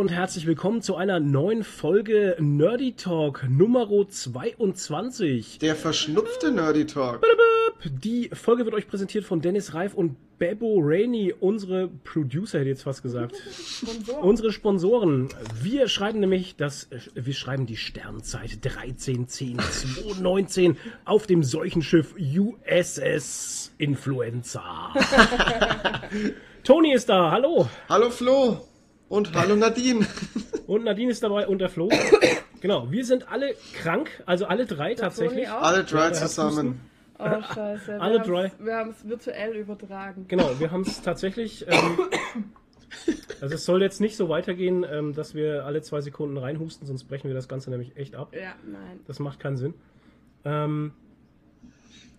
und herzlich willkommen zu einer neuen Folge Nerdy Talk Nummer 22. Der verschnupfte Nerdy Talk. Die Folge wird euch präsentiert von Dennis Reif und Bebo Rainey, unsere Producer, hätte ich jetzt fast gesagt. Sponsor. Unsere Sponsoren. Wir schreiben nämlich das, wir schreiben die Sternzeit 1310 2019 auf dem Seuchenschiff USS Influenza. Toni ist da, hallo. Hallo Flo. Und hallo Nadine. Und Nadine ist dabei und der Flo. Genau, wir sind alle krank, also alle drei tatsächlich. Toni auch? Alle drei der zusammen. Oh, scheiße. Wir Alle dry. Wir haben es virtuell übertragen. Genau, wir haben es tatsächlich. Ähm, also es soll jetzt nicht so weitergehen, ähm, dass wir alle zwei Sekunden reinhusten, sonst brechen wir das Ganze nämlich echt ab. Ja, nein. Das macht keinen Sinn. Ähm,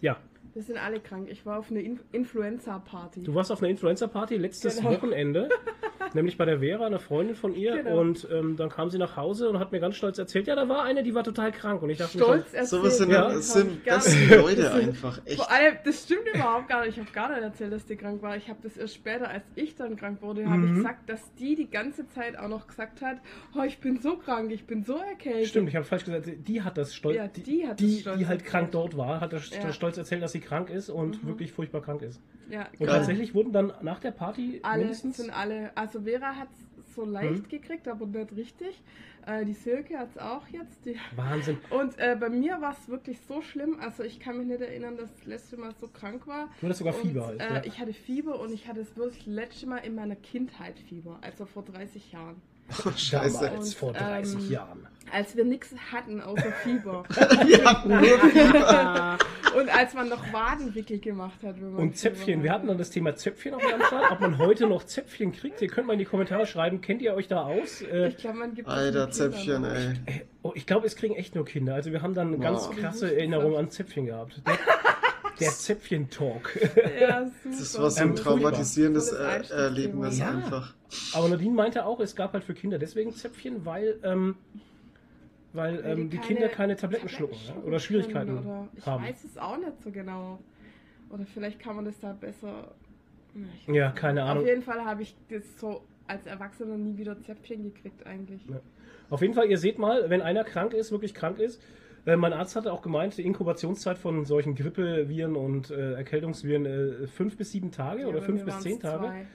ja, Wir sind alle krank. Ich war auf einer In Influenza-Party. du warst auf einer Influencer-Party letztes Genau. Wochenende, nämlich bei der Vera, einer Freundin von ihr, Genau. und ähm, dann kam sie nach Hause und hat mir ganz stolz erzählt, ja, da war eine, die war total krank. Und ich dachte Stolz schon, erzählt. Sowas sind, Ja. das sind. Leute Das sind- einfach. Echt. Vor allem, das stimmt überhaupt gar nicht. Ich habe gar nicht erzählt, dass die krank war. Ich habe das erst später, als ich dann krank wurde, habe Mhm. ich gesagt, dass die die ganze Zeit auch noch gesagt hat, oh, ich bin so krank, ich bin so erkältet. Stimmt, ich habe falsch gesagt. Die hat das stolz, Ja, die hat das die, stolz die halt erzählt. krank dort war, hat das Ja. Stolz erzählt, dass sie krank ist und wirklich furchtbar krank ist. Ja, Und Geil. tatsächlich wurden dann nach der Party alle mindestens. sind alle. Also Vera hat es so leicht Mhm. gekriegt, aber nicht richtig. Äh, die Silke hat es auch jetzt. Die Wahnsinn. Und äh, bei mir war es wirklich so schlimm. Also ich kann mich nicht erinnern, dass das letzte Mal so krank war. Du hattest sogar und, Fieber halt. Äh, ja. Ich hatte Fieber und ich hatte es wirklich das letzte Mal in meiner Kindheit Fieber, also vor 30 Jahren. Oh, scheiße. Damals, Und, vor 30 ähm, Jahren. Als wir nichts hatten außer Fieber. Wir hatten nur Fieber. und als man noch Wadenwickel gemacht hat. Wenn man Und Zäpfchen. Wir hatten dann das Thema Zäpfchen auch am Start. Ob man heute noch Zäpfchen kriegt, ihr könnt mal in die Kommentare schreiben. Kennt ihr euch da aus? Äh, Ich glaube, man gibt Alter Zäpfchen, ey. oh, ich glaube, es kriegen echt nur Kinder. Also wir haben dann ganz Wow. krasse Erinnerungen an Zäpfchen gehabt. Der, Zäpfchen-Talk. Ja. Das war so Ähm, ein traumatisierendes Tolles äh. Erlebnis Ja. einfach. Aber Nadine meinte auch, es gab halt für Kinder deswegen Zäpfchen, weil, ähm, weil Weil ähm, die Kinder keine Tabletten schlucken ja? oder Schwierigkeiten Oder ich haben. weiß es auch nicht so genau. Oder vielleicht kann man das da besser. Ich weiß Ja, keine Ahnung. Auf jeden Fall habe ich das so als Erwachsener nie wieder Zäpfchen gekriegt eigentlich. Ja. Auf jeden Fall, ihr seht mal, wenn einer krank ist, wirklich krank ist, äh, mein Arzt hatte auch gemeint, die Inkubationszeit von solchen Grippeviren und äh, Erkältungsviren äh, fünf bis sieben Tage Ja, oder fünf bis zehn Tage. zwei.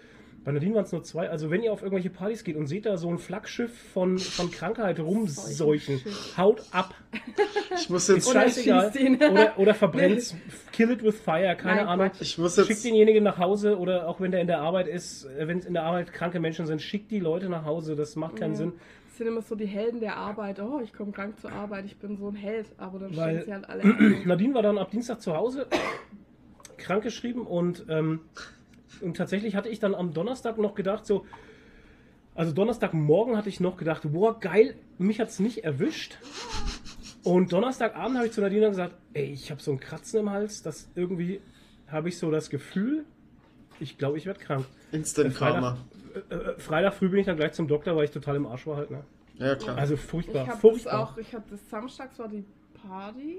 Bei Nadine waren es nur zwei. Also wenn ihr auf irgendwelche Partys geht und seht da so ein Flaggschiff von, von Krankheit rumseuchen, haut ab. Ich muss jetzt, Oder. Oder, oder verbrennt's. Kill it with fire, keine Nein, Ahnung. Ich muss Schickt jetzt, denjenigen nach Hause oder auch wenn der in der Arbeit ist, äh, wenn es in der Arbeit kranke Menschen sind, schickt die Leute nach Hause. Das macht keinen Ja. Sinn. Sind immer so die Helden der Arbeit. Oh, ich komme krank zur Arbeit, ich bin so ein Held. Aber dann Weil- stehen sie halt alle. Nadine war dann ab Dienstag zu Hause, krankgeschrieben und, ähm, und tatsächlich hatte ich dann am Donnerstag noch gedacht, so, also Donnerstagmorgen hatte ich noch gedacht, boah, geil, mich hat's nicht erwischt. Und Donnerstagabend habe ich zu Nadine gesagt, ey, ich habe so ein Kratzen im Hals, das irgendwie habe ich so das Gefühl, ich glaube, ich werde krank. Instant Karma. Äh, Freitag früh bin ich dann gleich zum Doktor, weil ich total im Arsch war halt. Ne? Ja, klar. Also Ich furchtbar, habe das furchtbar. auch, ich habe das samstags war die Party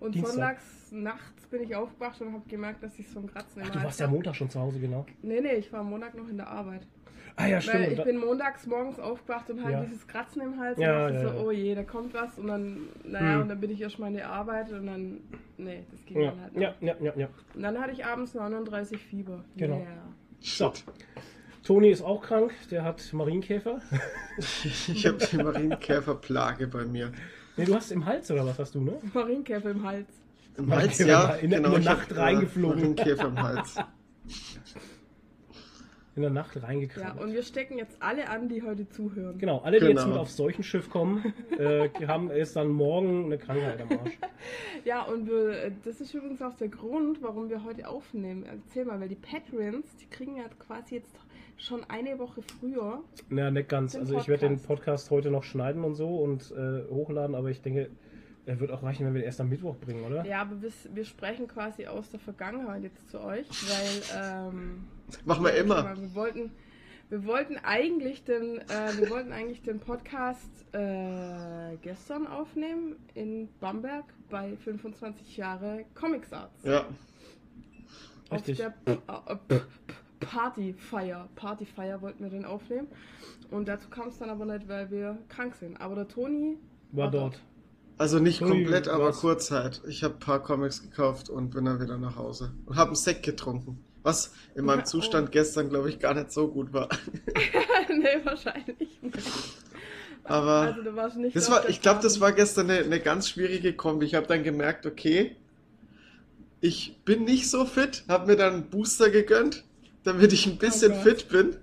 und Dienstag. sonntags nachts bin ich aufgewacht und habe gemerkt, dass ich so ein Kratzen im Ach, du warst ja hab. Montag schon zu Hause, genau. Nee, nee, ich war am Montag noch in der Arbeit. Ah ja, stimmt. Weil ich bin montags morgens aufgewacht und halt Ja. dieses Kratzen im Hals Ja, und dachte ja, so, ja. oh je, da kommt was und dann, naja, Hm. und dann bin ich erstmal in die Arbeit und dann, nee, das ging ja, dann halt nicht. ja, ja, ja, ja. Und dann hatte ich abends 39 Fieber. Genau. Yeah. So. Toni ist auch krank, der hat Marienkäfer. Ich habe die Marienkäferplage bei mir. Nee, du hast im Hals oder was hast du, ne? Marienkäfer im Hals. Im Hals, ja. in der- in genau, der hab, Nacht äh, reingeflogen. Marienkäfer im Hals. In der Nacht Ja, reingekrabbelt. und wir stecken jetzt alle an, die heute zuhören. genau, alle, die jetzt Genau. mit aufs Seuchenschiff kommen, äh, haben jetzt dann morgen eine Krankheit am Arsch. Ja, und wir, das ist übrigens auch der Grund, warum wir heute aufnehmen. Erzähl mal, weil die Patrons, die kriegen ja quasi jetzt schon eine Woche früher. Na, nicht ganz. Also ich werde den Podcast. Heute noch schneiden und so und äh, hochladen, aber ich denke, er wird auch reichen, wenn wir den erst am Mittwoch bringen, oder? Ja, aber wir, wir sprechen quasi aus der Vergangenheit jetzt zu euch, weil ähm, Machen wir immer. Wir wollten, wir wollten eigentlich den, äh, wir wollten eigentlich den Podcast äh, gestern aufnehmen in Bamberg bei 25 Jahre Comics Arts. Ja. Auf Richtig. der, äh, äh, Partyfeier. Partyfeier wollten wir dann aufnehmen. Und dazu kam es dann aber nicht, weil wir krank sind. Aber der Toni War dort. Also nicht Ui, komplett, aber was? Kurzzeit. Ich habe ein paar Comics gekauft und bin dann wieder nach Hause. Und habe einen Sekt getrunken. Was in meinem Ja, Zustand oh. gestern, glaube ich, gar nicht so gut war. nee, wahrscheinlich nicht. Aber Also du warst nicht das war, ich glaube, das war gestern eine, eine ganz schwierige Kombi. Ich habe dann gemerkt, okay, ich bin nicht so fit, habe mir dann einen Booster gegönnt, damit ich ein bisschen Oh fit bin.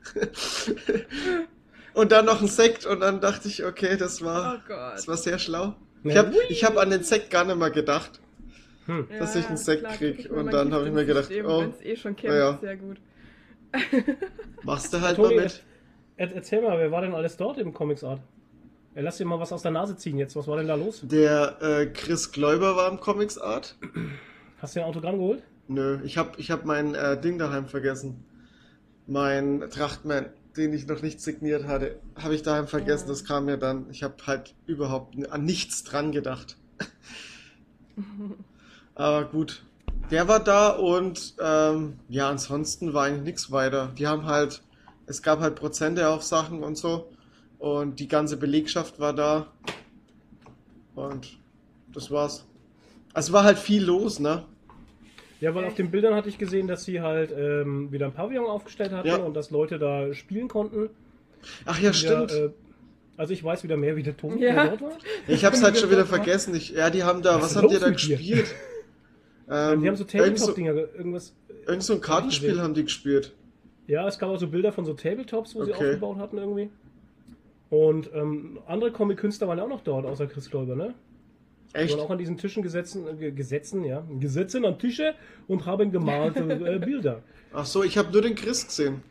und dann noch einen Sekt und dann dachte ich, okay, das Oh war, Gott. das war sehr schlau. Ja. Ich habe ich hab an den Sekt gar nicht mehr gedacht. Hm. dass ich einen Sekt klar, krieg. guck ich mir Und dann Gift hab ich mir gedacht, System, oh, eh schon kämpft, ja. sehr gut. Machst du halt Toni, mal mit. er, erzähl mal, wer war denn alles dort im Comics Art? Ja, lass dir mal was aus der Nase ziehen jetzt. Was war denn da los? Der äh, Chris Gläuber war im Comics Art. Hast du dir ein Autogramm geholt? Nö, ich hab, ich hab mein äh, Ding daheim vergessen. Mein Trachtman, den ich noch nicht signiert hatte, habe ich daheim vergessen. Das kam mir dann. Ich habe halt überhaupt an nichts dran gedacht. Aber gut. Der war da und ähm, ja, ansonsten war eigentlich nichts weiter. Die haben halt, es gab halt Prozente auf Sachen und so. Und die ganze Belegschaft war da. Und das war's. Also war halt viel los, ne? Ja, weil auf den Bildern hatte ich gesehen, dass sie halt ähm, wieder ein Pavillon aufgestellt hatten Ja. und dass Leute da spielen konnten. Ach ja, stimmt. Ja, äh, also ich weiß wieder mehr, wie der Ton Ja. dort war. Ich hab's halt schon wieder vergessen. Ich, ja, die haben da, Was was die los da gespielt? Ähm, die haben so Tabletop-Dinger, ge- irgendwas. irgend so ein Kartenspiel haben die gespielt. Ja, es gab auch so Bilder von so Tabletops, wo sie Okay. aufgebaut hatten irgendwie. Und ähm, andere Comic-Künstler waren ja auch noch dort, außer Chris Gläuber, ne? Echt? waren auch an diesen Tischen gesetzen, äh, ge- gesetzen, ja, gesetzen an Tische und haben gemalte äh, Bilder. Ach so, ich habe nur den Chris gesehen.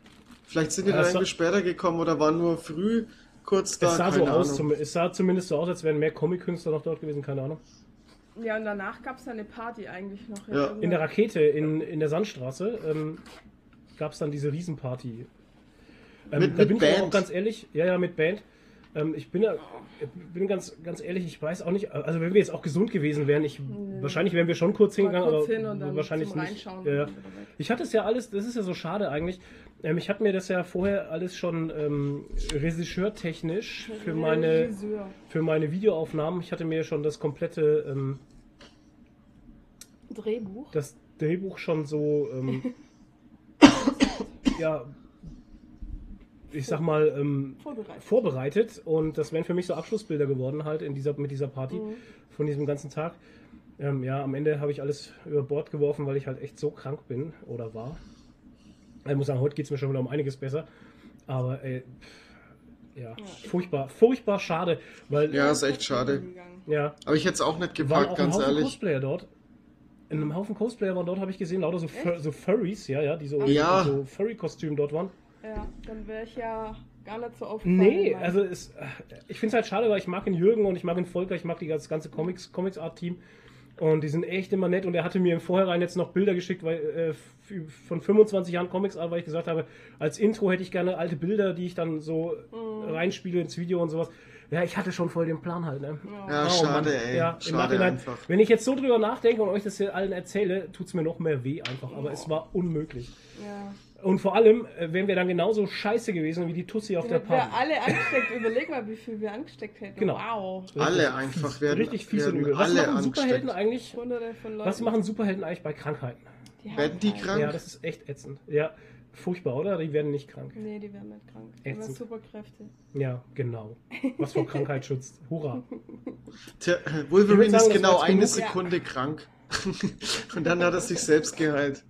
Vielleicht sind die Ja, dann irgendwie später gekommen oder waren nur früh kurz da. es sah so aus, zum, es sah zumindest so aus, als wären mehr Comic-Künstler noch dort gewesen, keine Ahnung. Ja, und danach gab es eine Party eigentlich noch. Ja. In der Rakete in, in der Sandstraße ähm, gab es dann diese Riesenparty. Ähm, Mit- da mit bin ich aber auch Band? ganz ehrlich, ja, ja, mit Band. Ähm, ich bin, ja- bin ganz, ganz ehrlich, ich weiß auch nicht, also wenn wir jetzt auch gesund gewesen wären, ich, wahrscheinlich wären wir schon kurz hingegangen, kurz aber hin und dann wahrscheinlich nicht. Reinschauen Ja. Ich hatte es ja alles, das ist ja so schade eigentlich. Ähm, ich hatte mir das ja vorher alles schon ähm, regisseurtechnisch für meine, für meine Videoaufnahmen, ich hatte mir schon das komplette ähm, Drehbuch. das Drehbuch schon so, ähm, ja, ich sag mal, ähm, Vorbereitet. vorbereitet und das wären für mich so Abschlussbilder geworden halt in dieser, mit dieser Party Mhm. von diesem ganzen Tag. Ähm, ja, am Ende habe ich alles über Bord geworfen, weil ich halt echt so krank bin oder war. Ich muss sagen, heute geht es mir schon wieder um einiges besser. Aber ey, pff, ja, ich- furchtbar, furchtbar schade, weil Ja, ist echt schade. Ja, Aber ich hätte es auch nicht gepackt, auch ein ganz Haufen ehrlich. Cosplayer dort. In einem Haufen Cosplayer waren dort, habe ich gesehen, lauter so, Fur so Furries, ja, ja, die so, Ja. so Furry-Kostüm dort waren. Ja, dann wäre ich ja gar nicht so aufgefallen. Nee, Mann. also es, ich finde es halt schade, weil ich mag den Jürgen und ich mag den Volker, ich mag die das ganze Comics, Comics Art Team und die sind echt immer nett und er hatte mir im Vorhinein jetzt noch Bilder geschickt, weil äh, von 25 Jahren Comics Art, weil ich gesagt habe, als Intro hätte ich gerne alte Bilder, die ich dann so Mhm. reinspiele ins Video und sowas. Ja, ich hatte schon voll den Plan halt, ne? Ja, Oh, schade, Mann. ey. Ja, schade Nachhinein, einfach. wenn ich jetzt so drüber nachdenke und euch das hier allen erzähle, tut es mir noch mehr weh einfach. Aber es war unmöglich. Ja. Und vor allem äh, wären wir dann genauso scheiße gewesen wie die Tussi auf der Hätten wir Party. alle angesteckt. Überleg mal, wie viel wir angesteckt hätten. Genau. Wow. Alle Richtig einfach fies, werden- Richtig fies und werden übel. Was alle machen Superhelden angesteckt. eigentlich? Was machen Superhelden eigentlich bei Krankheiten? die Werden die krank? Ja, das ist echt ätzend. Ja, furchtbar, oder? Die werden nicht krank. Nee, die werden nicht krank. Die haben Ätzend. Superkräfte. Ja, genau. Was vor Krankheit schützt. Hurra. Tja, Wolverine sagen, ist genau eine genug. Sekunde krank. Und dann hat er sich selbst geheilt.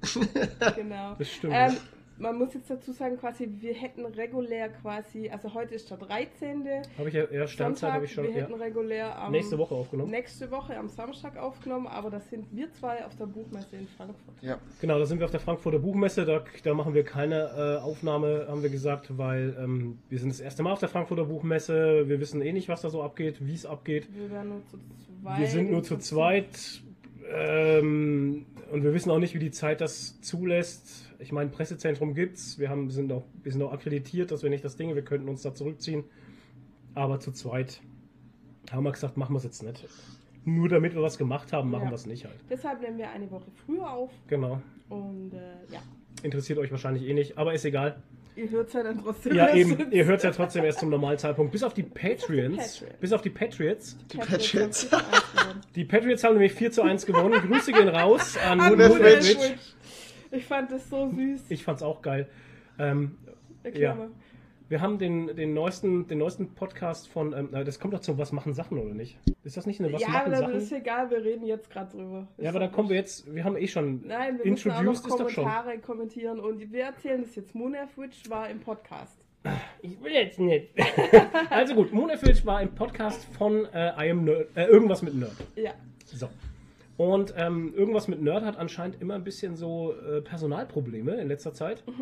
Genau. Das stimmt. Ähm, man muss jetzt dazu sagen, quasi, wir hätten regulär quasi, also heute ist der 13. Habe ich ja, ja Standzeit Sonntag, habe ich schon. wir Ja. hätten regulär am Nächste Woche aufgenommen. nächste Woche am Samstag aufgenommen, aber das sind wir zwei auf der Buchmesse in Frankfurt. Ja. Genau, da sind wir auf der Frankfurter Buchmesse. Da, da machen wir keine äh, Aufnahme, haben wir gesagt, weil ähm, wir sind das erste Mal auf der Frankfurter Buchmesse. Wir wissen eh nicht, was da so abgeht, wie es abgeht. Wir wären nur zu zweit. Wir sind nur zu zweit ähm, und wir wissen auch nicht, wie die Zeit das zulässt. Ich meine, Pressezentrum gibt's. Wir haben, sind auch, wir sind auch akkreditiert, dass wir nicht das Ding, wir könnten uns da zurückziehen. Aber zu zweit haben wir gesagt, machen wir es jetzt nicht. Nur damit wir was gemacht haben, machen Ja. wir es nicht halt. Deshalb nehmen wir eine Woche früher auf Genau. und äh, ja. Interessiert euch wahrscheinlich eh nicht, aber ist egal. Ihr hört es ja dann trotzdem. Ja, erst eben. jetzt. Ihr hört es ja trotzdem erst zum normalen Zeitpunkt. Bis auf die Patreons. Patriots. Bis auf die Patriots. Die Patriots. haben 4 zu 1 gewonnen. Die Patriots haben nämlich 4 zu 1 gewonnen. Grüße gehen raus an. Wunderwitch. Ich fand das so süß. Ich fand's auch geil. Ähm, Erklär ja. mal. Wir haben den, den, neuesten, den neuesten Podcast von. Ähm, das kommt doch zum Was machen Sachen, oder nicht? Ist das nicht eine Was Ja, machen aber Sachen? das ist egal, wir reden jetzt gerade drüber. Ist ja, aber doch kommen wir jetzt. Wir haben eh schon. Nein, wir müssen auch noch Introduced ist doch schon. Kommentare kommentieren und wir erzählen das jetzt. Moonfwitch war im Podcast. Ich will jetzt nicht. also gut, Moonefilch war im Podcast von äh, I am Nerd, äh, irgendwas mit Nerd. Ja. So. Und ähm, irgendwas mit Nerd hat anscheinend immer ein bisschen so äh, Personalprobleme in letzter Zeit.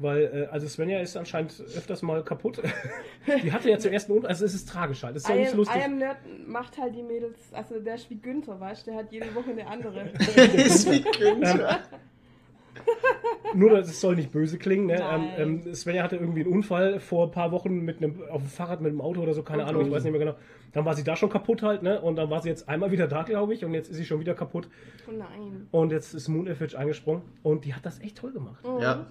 Weil, äh, also Svenja ist anscheinend öfters mal kaputt. Die hatte ja zum ersten Un also es ist tragisch halt. Es ist ja nicht lustig. I am Nerd macht halt die Mädels, also der ist wie Günther, weißt du, der hat jede Woche eine andere. ist wie Günther. Nur, dass es soll nicht böse klingen. Ne? Ähm, ähm, Svenja hatte irgendwie einen Unfall vor ein paar Wochen mit einem, auf dem Fahrrad mit dem Auto oder so, keine Oh Ahnung, ich weiß nicht mehr genau. Dann war sie da schon kaputt halt, ne? Und dann war sie jetzt einmal wieder da, glaube ich, und jetzt ist sie schon wieder kaputt. Oh nein. Und jetzt ist Moon Effage eingesprungen und die hat das echt toll gemacht. Mhm. Ja.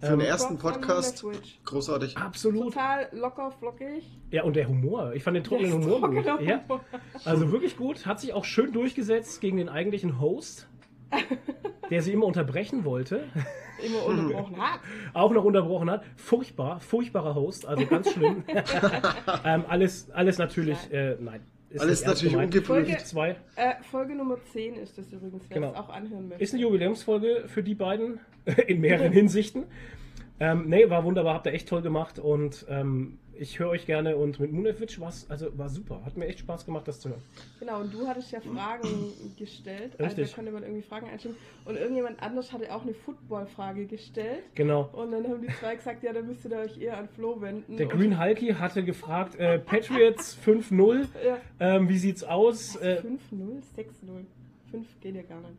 Für Ähm, den ersten Props an Podcast großartig. Absolut. Total locker, flockig. Ja, und der Humor. Ich fand den trockenen Humor gut. Ja, Humor. also wirklich gut. Hat sich auch schön durchgesetzt gegen den eigentlichen Host, der sie immer unterbrechen wollte. Immer unterbrochen hat. auch noch unterbrochen hat. Furchtbar, furchtbarer Host, also ganz schlimm. ähm, alles, alles natürlich, äh, nein. Ist Alles natürlich ungeprüft. Folge- Zwei. Äh, Folge Nummer 10 ist das übrigens, wer Genau. das auch anhören möchte. Ist eine Jubiläumsfolge für die beiden in mehreren Hinsichten. Ähm, nee, war wunderbar, habt ihr echt toll gemacht und ähm, ich höre euch gerne und mit Munevich war's, also war super. Hat mir echt Spaß gemacht, das zu hören. Genau, und du hattest ja Fragen gestellt. Also Richtig. da konnte man irgendwie Fragen einschicken. Und irgendjemand anders hatte auch eine Football-Frage gestellt. Genau. Und dann haben die zwei gesagt, ja, dann müsstet ihr euch eher an Flo wenden. Der Und- Green Hulky hatte gefragt, äh, Patriots 5-0, Ja. ähm, wie sieht's aus? Äh, 5-0, 6-0. 5 geht ja gar nicht.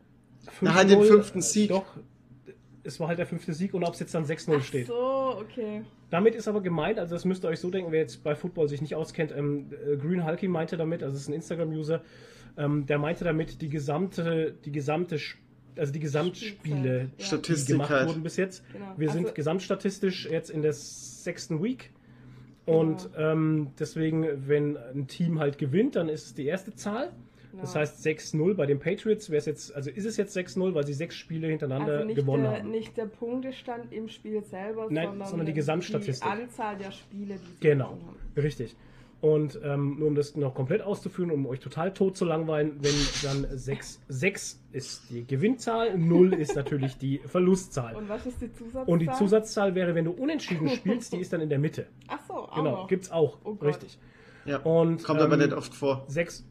Na, halt den 5-0, fünften äh, Sieg. Doch, es war halt der fünfte Sieg und ob es jetzt dann 6-0 steht. So, okay. Damit ist aber gemeint, also das müsst ihr euch so denken, wer jetzt bei Football sich nicht auskennt, ähm, äh, Green Hulky meinte damit, also es ist ein Instagram-User, ähm, der meinte damit die gesamte, die gesamte, Sp- also die Gesamtspiele, Ja. die gemacht halt. wurden bis jetzt. Genau. Wir Also- sind gesamtstatistisch jetzt in der sechsten Week. Und ähm, deswegen, wenn ein Team halt gewinnt, dann ist es die erste Zahl. Das Genau. heißt 6-0 bei den Patriots wäre es jetzt, also ist es jetzt 6-0, weil sie sechs Spiele hintereinander also nicht gewonnen der, haben. nicht der Punktestand im Spiel selber, Nein, sondern, sondern die Gesamtstatistik. Die Anzahl der Spiele, die sie Genau, gewonnen haben. richtig. Und ähm, nur um das noch komplett auszuführen, um euch total tot zu langweilen, wenn dann 6, 6 ist die Gewinnzahl, 0 ist natürlich die Verlustzahl. Und was ist die Zusatzzahl? Und die Zusatzzahl wäre, wenn du unentschieden spielst, die ist dann in der Mitte. Ach so, auch Genau, noch. gibt's auch. Oh Gott. richtig. Ja. Und, Kommt aber ähm, nicht oft vor. 6.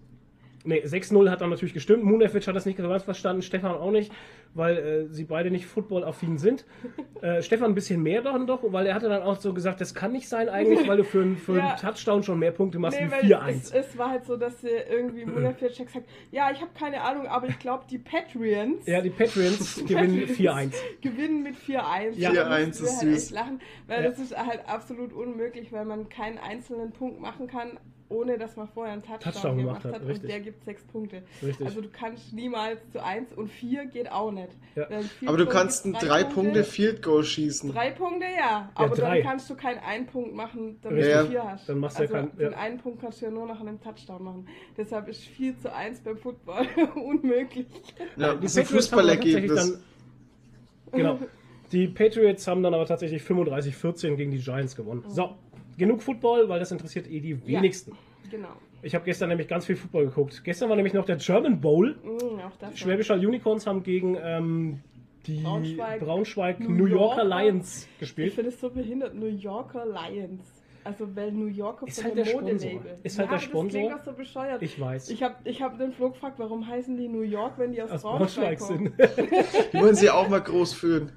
Nee, 6-0 hat dann natürlich gestimmt. Munefitch hat das nicht so ganz verstanden, Stefan auch nicht, weil äh, sie beide nicht football-affin sind. äh, Stefan ein bisschen mehr dann doch, weil er hatte dann auch so gesagt, das kann nicht sein eigentlich, weil du für, einen- für Ja. einen Touchdown schon mehr Punkte machst Nee, wie weil 4-1. es, es war halt so, dass sie irgendwie Munafir Check sagt, ja, ich habe keine Ahnung, aber ich glaube, die Patreons Ja, die Patriots gewinnen 4-1. gewinnen mit 4-1. Ja. Da 4-1 mussten wir ist halt süß. echt lachen, weil Ja. das ist halt absolut unmöglich, weil man keinen einzelnen Punkt machen kann, ohne dass man vorher einen Touchdown, Touchdown gemacht gemacht hat. richtig. Und der gibt sechs Punkte. Richtig. Also du kannst niemals zu 1 und 4 geht auch nicht. Ja. Vier Aber du Punkte kannst ein drei Punkte Field Goal schießen. Drei Punkte, ja. Aber drei. dann kannst du keinen einen Punkt machen, damit Richtig. du vier hast. Dann machst du ja also keinen- den ja. einen Punkt kannst du ja nur nach einem Touchdown machen. Deshalb ist 4 zu 1 beim Football unmöglich. Ja, Die das ist ein Fußballergebnis. Dann, genau. Die Patriots haben dann aber tatsächlich 35-14 gegen die Giants gewonnen. So, genug Football, weil das interessiert eh die Ja. wenigsten. Genau. Ich habe gestern nämlich ganz viel Football geguckt. Gestern war nämlich noch der German Bowl. Mm, das Die Schwäbischer Unicorns haben gegen ähm, die Braunschweig, Braunschweig, New New Yorker Yorker. Lions Ich gespielt. finde es so behindert. New Yorker Lions. Also, weil New Yorker Ist von halt der Sponsor. Modelabel. Ist halt ja, der Das klingt Sponsor. auch so bescheuert. Ich weiß. Ich habe ich hab den Flo gefragt, warum heißen die New York, wenn die aus, aus Braunschweig, Braunschweig kommen? sind. Die wollen sie auch mal groß fühlen.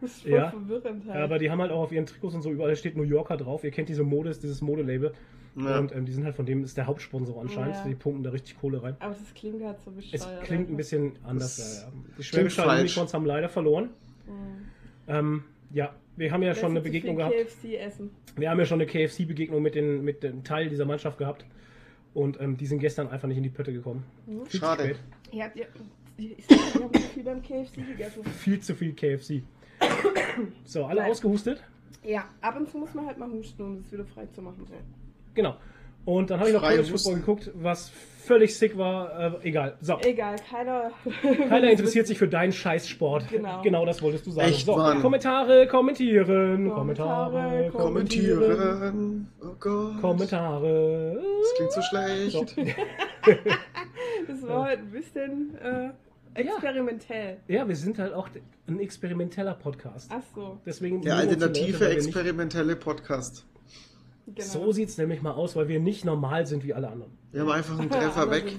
Das ist voll Ja. verwirrend halt. Aber die haben halt auch auf ihren Trikots und so überall steht New Yorker drauf. Ihr kennt diese Mode, dieses Modelabel. Ja. Und ähm, die sind halt von dem, ist der Hauptsponsor anscheinend. Ja. Die pumpen da richtig Kohle rein. Aber das klingt halt so Es bescheuert. klingt ein bisschen anders. Das Ja, ja. Die Schwäbischer. Unicorns haben leider verloren. Mhm. Ähm, ja, wir haben ja schon eine Begegnung gehabt. viel KFC essen. Wir haben ja schon eine KFC-Begegnung mit, den, mit dem Teil dieser Mannschaft gehabt. Und ähm, die sind gestern einfach nicht in die Pötte gekommen. Zu Schade. spät. Ja, die, Ich, ich, sag, wir haben zu viel beim KFC gegessen. Viel zu viel KFC. So, alle Nein. ausgehustet? Ja, ab und zu muss man halt mal husten, um das wieder frei zu machen. Genau. Und dann habe ich noch College Football geguckt, was völlig sick war. Äh, egal. So. Egal, keiner. Keiner interessiert sich für deinen Scheißsport. Genau. Genau das wolltest du sagen. Echt, so, Mann. Kommentare, kommentieren. Kommentare. Kommentieren. Oh Gott. Kommentare. Das klingt so schlecht. So. Das war halt ein bisschen äh, experimentell. Ja, wir sind halt auch ein experimenteller Podcast. Ach so, Deswegen Der alternative Leute, experimentelle Podcast. genau. So sieht es nämlich mal aus, weil wir nicht normal sind wie alle anderen. Wir haben einfach einen Treffer weg.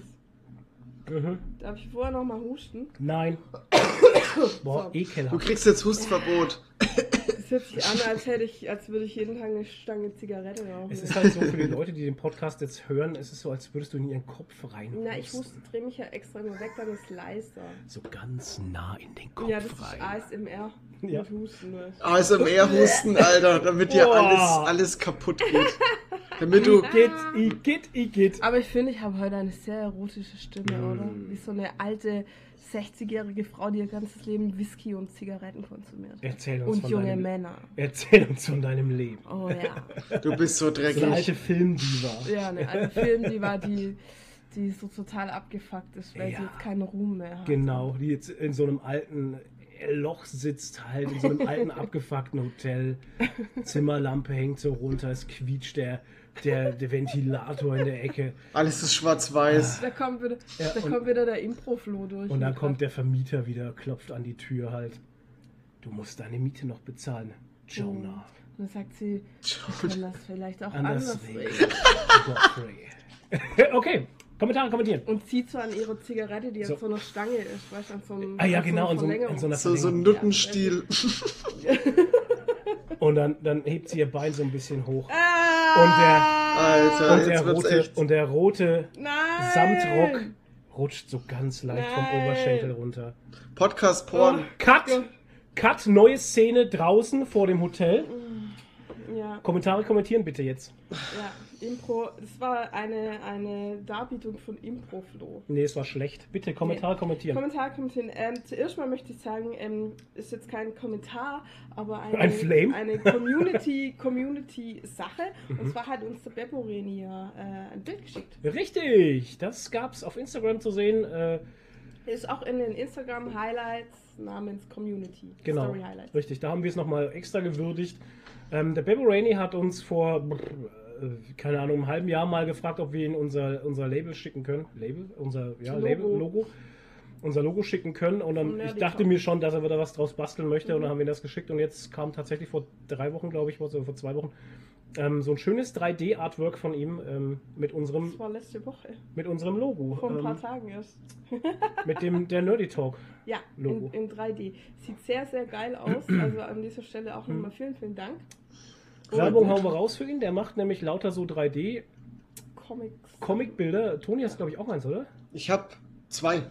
Mhm. Darf ich vorher noch mal husten? Nein. Boah, So. Du ekelhaft. kriegst jetzt Hustverbot. Hört sich an, als hätte ich, als würde ich jeden Tag eine Stange Zigarette rauchen. Es ist halt so für die Leute, die den Podcast jetzt hören, es ist so, als würdest du in ihren Kopf rein. Na, ich huste, drehe mich ja extra nur weg, dann ist leiser. So ganz nah in den Kopf Ja, das ist rein. ASMR. Ja. Mit Husten. Ne? ASMR-Husten, Alter, damit dir Boah. alles, alles kaputt geht. Damit du. Igitt, Igitt, Igitt. Aber ich finde, ich habe heute eine sehr erotische Stimme, Mm. oder? Wie so eine alte 60-jährige Frau, die ihr ganzes Leben Whisky und Zigaretten konsumiert. Erzähl uns Und von junge deinem, Männer. Erzähl uns von deinem Leben. Oh ja. Du bist so So eine alte dreckig. Filmdiva. Ja, eine alte Film, die war die, die so total abgefuckt ist, weil Ja. sie jetzt keinen Ruhm mehr hat. Genau, die jetzt in so einem alten Loch sitzt, halt in so einem alten abgefuckten Hotel. Zimmerlampe hängt so runter, es quietscht der, der, der Ventilator in der Ecke. Alles ist schwarz-weiß. Da kommt wieder, Ja, da und- kommt wieder der Impro-Flow durch. Und dann kommt der Vermieter wieder, klopft an die Tür halt. Du musst deine Miete noch bezahlen, Jonah. Und dann sagt sie, wir können das vielleicht auch Anders anders regeln. okay, Kommentare kommentieren. Und zieht so an ihre Zigarette, die So. an so einer Stange ist, weißt du, an so einem Ah ja, an so genau, in so, so einer So, so ein. Nuttenstiel. Und dann, dann hebt sie ihr Bein so ein bisschen hoch. Ah, Alter, Und der, jetzt wird's rote, echt. und der rote Nein! Samtrock rutscht so ganz leicht vom Nein. Oberschenkel runter. Podcast-Porn. Cut! Cut, neue Szene draußen vor dem Hotel. Ja, Kommentare kommentieren bitte jetzt. ja, Impro. Das war eine, eine Darbietung von Impro-Flow. Nee, es war schlecht. Bitte Kommentare kommentieren. Kommentar kommt hin. Ähm, zuerst mal möchte ich sagen, ähm, ist jetzt kein Kommentar, aber eine, Ein Flame? eine Community, Community Sache. Mhm. Und zwar hat uns der Beppo Reni ja äh, ein Bild geschickt. Richtig, das gab's auf Instagram zu sehen. Äh, Ist auch in den Instagram Highlights namens Community. genau, Story Highlights. richtig. Da haben wir es nochmal extra gewürdigt. Ähm, der Bebo Rainey hat uns vor, äh, keine Ahnung, einem halben Jahr mal gefragt, ob wir ihn unser, unser Label schicken können. Label? Unser ja, Logo. Label, Logo. Unser Logo schicken können. Und dann, Vom ich Nerdy dachte mir schon, dass er wieder was draus basteln möchte. Und Mhm. dann haben wir ihm das geschickt. Und jetzt kam tatsächlich vor drei Wochen, glaube ich, oder vor zwei Wochen, ähm, so ein schönes 3D-Artwork von ihm ähm, mit, unserem, Das war letzte Woche. mit unserem Logo. Vor ein paar ähm, Tagen erst. mit dem der Nerdy Talk. Ja, Logo. in, in 3D. Sieht sehr, sehr geil aus. Also an dieser Stelle auch nochmal vielen, vielen Dank. Werbung hauen wir raus für ihn. Der macht nämlich lauter so 3D Comics. Comicbilder. Toni hast glaube ich auch eins, oder? Ich habe zwei.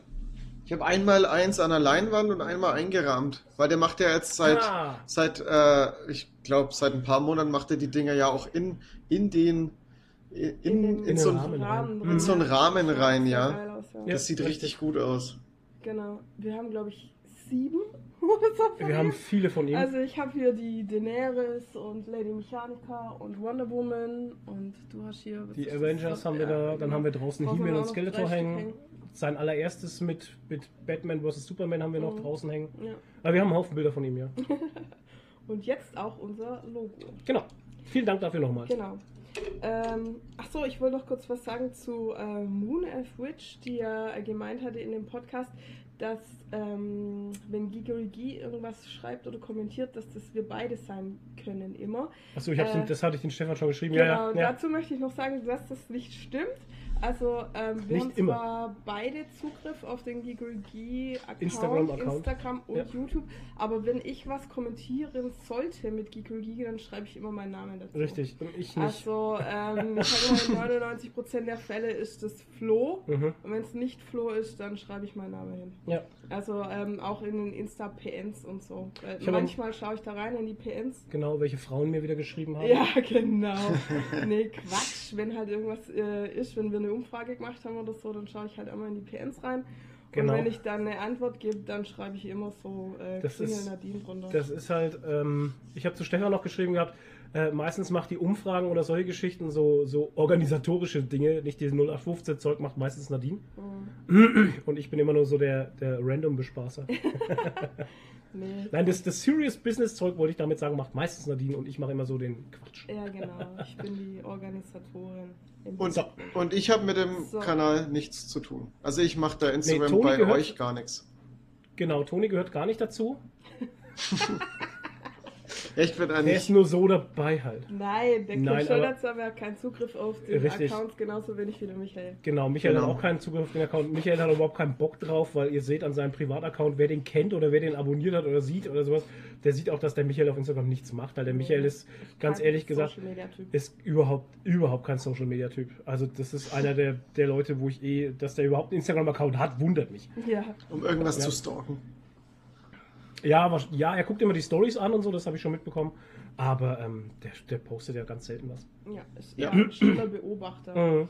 Ich habe einmal eins an der Leinwand und einmal eingerahmt. Weil der macht ja jetzt seit, Ah. seit äh, ich glaube, seit ein paar Monaten macht er die Dinger ja auch in, in den. In, in, den- in so einen, Rahmen. drin. In so einen Rahmen rein, ja. geil aus, ja. Ja. Das sieht richtig. richtig gut aus. Genau. Wir haben, glaube ich, sieben Wir haben viele von ihm. Also ich habe hier die Daenerys und Lady Mechanica und Wonder Woman und du hast hier... was die? Avengers haben wir Ja, da, dann genau. haben wir draußen He-Man und Skeletor hängen. Sein allererstes mit, mit Batman vs. Superman haben wir noch Mhm. draußen hängen. Ja. Aber wir haben einen Haufen Bilder von ihm, ja. Und jetzt auch unser Logo. Genau. Vielen Dank dafür nochmal. Genau. Ähm, ach so, ich wollte noch kurz was sagen zu äh, Moon Elf Witch, die ja gemeint hatte in dem Podcast, dass ähm, wenn Gigorigi irgendwas schreibt oder kommentiert, dass das wir beide sein können immer. Achso, ich hab's, Äh, das hatte ich den Stefan schon geschrieben. Genau, ja, ja, ja. dazu möchte ich noch sagen, dass das nicht stimmt. Also ähm, wir Nicht haben immer. zwar beide Zugriff auf den Gigolgi-Account, Instagram-Account. Instagram und Ja. YouTube, aber wenn ich was kommentieren sollte mit Gigolgi, dann schreibe ich immer meinen Namen dazu. Richtig. Und ich nicht. Also, ähm, in 99% der Fälle ist das Flo. Mhm. Und wenn es nicht Flo ist, dann schreibe ich meinen Namen hin. Ja. Also ähm, auch in den Insta-PNs und so. Äh, manchmal schaue ich da rein in die PNs. Genau, welche Frauen mir wieder geschrieben haben. Ja, genau. nee, Quatsch. Wenn halt irgendwas äh, ist, wenn wir eine eine Umfrage gemacht haben oder so, dann schaue ich halt immer in die PNs rein. Genau. Und wenn ich dann eine Antwort gebe, dann schreibe ich immer so äh, Das Klingel ist- Nadine drunter. Das ist halt, ähm, ich habe zu Stefan noch geschrieben gehabt, äh, meistens macht die Umfragen oder solche Geschichten so, so organisatorische Dinge, nicht diese 0815-Zeug macht meistens Nadine. Mhm. Und ich bin immer nur so der, der Random-Bespaßer. Nee. Nein, das, das Serious Business-Zeug wollte ich damit sagen, macht meistens Nadine und ich mache immer so den Quatsch. Ja, genau. Ich bin die Organisatorin. Und, So. und ich habe mit dem So. Kanal nichts zu tun. Also ich mache da Instagram Toni bei gehört- euch gar nichts. Genau, Toni gehört gar nicht dazu. Ich bin Er ist eigentlich. nur so dabei halt. Nein, der Nein, Kim schon aber- er hat keinen Zugriff auf den Richtig. Accounts, genauso wenig wie der Michael. Genau, Michael Genau. hat auch keinen Zugriff auf den Account. Michael hat überhaupt keinen Bock drauf, weil ihr seht an seinem Privataccount, wer den kennt oder wer den abonniert hat oder sieht oder sowas, der sieht auch, dass der Michael auf Instagram nichts macht, weil der Michael ist, ganz ehrlich gesagt, ist überhaupt, überhaupt kein Social Media Typ. Also das ist einer der, der Leute, wo ich eh, dass der überhaupt einen Instagram-Account hat, wundert mich. Ja, Um irgendwas Ja. zu stalken. Ja, ja, er guckt immer die Stories an und so, das habe ich schon mitbekommen. Aber ähm, der, der postet ja ganz selten was. ja, ist Ja. eher ein stiller Beobachter. Mhm.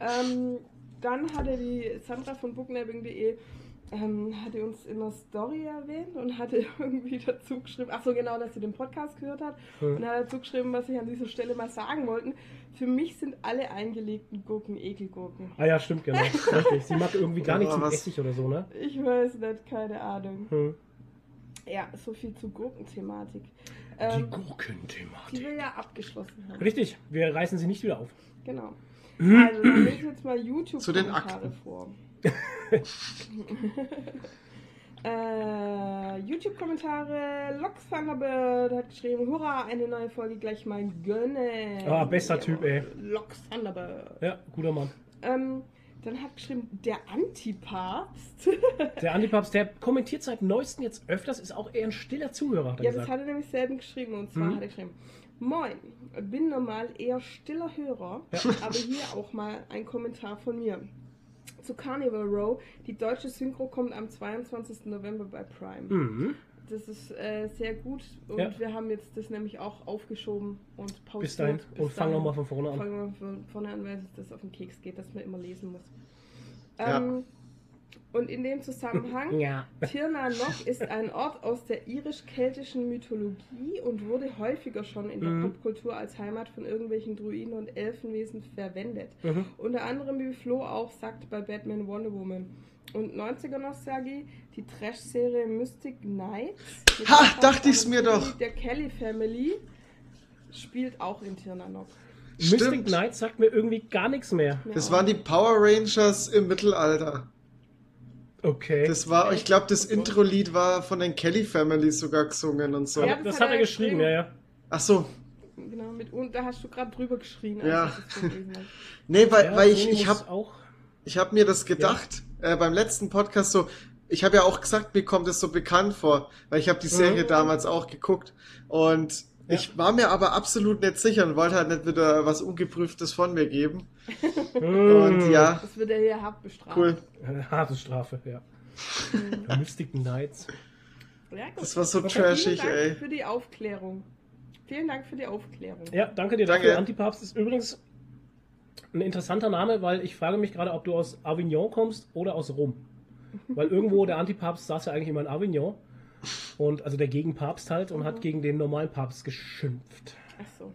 Ähm, dann hatte die Sandra von booknabbing.de ähm, hatte uns in der Story erwähnt und hatte irgendwie dazu geschrieben, ach so genau, dass sie den Podcast gehört hat Mhm. und hat dazu geschrieben, was ich an dieser Stelle mal sagen wollten. Für mich sind alle eingelegten Gurken Ekelgurken. Ah ja, stimmt, genau. Sie mag irgendwie gar Ja, nichts mit Essig oder so, ne? Ich weiß nicht, keine Ahnung. Hm. Ja, so viel zur Gurkenthematik. Die Ähm, die Gurkenthematik. wir ja abgeschlossen haben. Richtig, wir reißen sie nicht wieder auf. Genau. Also, dann lese ich jetzt mal YouTube-Kommentare vor. äh, YouTube-Kommentare. Lox Thunderbird hat geschrieben: Hurra, eine neue Folge gleich mal gönnen. Ah, bester Typ, ey. Lox Thunderbird. Ja, guter Mann. Ähm, dann hat geschrieben: Der Antipapst. Der Antipapst, der kommentiert seit neuestem jetzt öfters, ist auch eher ein stiller Zuhörer, hat er Ja, das gesagt. hat er nämlich selten geschrieben. Und zwar Mhm. hat er geschrieben: Moin, bin normal eher stiller Hörer, aber hier auch mal ein Kommentar von mir. Zu Carnival Row. Die deutsche Synchro kommt am 22. November bei Prime. Mhm. Das ist äh, sehr gut und Ja. wir haben jetzt das nämlich auch aufgeschoben und pausiert. Bis dahin. Und fang dahin. nochmal von vorne an. Fangen wir von vorne an, weil sich das auf den Keks geht, dass man immer lesen muss. Ja. Ähm, und in dem Zusammenhang Ja. Tirnanock ist ein Ort aus der irisch-keltischen Mythologie und wurde häufiger schon in der Mhm. Popkultur als Heimat von irgendwelchen Druiden und Elfenwesen verwendet. Mhm. Unter anderem wie Flo auch sagt bei Batman Wonder Woman. Und 90er Nostalgie, die Trash-Serie Mystic Knights. Ha, dachte ich's mir doch. Der Kelly Family spielt auch in Tirnanock. Mystic Stimmt. Knight sagt mir irgendwie gar nichts mehr. Das waren die Power Rangers im Mittelalter. Okay. Das war, ich glaube, das. Intro-Lied war von den Kelly Family sogar gesungen und so. Ja, das, das hat er geschrieben, ja, ja. Ach so. Genau, mit, und da hast du gerade drüber geschrien, als Ja. Nee, weil, ja weil ich, ich habe auch. ich hab mir das gedacht äh, beim letzten Podcast so. Ich habe ja auch gesagt, mir kommt es so bekannt vor, weil ich habe die Serie Mhm. damals auch geguckt und Ja. ich war mir aber absolut nicht sicher und wollte halt nicht wieder was Ungeprüftes von mir geben. Und Mm. ja, Das wird er hier hart bestraft. cool. Eine Harte Strafe, ja. Mystic Knights. Ja. Das war so Okay, trashig, Vielen Dank ey. für die Aufklärung. Vielen Dank für die Aufklärung. Ja, danke dir Danke. dafür. Antipapst ist übrigens ein interessanter Name, weil ich frage mich gerade, ob du aus Avignon kommst oder aus Rom. Weil irgendwo der Antipapst saß ja eigentlich immer in Avignon. Und also der Gegenpapst halt und hat Mhm. gegen den normalen Papst geschimpft. Ach so,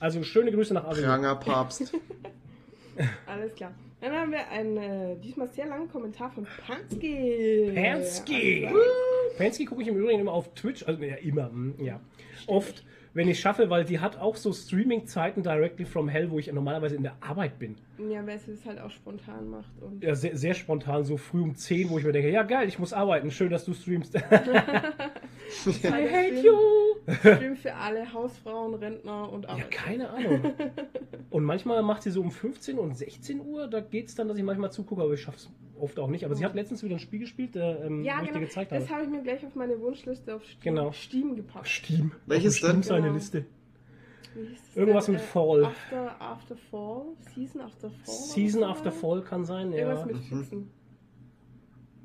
Also schöne Grüße nach Avignon. Pranger Papst. alles klar. Dann haben wir einen äh, diesmal sehr langen Kommentar von Pansky. Pansky! Also, Pansky gucke ich im Übrigen immer auf Twitch, also ja, immer, mm, ja. Oft, wenn ich schaffe, weil die hat auch so Streaming-Zeiten directly from hell, wo ich normalerweise in der Arbeit bin. Ja, weil sie das halt auch spontan macht. Und Ja, sehr, sehr spontan, so früh um 10, wo ich mir denke, ja geil, ich muss arbeiten, schön, dass du streamst. I hate you! Stream für alle Hausfrauen, Rentner und Ja, Arbeiter. keine Ahnung. Und manchmal macht sie so um 15 und 16 Uhr, da geht es dann, dass ich manchmal zugucke, aber ich schaffe es oft auch nicht. Aber sie hat letztens wieder ein Spiel gespielt, der, ähm, Ja, wo ich genau. dir gezeigt Das habe. habe ich mir gleich auf meine Wunschliste auf Steam, Genau. Steam gepackt. Steam. Welches Auf Steam denn? seine Genau. Liste. Irgendwas denn? mit Äh, Fall. After, after Fall? Season After Fall? Season? After Fall kann sein, Irgendwas ja. mit Mhm. Füchsen.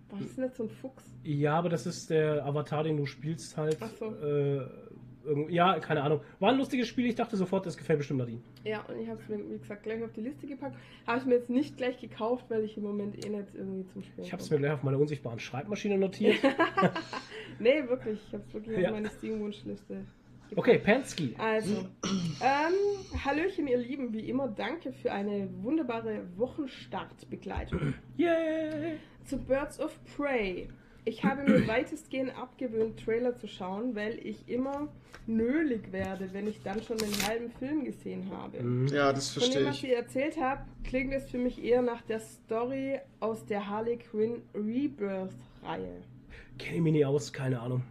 War das nicht so ein Fuchs? Ja, aber das ist der Avatar, den du spielst halt. Ach so. Äh, ja, keine Ahnung. War ein lustiges Spiel, ich dachte sofort, das gefällt bestimmt Nadine. Ja, und ich habe es mir, wie gesagt, gleich auf die Liste gepackt. Habe ich mir jetzt nicht gleich gekauft, weil ich im Moment eh nicht irgendwie zum Spielen Ich habe es mir gleich auf meiner unsichtbaren Schreibmaschine notiert. Nee, wirklich. Ich habe es wirklich Ja. auf meine Steam-Wunschliste. Okay, Pansky. Also, ähm, Hallöchen, ihr Lieben, wie immer, danke für eine wunderbare Wochenstartbegleitung. Yay! Zu Birds of Prey. Ich habe mir weitestgehend abgewöhnt, Trailer zu schauen, weil ich immer nölig werde, wenn ich dann schon den halben Film gesehen habe. Mhm. Ja, das Von dem, verstehe was ich. ihr erzählt habt, klingt es für mich eher nach der Story aus der Harley Quinn Rebirth-Reihe. Kenne ich mich nicht aus, keine Ahnung.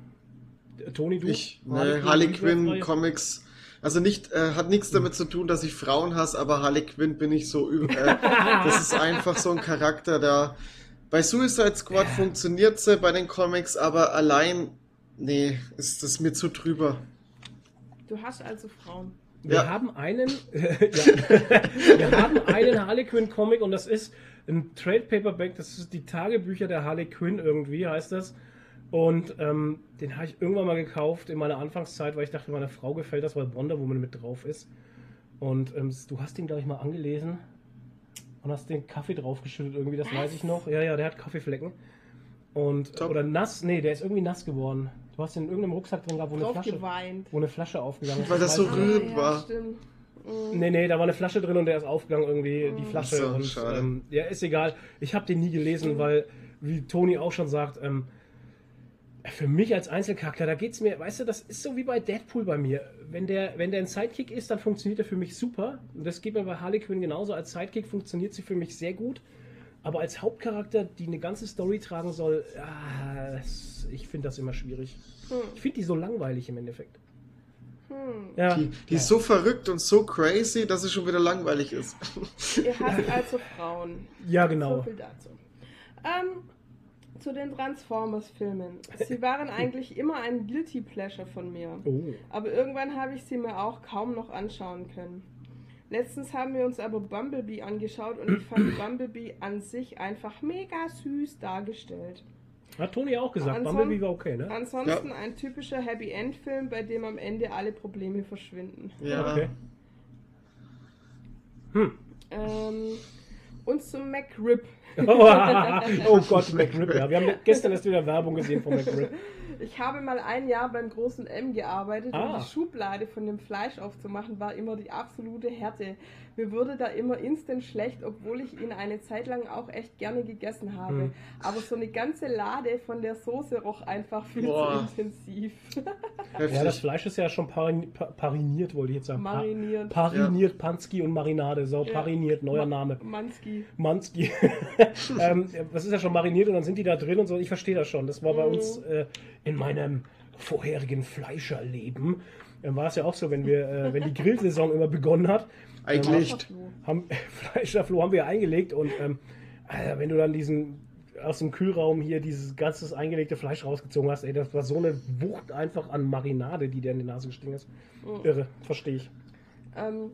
Toni, du? Ich, ne, Harley Quinn Comics. Also nicht, äh, hat nichts damit zu tun, dass ich Frauen hasse, aber Harley Quinn bin ich so über. Äh, das ist einfach so ein Charakter, der. Bei Suicide Squad funktioniert sie bei den Comics, aber allein, nee, ist das mir zu drüber. Du hast also Frauen. Wir Ja. haben einen, ja, wir haben einen Harley Quinn Comic und das ist ein Trade Paperback. Das ist die Tagebücher der Harley Quinn irgendwie heißt das. Und ähm, den habe ich irgendwann mal gekauft in meiner Anfangszeit, weil ich dachte, meiner Frau gefällt das, weil Wonder Woman mit drauf ist. Und ähm, du hast den glaube ich mal angelesen und hast den Kaffee draufgeschüttet irgendwie. Das weiß ich noch. Ja, ja, der hat Kaffeeflecken. Und Top. oder nass, nee, der ist irgendwie nass geworden. Du hast den in irgendeinem Rucksack drin gehabt, wo eine Flasche, wo eine Flasche aufgegangen ist. Weil das so rührend war. stimmt. Mhm. Nee, nee, da war eine Flasche drin und der ist aufgegangen irgendwie, die Flasche. So, und, schade. ähm, ja, ist egal. Ich habe den nie gelesen, Mhm. weil, wie Toni auch schon sagt, ähm, für mich als Einzelcharakter, da geht's mir, weißt du, das ist so wie bei Deadpool bei mir. Wenn der, wenn der ein Sidekick ist, dann funktioniert er für mich super. Und das geht mir bei Harley Quinn genauso. Als Sidekick funktioniert sie für mich sehr gut. Aber als Hauptcharakter, die eine ganze Story tragen soll, ah, das, ich finde das immer schwierig. Hm. Ich finde die so langweilig im Endeffekt. Hm. Ja. Die, die ist so verrückt und so crazy, dass es schon wieder langweilig ist. Ihr hasst also Frauen. ja, So genau. viel dazu. Ähm, zu den Transformers-Filmen. Sie waren eigentlich immer ein Guilty Pleasure von mir. Oh. Aber irgendwann habe ich sie mir auch kaum noch anschauen können. Letztens haben wir uns aber Bumblebee angeschaut und ich fand Bumblebee an sich einfach mega süß dargestellt. Hat Toni auch gesagt, Anson- Bumblebee war okay, ne? Ansonsten ein typischer Happy End Film, bei dem am Ende alle Probleme verschwinden. Ja. Okay. Hm. Ähm, und zum McRib. oh Gott, McRib. Ja. Wir haben gestern erst wieder Werbung gesehen von McRib. Ich habe mal ein Jahr beim großen M gearbeitet Ah. und die Schublade von dem Fleisch aufzumachen war immer die absolute Härte. Mir wurde da immer instant schlecht, obwohl ich ihn eine Zeit lang auch echt gerne gegessen habe. Hm. Aber so eine ganze Lade von der Soße roch einfach viel Boah. zu intensiv. Ja, das Fleisch ist ja schon parin, pa, pariniert, wollte ich jetzt sagen. Pa- Mariniert. Pariniert, Pansky und Marinade. So, Ja. pariniert, neuer Ma- Name. Manski. Mansky. ähm, das ist ja schon mariniert und dann sind die da drin und so. Ich verstehe das schon. Das war bei Mhm. uns äh, in meinem vorherigen Fleischerleben. Äh, war es ja auch so, wenn wir, äh, wenn die Grillsaison immer begonnen hat, Eigentlich. haben Fleischerfloh haben wir eingelegt und ähm, Alter, wenn du dann diesen aus dem Kühlraum hier dieses ganze eingelegte Fleisch rausgezogen hast, ey, das war so eine Wucht einfach an Marinade, die dir in die Nase gestiegen ist. Mhm. Irre, verstehe ich. Ähm,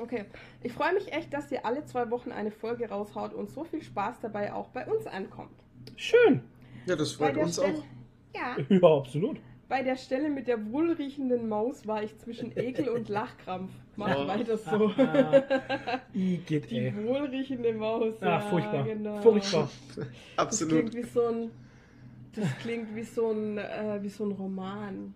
okay. Ich freue mich echt, dass ihr alle zwei Wochen eine Folge raushaut und so viel Spaß dabei auch bei uns ankommt. Schön. Ja, das freut uns Stelle, auch. Ja, Ja, absolut. Bei der Stelle mit der wohlriechenden Maus war ich zwischen Ekel und Lachkrampf. Macht Oh. weiter so. Igitt, Die ey. wohlriechende Maus. Ah, ja, furchtbar. Genau. Furchtbar. Das Absolut. klingt wie so ein. Das klingt wie so ein, äh, wie so ein Roman.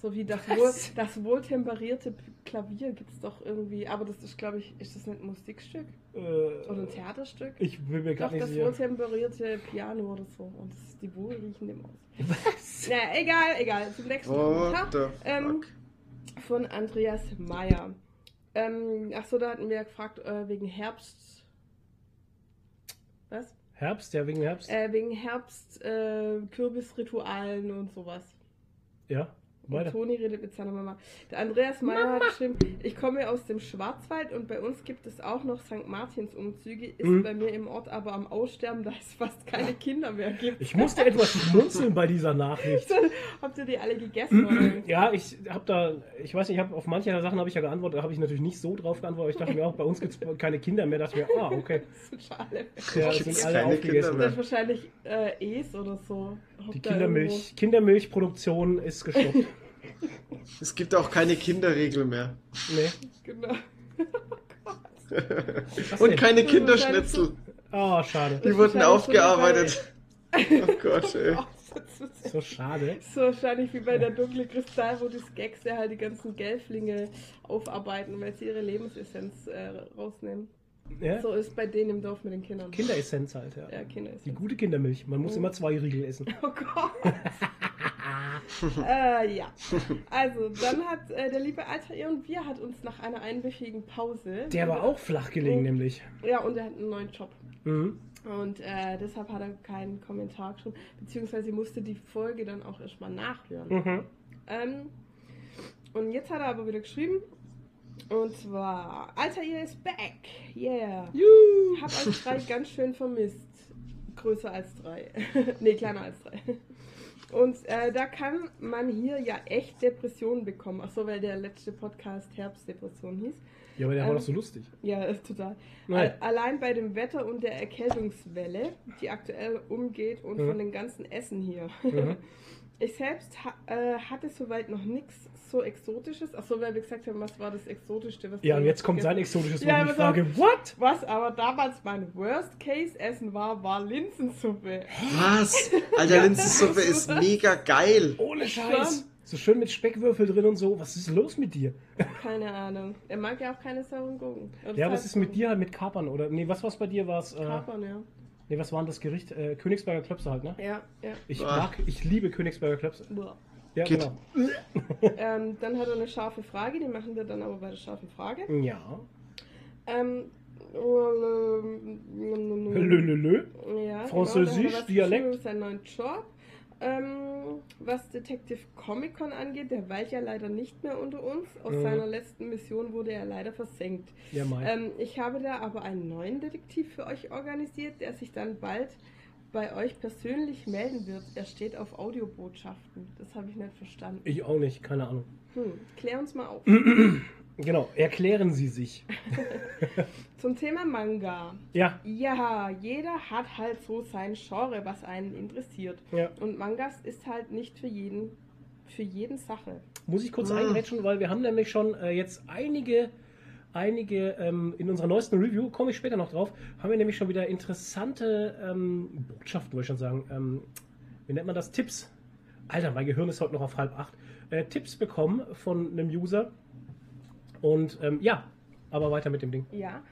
So wie das, wohl, das wohltemperierte Klavier gibt es doch irgendwie. Aber das ist, glaube ich, ist das nicht ein Musikstück? Oder ein Äh, Theaterstück? ich will mir Doch, gerade nicht das sicher. wohltemperierte Piano oder so. Und das ist die wohlriechende Maus. Was? Ja, egal, egal. Zum nächsten Kommentar. the Ähm? Von Andreas Meyer. Ähm, Achso, da hatten wir gefragt, äh, wegen Herbst. Was? Herbst, ja, wegen Herbst. Äh, wegen Herbst, äh, Kürbisritualen und sowas. Ja, weiter. Toni redet mit seiner Mama. Der Andreas Meyer hat geschrieben, ich komme aus dem Schwarzwald und bei uns gibt es auch noch St. Martins Umzüge, ist Mhm. bei mir im Ort aber am Aussterben, da es fast keine Kinder mehr gibt. Ich musste etwas schmunzeln bei dieser Nachricht. Habt ihr die alle gegessen? oder? Ja, ich habe da, ich weiß nicht, ich hab, auf manche der Sachen habe ich ja geantwortet, da habe ich natürlich nicht so drauf geantwortet, aber ich dachte mir auch, bei uns gibt es keine Kinder mehr. Da dachte ich mir, ah, okay. Das ist schade. Ja, Gibt's sind alle aufgegessen. Das ist wahrscheinlich äh, Es oder so. Die Kindermilch, Kindermilchproduktion ist gestoppt. Es gibt auch keine Kinderregel mehr. Nee. Genau. Was Und denn? keine Das ist Kinderschnitzel. Oh, schade. Die wurden aufgearbeitet. Oh Gott, ey. Oh, So schade. So wahrscheinlich wie bei der dunkle Kristall, wo die Skeks ja halt die ganzen Gelflinge aufarbeiten, weil sie ihre Lebensessenz äh, rausnehmen. Ja? So ist bei denen im Dorf mit den Kindern. Kinderessenz halt, ja. Ja, Kinderessenz. Die gute Kindermilch. Man muss Mhm. immer zwei Riegel essen. Oh Gott. äh, ja. Also, dann hat äh, der liebe Altair und wir hat uns nach einer einwöchigen Pause. Der war auch flach gelegen, Mhm. nämlich. Ja, und er hat einen neuen Job. Mhm. Und äh, deshalb hat er keinen Kommentar geschrieben, beziehungsweise musste die Folge dann auch erstmal nachhören. Mhm. Ähm, und jetzt hat er aber wieder geschrieben. Und zwar, Altair is back. Yeah. Juhu. Hab euch drei ganz schön vermisst. Größer als drei. nee, kleiner als drei. Und äh, da kann man hier ja echt Depressionen bekommen. Achso, weil der letzte Podcast Herbstdepression hieß. Ja, aber der war Ähm, doch so lustig. Ja, ist total. Nein. Al- Allein bei dem Wetter und der Erkältungswelle, die aktuell umgeht und Mhm. von dem ganzen Essen hier. Mhm. Ich selbst ha äh, hatte soweit noch nichts so Exotisches. Achso, weil wir gesagt haben, was war das Exotischste? Was Ja, und jetzt kommt sein exotisches Ja, Wort. Ich frage, what? Was aber damals mein Worst-Case-Essen war, war Linsensuppe. Was? Alter, Linsensuppe ist mega geil. Ohne Scheiß. So schön mit Speckwürfel drin und so. Was ist los mit dir? Keine Ahnung. Er mag ja auch keine sauren Gurken. Ja, was ist mit dir halt mit Kapern? Oder, nee, was war's bei dir? War's, äh, Kapern, ja. Nee, was war denn das Gericht? Äh, Königsberger Klöpse halt, ne? Ja, ja. Ich Ah. mag, ich liebe Königsberger Klöpse. Buah. Ja, Geht. genau. ähm, dann hat er eine scharfe Frage, die machen wir dann aber bei der scharfen Frage. Ja. Ähm, Lölölö. Ja, Französisch, genau, da hat er was Dialekt. seinen neuen Job. Ähm, was Detective Comic Con angeht, der weilt ja leider nicht mehr unter uns. Aus Mhm. seiner letzten Mission wurde er leider versenkt. Ja. Ähm, ich habe da aber einen neuen Detektiv für euch organisiert, der sich dann bald bei euch persönlich melden wird. Er steht auf Audiobotschaften. Das habe ich nicht verstanden. ich auch nicht, keine Ahnung. Hm, klär uns mal auf. Genau, erklären Sie sich. Zum Thema Manga. Ja, Ja, jeder hat halt so sein Genre, was einen interessiert. ja. Und Mangas ist halt nicht für jeden, für jeden Sache. Muss ich kurz Ah. eingrätschen, weil wir haben nämlich schon äh, jetzt einige, einige ähm, in unserer neuesten Review, komme ich später noch drauf, haben wir nämlich schon wieder interessante ähm, Botschaften, wollte ich schon sagen. Ähm, wie nennt man das? Tipps. Alter, mein Gehirn ist heute noch auf halb acht. Äh, Tipps bekommen von einem User. Und ähm, ja, aber weiter mit dem Ding. Ja.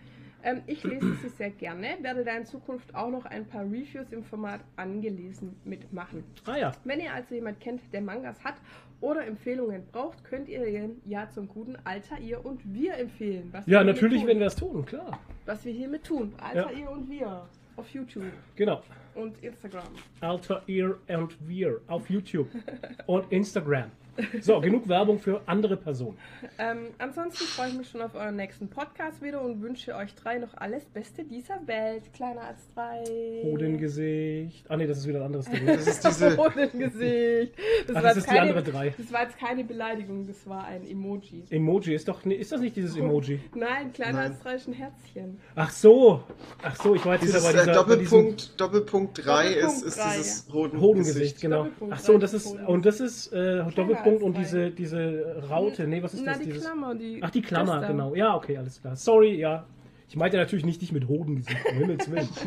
Ähm, ich lese sie sehr gerne, werde da in Zukunft auch noch ein paar Reviews im Format angelesen mitmachen. Ah ja, Wenn ihr also jemand kennt, der Mangas hat oder Empfehlungen braucht, könnt ihr ihn ja zum guten Alter ihr und wir empfehlen. Ja, wir natürlich werden tun. wir das tun, klar. Was wir hiermit tun. Alter ihr und wir. Auf YouTube Genau. und Instagram. Alter Ear and Wir auf YouTube und Instagram. So, genug Werbung für andere Personen. Ähm, ansonsten freue ich mich schon auf euren nächsten Podcast wieder und wünsche euch drei noch alles Beste dieser Welt. Kleiner als drei. Hodengesicht. Ah nee, das ist wieder ein anderes Ding. Das ist diese. Hodengesicht. Das, Ach, war das jetzt ist die andere drei. Das war jetzt keine Beleidigung, das war ein Emoji. Emoji ist doch. Ist das nicht dieses Emoji? Nein, kleiner Nein. als drei ist ein Herzchen. Ach so. Ach so, ich war jetzt Dieses wieder bei äh, dieser. diesem Doppelpunkt, Doppelpunkt 3 ist, ist drei, dieses Hodengesicht. Hodengesicht, genau. Ach so, und das ist und das ist äh, Doppelpunkt als und diese diese Raute. Nee, was ist Na, das? die Dieses. Klammer. Die Ach, die Klammer, das da. genau. Ja, okay, alles klar. Sorry, ja. Ich meinte natürlich nicht dich mit Hodengesicht, um Himmels Willen.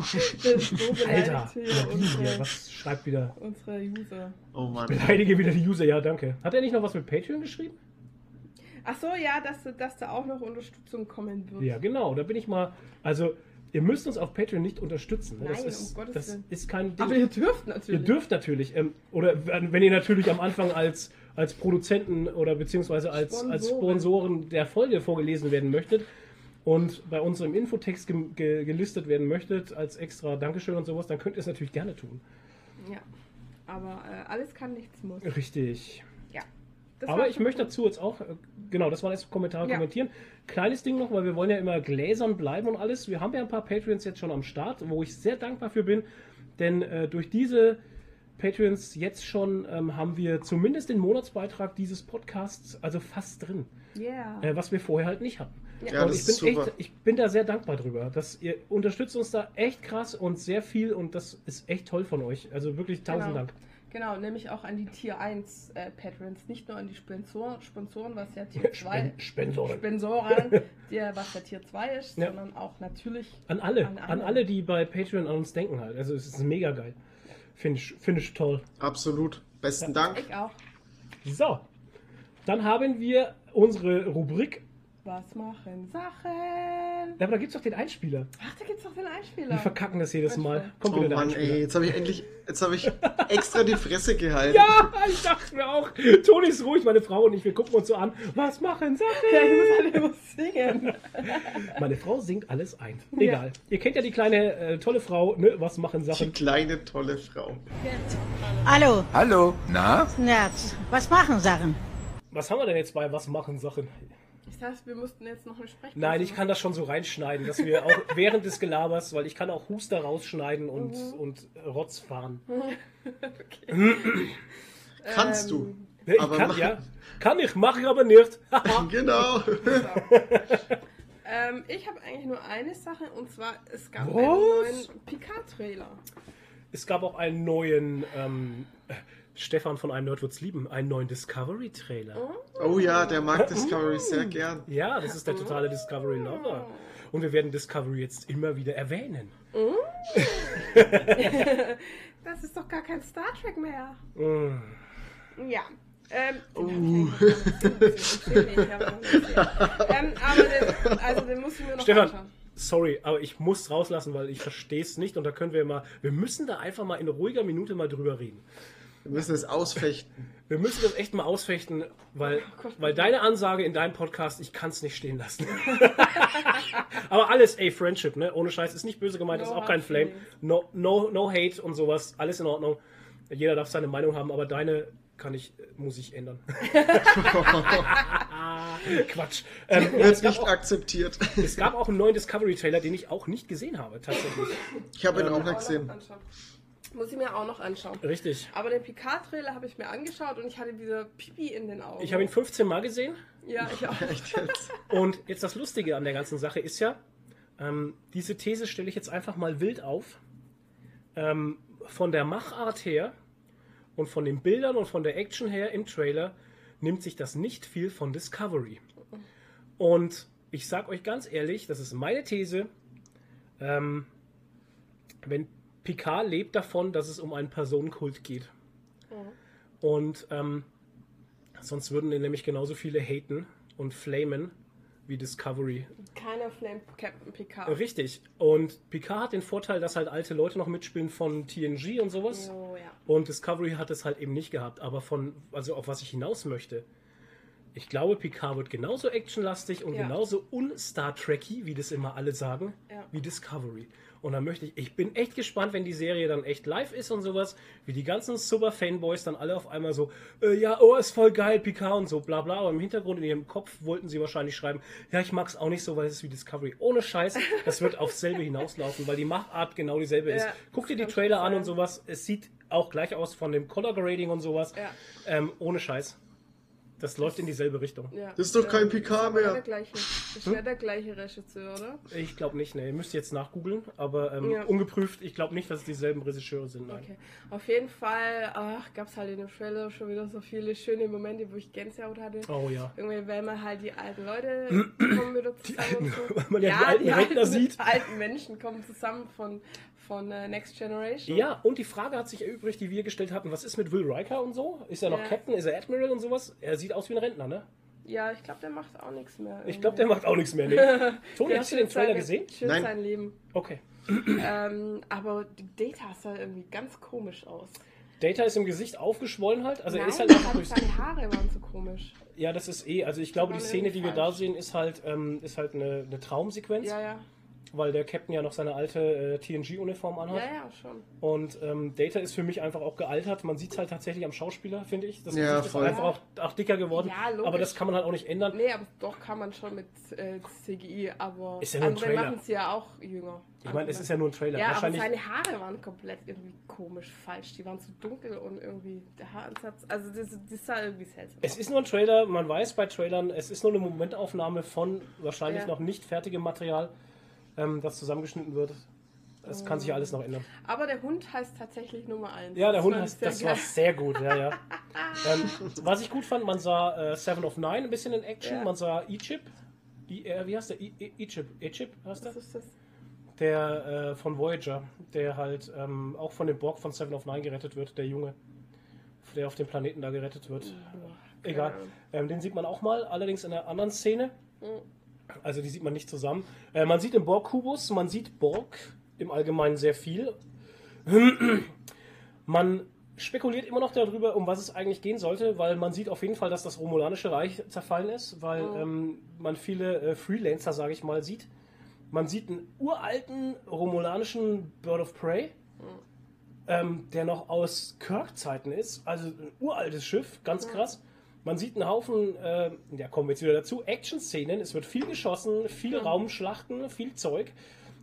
Das so Alter, hier unsere, was schreibt wieder? unsere User. Oh Mann. Beleidige wieder die User, ja, danke. Hat er nicht noch was mit Patreon geschrieben? Ach so, ja, dass, dass da auch noch Unterstützung kommen wird. Ja, genau. Da bin ich mal. Also, ihr müsst uns auf Patreon nicht unterstützen. ne? Das, Nein, ist, um Gottes das Willen. ist kein Ding. Aber ihr dürft ihr natürlich. dürft natürlich. Ähm, oder wenn ihr natürlich am Anfang als, als Produzenten oder beziehungsweise als, als Sponsoren. Sponsoren der Folge vorgelesen werden möchtet und bei uns im Infotext ge ge gelistet werden möchtet als extra Dankeschön und sowas, dann könnt ihr es natürlich gerne tun. Ja. Aber äh, alles kann, nichts muss. Richtig. Ja. Das Aber ich möchte dazu jetzt auch, äh, genau, das war das Kommentar Ja. kommentieren. Kleines Ding noch, weil wir wollen ja immer gläsern bleiben und alles. Wir haben ja ein paar Patreons jetzt schon am Start, wo ich sehr dankbar für bin, denn äh, durch diese Patreons jetzt schon ähm, haben wir zumindest den Monatsbeitrag dieses Podcasts also fast drin, Yeah. äh, was wir vorher halt nicht hatten. Ja, und ich bin, echt, ich bin da sehr dankbar drüber, dass ihr unterstützt uns da echt krass und sehr viel und das ist echt toll von euch. Also wirklich tausend Genau. Dank. Genau, nämlich auch an die Tier 1 äh, Patrons, nicht nur an die Sponsoren, Sponsoren was ja Tier 2 Spensoren. Sponsoren, der, was ja Tier 2 ist, Ja. sondern auch natürlich An alle, An an alle, die bei Patreon an uns denken halt. Also es ist mega geil. Finde ich, find ich toll. Absolut. Besten Dank. ich auch. So, dann haben wir unsere Rubrik. Was machen Sachen? Ja, aber da gibt es doch den Einspieler. Ach, da gibt's doch den Einspieler. Wir verkacken das jedes Mal. Kommt Oh wieder der Mann, Einspieler. ey, jetzt habe ich endlich, jetzt habe ich extra die Fresse gehalten. Ja, ich dachte mir auch. Toni ist ruhig, meine Frau und ich, wir gucken uns so an. Was machen Sachen? Ja, ich muss halt immer singen. Meine Frau singt alles ein. Egal. Ihr kennt ja die kleine, äh, tolle Frau, ne? Was machen Die Sachen? kleine, tolle Frau. Hallo, Hallo, na? ja, was machen Sachen? Was haben wir denn jetzt bei Was machen Sachen? Ich dachte, wir mussten jetzt noch eine Sprechpause Nein, ich kann das schon so reinschneiden, dass wir auch während des Gelabers, weil ich kann auch Huster rausschneiden und, und Rotz fahren. Kannst Ähm, Ja, Ich Aber kann, mach- ja. Kann ich, mache ich aber nicht. du. Genau. Ähm, ich habe eigentlich nur eine Sache und zwar, es gab Was? einen neuen Picard-Trailer. es gab auch einen neuen, ähm, äh, Stefan von einem Nerd wird's lieben, einen neuen Discovery-Trailer. Oh ja, der mag Discovery sehr gern. Ja, das ist der totale Discovery-Lover. Und wir werden Discovery jetzt immer wieder erwähnen. Das ist doch gar kein Star Trek mehr. Mm. Ja. Ähm, nicht gesehen. ähm, aber den, also den muss ich mir noch Stefan, anschauen. sorry, aber ich muss rauslassen, weil ich verstehe es nicht und da können wir mal, wir müssen da einfach mal in ruhiger Minute mal drüber reden. Wir müssen es ausfechten. Wir müssen das echt mal ausfechten, weil, weil deine Ansage in deinem Podcast, ich kann es nicht stehen lassen. Aber alles, ey, Friendship, ne? Ohne Scheiß, ist nicht böse gemeint, No ist auch kein Flame. No, no, no hate und sowas, alles in Ordnung. Jeder darf seine Meinung haben, aber deine kann ich, muss ich ändern. Quatsch. Ähm, Wird gab nicht auch, akzeptiert. es gab auch einen neuen Discovery-Trailer, den ich auch nicht gesehen habe, tatsächlich. Ich habe ihn auch Auch nicht gesehen. Muss ich mir auch noch anschauen. Richtig. Aber den Picard-Trailer habe ich mir angeschaut und ich hatte wieder Pipi in den Augen. Ich habe ihn 15 Mal gesehen. Ja, ich auch. Echt jetzt? Und jetzt das Lustige an der ganzen Sache ist ja, ähm, diese These stelle ich jetzt einfach mal wild auf. Ähm, von der Machart her und von den Bildern und von der Action her im Trailer nimmt sich das nicht viel von Discovery. Und ich sag euch ganz ehrlich, das ist meine These, ähm, wenn Picard lebt davon, dass es um einen Personenkult geht. Und ähm, sonst würden ihn nämlich genauso viele haten und flamen wie Discovery. Keiner flamed Captain Picard. Richtig. Und Picard hat den Vorteil, dass halt alte Leute noch mitspielen von TNG und sowas. Oh, ja. Und Discovery hat es halt eben nicht gehabt. Aber von, also auf was ich hinaus möchte, ich glaube, Picard wird genauso actionlastig und Ja. genauso un-Star Trekky, wie das immer alle sagen, Ja. wie Discovery. Und dann möchte ich, ich bin echt gespannt, wenn die Serie dann echt live ist und sowas, wie die ganzen super Fanboys dann alle auf einmal so, äh, ja, oh, ist voll geil, Picard und so, bla bla. Aber im Hintergrund in ihrem Kopf wollten sie wahrscheinlich schreiben, ja, ich mag es auch nicht so, weil es ist wie Discovery. Ohne Scheiß, das wird aufs selbe hinauslaufen, weil die Machart genau dieselbe ist. Ja, Guck dir die Trailer an und sowas. Es sieht auch gleich aus von dem Color Grading und sowas. Ja. Ähm, ohne Scheiß. Das läuft in dieselbe Richtung. Ja. Das ist doch kein wäre mehr. Der gleiche, das wäre der gleiche Regisseur, oder? Ich glaube nicht, ne. Ihr müsst jetzt nachgoogeln, aber ähm, Ja. ungeprüft, ich glaube nicht, dass es dieselben Regisseure sind. Nein. Okay. Auf jeden Fall gab es halt in dem Trailer schon wieder so viele schöne Momente, wo ich Gänsehaut hatte. Oh ja. Irgendwie, wenn man halt die alten Leute kommen wieder zusammen und so. weil man ja die alten Rentner alten, sieht. alten Menschen kommen zusammen von, von äh, Next Generation. Ja, und die Frage hat sich erübrigt, die wir gestellt hatten, was ist mit Will Riker und so? Ist er noch Ja. Captain, ist er Admiral und sowas? Er sieht aus wie ein Rentner, ne? Ja, ich glaube, der macht auch nichts mehr. Ich glaube, der macht auch nichts mehr. Nee. Toni, hast du den Trailer seine- gesehen? führt Nein. sein Leben. Okay. Ähm, aber die Data sah irgendwie ganz komisch aus. Data ist im Gesicht aufgeschwollen halt, also er Nein, ist halt einfach seine- durch. seine Haare waren so komisch. Ja, das ist eh, also ich glaube, die Szene, die wir da falsch. sehen, ist halt, ähm, ist halt eine, eine Traumsequenz, Ja, ja. Weil der Captain ja noch seine alte äh, TNG-Uniform anhat. Ja, ja, schon. Und ähm, Data ist für mich einfach auch gealtert. Man sieht es halt tatsächlich am Schauspieler, finde ich. Das Ja, ist voll. einfach auch, auch dicker geworden. Ja, logisch. aber das kann man halt auch nicht ändern. Nee, aber doch kann man schon mit äh, CGI, aber Ist ja nur ein andere Trailer. machen sie ja auch jünger. Ich meine, es ist ja nur ein Trailer. Ja, aber Wahrscheinlich, seine Haare waren komplett irgendwie komisch falsch. Die waren zu dunkel und irgendwie der Haaransatz. Also das, das sah irgendwie seltsam es ist nur ein Trailer. Man weiß bei Trailern, es ist nur eine Momentaufnahme von wahrscheinlich Ja. noch nicht fertigem Material, ähm, das zusammengeschnitten wird. Das kann sich alles noch ändern. Aber der Hund heißt tatsächlich Nummer 1. Ja, der Hund heißt, das war sehr gut, ja, ja. ähm, was ich gut fand, man sah äh, Seven of Nine ein bisschen in Action, Ja. man sah E-Chip, I, äh, wie heißt der? I- I- E-Chip, E-Chip heißt der? Was ist das? Der äh, von Voyager, der halt ähm, auch von dem Borg von Seven of Nine gerettet wird, der Junge, der auf dem Planeten da gerettet wird. Egal. Ahnung. Ähm, den sieht man auch mal, allerdings in einer anderen Szene. Mhm. Also die sieht man nicht zusammen. Äh, man sieht im Borg-Kubus, man sieht Borg im Allgemeinen sehr viel. Man spekuliert immer noch darüber, um was es eigentlich gehen sollte, weil man sieht auf jeden Fall, dass das Romulanische Reich zerfallen ist, weil Mhm. ähm, man viele äh, Freelancer, sage ich mal, sieht. Man sieht einen uralten romulanischen Bird of Prey, ähm, der noch aus Kirk-Zeiten ist, also ein uraltes Schiff, ganz Ja. krass. Man sieht einen Haufen, äh, ja, kommen wir jetzt wieder dazu, Action-Szenen. Es wird viel geschossen, viel Ja. Raumschlachten, viel Zeug,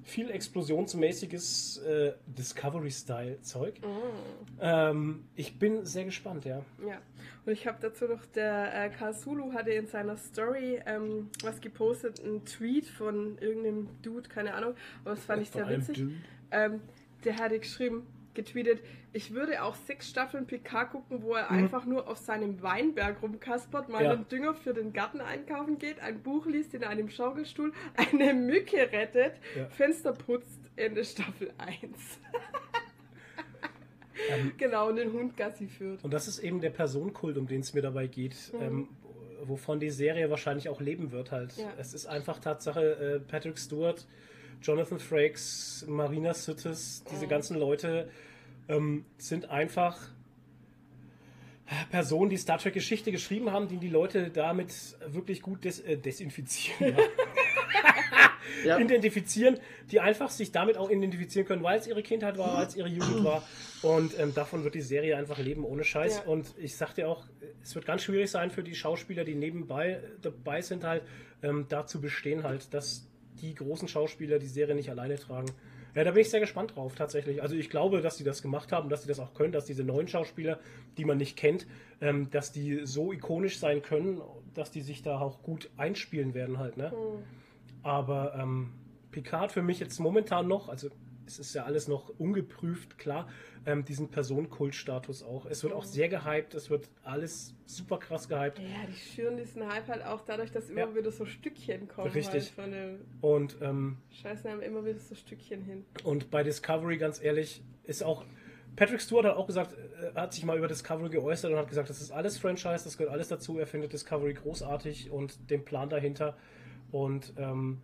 viel explosionsmäßiges äh, Discovery-Style-Zeug. Mhm. Ähm, ich bin sehr gespannt, ja. Ja, und ich habe dazu noch, der äh, Karl Sulu hatte in seiner Story ähm, was gepostet, einen Tweet von irgendeinem Dude, keine Ahnung, aber das fand ich Von sehr witzig. Ähm, der hatte geschrieben, getweetet, ich würde auch sechs Staffeln PK gucken, wo er Mhm. einfach nur auf seinem Weinberg rumkaspert, mal Ja. einen Dünger für den Garten einkaufen geht, ein Buch liest in einem Schaukelstuhl, eine Mücke rettet, Ja. Fenster putzt, Ende Staffel 1. Ähm, genau, und den Hund Gassi führt. Und das ist eben der Personenkult, um den es mir dabei geht, Mhm. ähm, wovon die Serie wahrscheinlich auch leben wird halt. Ja. Es ist einfach Tatsache, äh, Patrick Stewart, Jonathan Frakes, Marina Sittis, diese Mhm. ganzen Leute ähm, sind einfach Personen, die Star Trek Geschichte geschrieben haben, die die Leute damit wirklich gut des äh, desinfizieren. Ja. identifizieren, die einfach sich damit auch identifizieren können, weil es ihre Kindheit war, weil es ihre Jugend war. Und ähm, davon wird die Serie einfach leben, ohne Scheiß. Ja. Und ich sag dir auch, es wird ganz schwierig sein für die Schauspieler, die nebenbei dabei sind, halt, ähm, da zu bestehen, halt, dass die großen Schauspieler die Serie nicht alleine tragen. Ja, da bin ich sehr gespannt drauf, tatsächlich. Also ich glaube, dass sie das gemacht haben, dass sie das auch können, dass diese neuen Schauspieler, die man nicht kennt, ähm, dass die so ikonisch sein können, dass die sich da auch gut einspielen werden halt, ne? Mhm. Aber ähm, Picard für mich jetzt momentan noch, also es ist ja alles noch ungeprüft, klar, ähm, diesen Personenkultstatus auch. Es wird auch sehr gehypt, es wird alles super krass gehypt. Ja, die schüren diesen Hype halt auch dadurch, dass immer Ja. wieder so Stückchen kommen. Richtig. Halt von dem Und, ähm, haben immer wieder so Stückchen hin. und bei Discovery, ganz ehrlich, ist auch. Patrick Stewart hat auch gesagt, äh, hat sich mal über Discovery geäußert und hat gesagt, das ist alles Franchise, das gehört alles dazu. Er findet Discovery großartig und den Plan dahinter. Und ähm,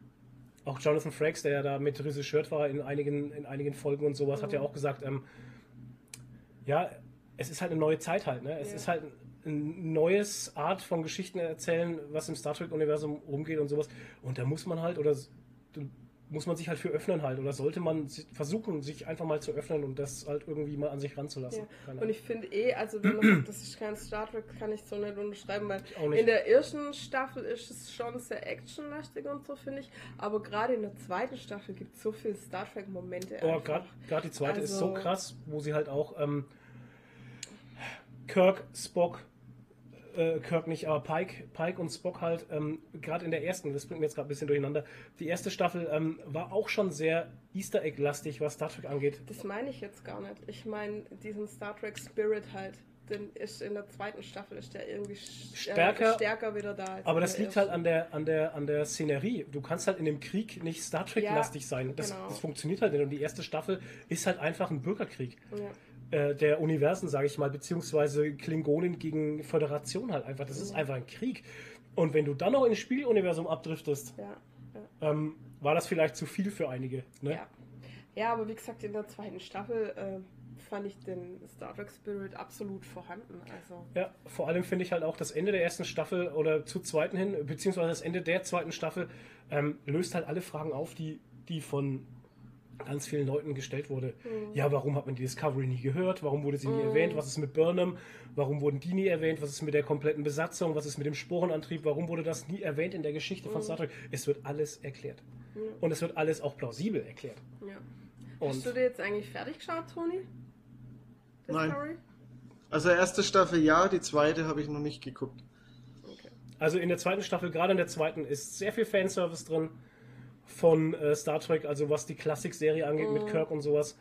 auch Jonathan Frakes, der ja da mit Regisseur war in einigen, in einigen Folgen und sowas, hat ja auch gesagt, ähm, ja, es ist halt eine neue Zeit halt. Ne? Es Ja. ist halt ein neues Art von Geschichten erzählen, was im Star Trek-Universum rumgeht und sowas. Und da muss man halt, oder muss man sich halt für öffnen halt, oder sollte man versuchen, sich einfach mal zu öffnen und das halt irgendwie mal an sich ranzulassen. Ja. Und ich finde eh, also wenn man sagt, das ist kein Star Trek, kann ich so nicht unterschreiben, weil nicht. in der ersten Staffel ist es schon sehr actionlastig und so, finde ich. Aber gerade in der zweiten Staffel gibt es so viele Star Trek-Momente. Oh, gerade die zweite ist Also- so krass, wo sie halt auch ähm, Kirk, Spock, äh, Kirk nicht, aber Pike, Pike und Spock halt, ähm, gerade in der ersten, das bringt mir jetzt gerade ein bisschen durcheinander, die erste Staffel ähm, war auch schon sehr Easter Egg-lastig, was Star Trek angeht. Das meine ich jetzt gar nicht. Ich meine diesen Star Trek Spirit halt. Den ist in der zweiten Staffel ist der irgendwie Stärker, stärker wieder da. Aber das liegt halt an der, an, der, an der Szenerie. Du kannst halt in dem Krieg nicht Star Trek-lastig Ja, sein. Das, genau. das funktioniert halt nicht. Und die erste Staffel ist halt einfach ein Bürgerkrieg. Ja. Äh, der Universen, sage ich mal, beziehungsweise Klingonen gegen Föderation halt einfach. Das ist einfach ein Krieg. Und wenn du dann noch ins Spieluniversum abdriftest, Ja, ja. ähm, war das vielleicht zu viel für einige. Ne? Ja. ja, aber wie gesagt, in der zweiten Staffel äh, fand ich den Star Trek Spirit absolut vorhanden. Also, Ja, vor allem finde ich halt auch das Ende der ersten Staffel oder zur zweiten hin, beziehungsweise das Ende der zweiten Staffel, ähm, löst halt alle Fragen auf, die, die von ganz vielen Leuten gestellt wurde. Ja, warum hat man die Discovery nie gehört? Warum wurde sie nie Mhm. erwähnt? Was ist mit Burnham? Warum wurden die nie erwähnt? Was ist mit der kompletten Besatzung? Was ist mit dem Sporenantrieb? Warum wurde das nie erwähnt in der Geschichte von Mhm. Star Trek? Es wird alles erklärt. Ja. Und es wird alles auch plausibel erklärt. ja. Und Hast du dir jetzt eigentlich fertig geschaut, Toni? Nein. Discovery? Also erste Staffel ja, die zweite habe ich noch nicht geguckt. Okay. Also in der zweiten Staffel, gerade in der zweiten, ist sehr viel Fanservice drin. Von äh, Star Trek, also was die Klassikserie angeht mit Mhm. Kirk und sowas.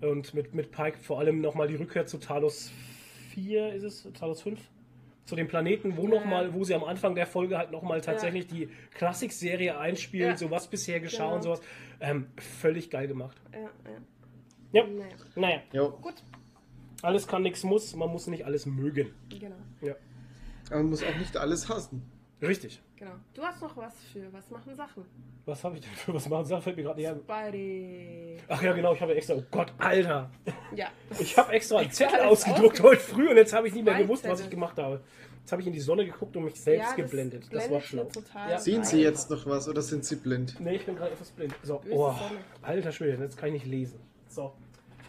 Und mit, mit Pike vor allem nochmal die Rückkehr zu Talos 4, ist es? Talos 5? Zu dem Planeten, wo Ja. noch mal, wo sie am Anfang der Folge halt nochmal tatsächlich die Klassikserie einspielen, Ja. so was bisher geschah Genau. und sowas. Ähm, völlig geil gemacht. Ja, ja. Ja, Naja, naja, Jo. gut, alles kann, nichts muss, man muss nicht alles mögen. genau. Ja, Aber man muss auch nicht alles hassen. Richtig. Genau. Du hast noch was für Was machen Sachen? Was habe ich denn für was machen? Sachen fällt mir gerade nicht ein. Spidey. Ach ja, genau, ich habe extra, oh Gott, Alter. Ja. Ich habe extra einen Zettel ausgedruckt ausge- heute früh und jetzt habe ich nicht mehr gewusst, was ich gemacht habe. Jetzt habe ich in die Sonne geguckt und mich selbst Ja, das geblendet. Das war schon schlau. total Ja. Sehen Sie jetzt noch was oder sind Sie blind? Nee, ich bin gerade etwas blind. So, oh, alter Schwede, jetzt kann ich nicht lesen. So.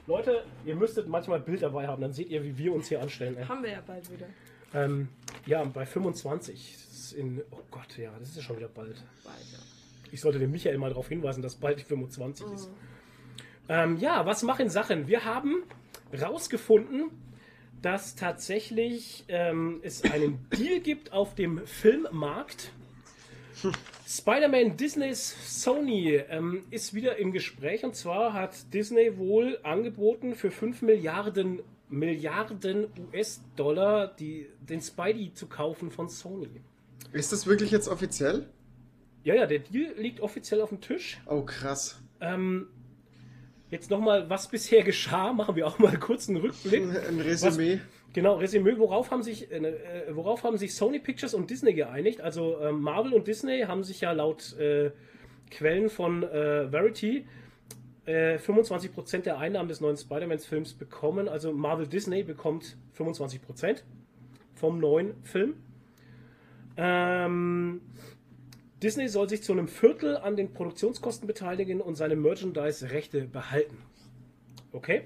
Leute, ihr müsstet manchmal Bild dabei haben, dann seht ihr, wie wir uns hier anstellen. Ey. Haben wir ja bald wieder. Ähm, ja, bei 25. Ist in, oh Gott, ja, das ist ja schon wieder bald. Bald, ja. Ich sollte den Michael mal darauf hinweisen, dass bald die 25 Mhm. ist. Ähm, ja, was machen Sachen? Wir haben rausgefunden, dass tatsächlich ähm, es einen Deal gibt auf dem Filmmarkt. Spider-Man Disneys Sony ähm, ist wieder im Gespräch und zwar hat Disney wohl angeboten für 5 Milliarden Milliarden US-Dollar den Spidey zu kaufen von Sony. Ist das wirklich jetzt offiziell? Ja, ja, der Deal liegt offiziell auf dem Tisch. Oh, krass. Ähm, jetzt nochmal, was bisher geschah, machen wir auch mal kurz einen Rückblick. Ein Resümee. Genau, Resümee, worauf haben sich, äh, äh, worauf haben sich Sony Pictures und Disney geeinigt? Also ähm, Marvel und Disney haben sich ja laut äh, Quellen von äh, Verity äh, 25% der Einnahmen des neuen Spider-Man-Films bekommen. Also Marvel Disney bekommt 25% vom neuen Film. Ähm, Disney soll sich zu einem Viertel an den Produktionskosten beteiligen und seine Merchandise-Rechte behalten. Okay,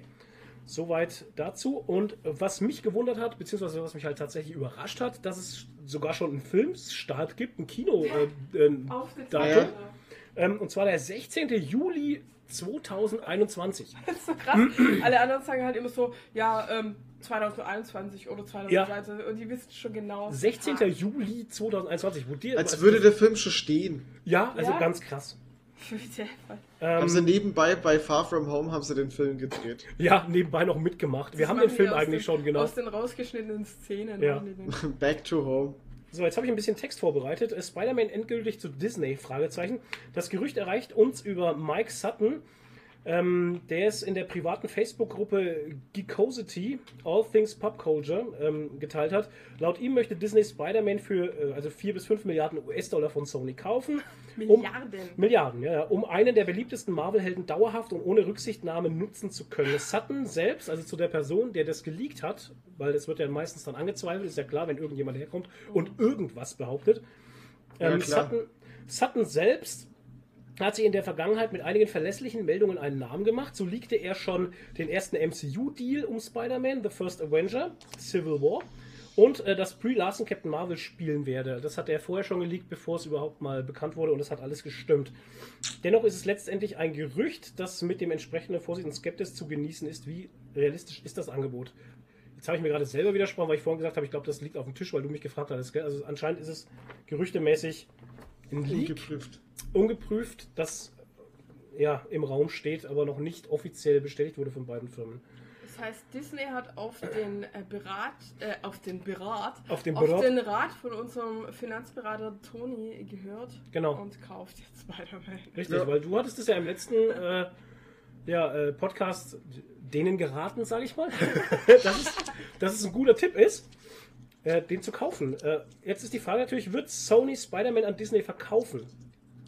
soweit dazu. Und was mich gewundert hat, beziehungsweise was mich halt tatsächlich überrascht hat, dass es sogar schon einen Filmstart gibt, ein Kino. Äh, äh, ähm, und zwar der 16. Juli 2021. Das ist so krass. Alle anderen sagen halt immer so, ja, ähm, 2021 oder 2020 und die wissen schon genau. 16. Ah, Juli 2021. Wo dir, Als würde der Film schon stehen. Ja, also Ja? ganz krass. der haben sie Ähm, nebenbei bei Far From Home haben sie den Film gedreht. ja, nebenbei noch mitgemacht. Wir Das haben machen den Film die eigentlich den, schon, genau. Aus den rausgeschnittenen Szenen. Ja. die. Back to Home. So, jetzt habe ich ein bisschen Text vorbereitet. Äh, Spider-Man endgültig zu Disney? Fragezeichen. Das Gerücht erreicht uns über Mike Sutton, ähm, der es in der privaten Facebook-Gruppe Geekosity, All Things Pop Culture, ähm, geteilt hat. Laut ihm möchte Disney Spider-Man für äh, also 4 bis 5 Milliarden US-Dollar von Sony kaufen. Um, Milliarden. Milliarden, ja, ja, um einen der beliebtesten Marvel-Helden dauerhaft und ohne Rücksichtnahme nutzen zu können. Sutton selbst, also zu der Person, der das geleakt hat, weil das wird ja meistens dann angezweifelt, ist ja klar, wenn irgendjemand herkommt und irgendwas behauptet. Ja, Ähm, klar. Sutton, Sutton selbst hat sich in der Vergangenheit mit einigen verlässlichen Meldungen einen Namen gemacht. So leakte er schon den ersten MCU-Deal um Spider-Man, The First Avenger, Civil War und äh, dass Brie Larson Captain Marvel spielen werde. Das hat er vorher schon geleakt, bevor es überhaupt mal bekannt wurde und es hat alles gestimmt. Dennoch ist es letztendlich ein Gerücht, das mit dem entsprechenden Vorsicht und Skeptis zu genießen ist. Wie realistisch ist das Angebot? Jetzt habe ich mir gerade selber widersprochen, weil ich vorhin gesagt habe, ich glaube, das liegt auf dem Tisch, weil du mich gefragt. Gell? Also anscheinend ist es gerüchtemäßig ein Leak Ungeprüft. ungeprüft, das ja im Raum steht, aber noch nicht offiziell bestätigt wurde von beiden Firmen. Das heißt, Disney hat auf den äh, Berat, äh, auf den Berat, Auf den auf Berat? den Rat von unserem Finanzberater Toni gehört Genau. und kauft jetzt Spider-Man. Richtig, Ja. weil du hattest es ja im letzten äh, ja, äh, Podcast denen geraten, sage ich mal, dass, es, dass es ein guter Tipp ist, äh, den zu kaufen. Äh, jetzt ist die Frage natürlich, wird Sony Spider-Man an Disney verkaufen?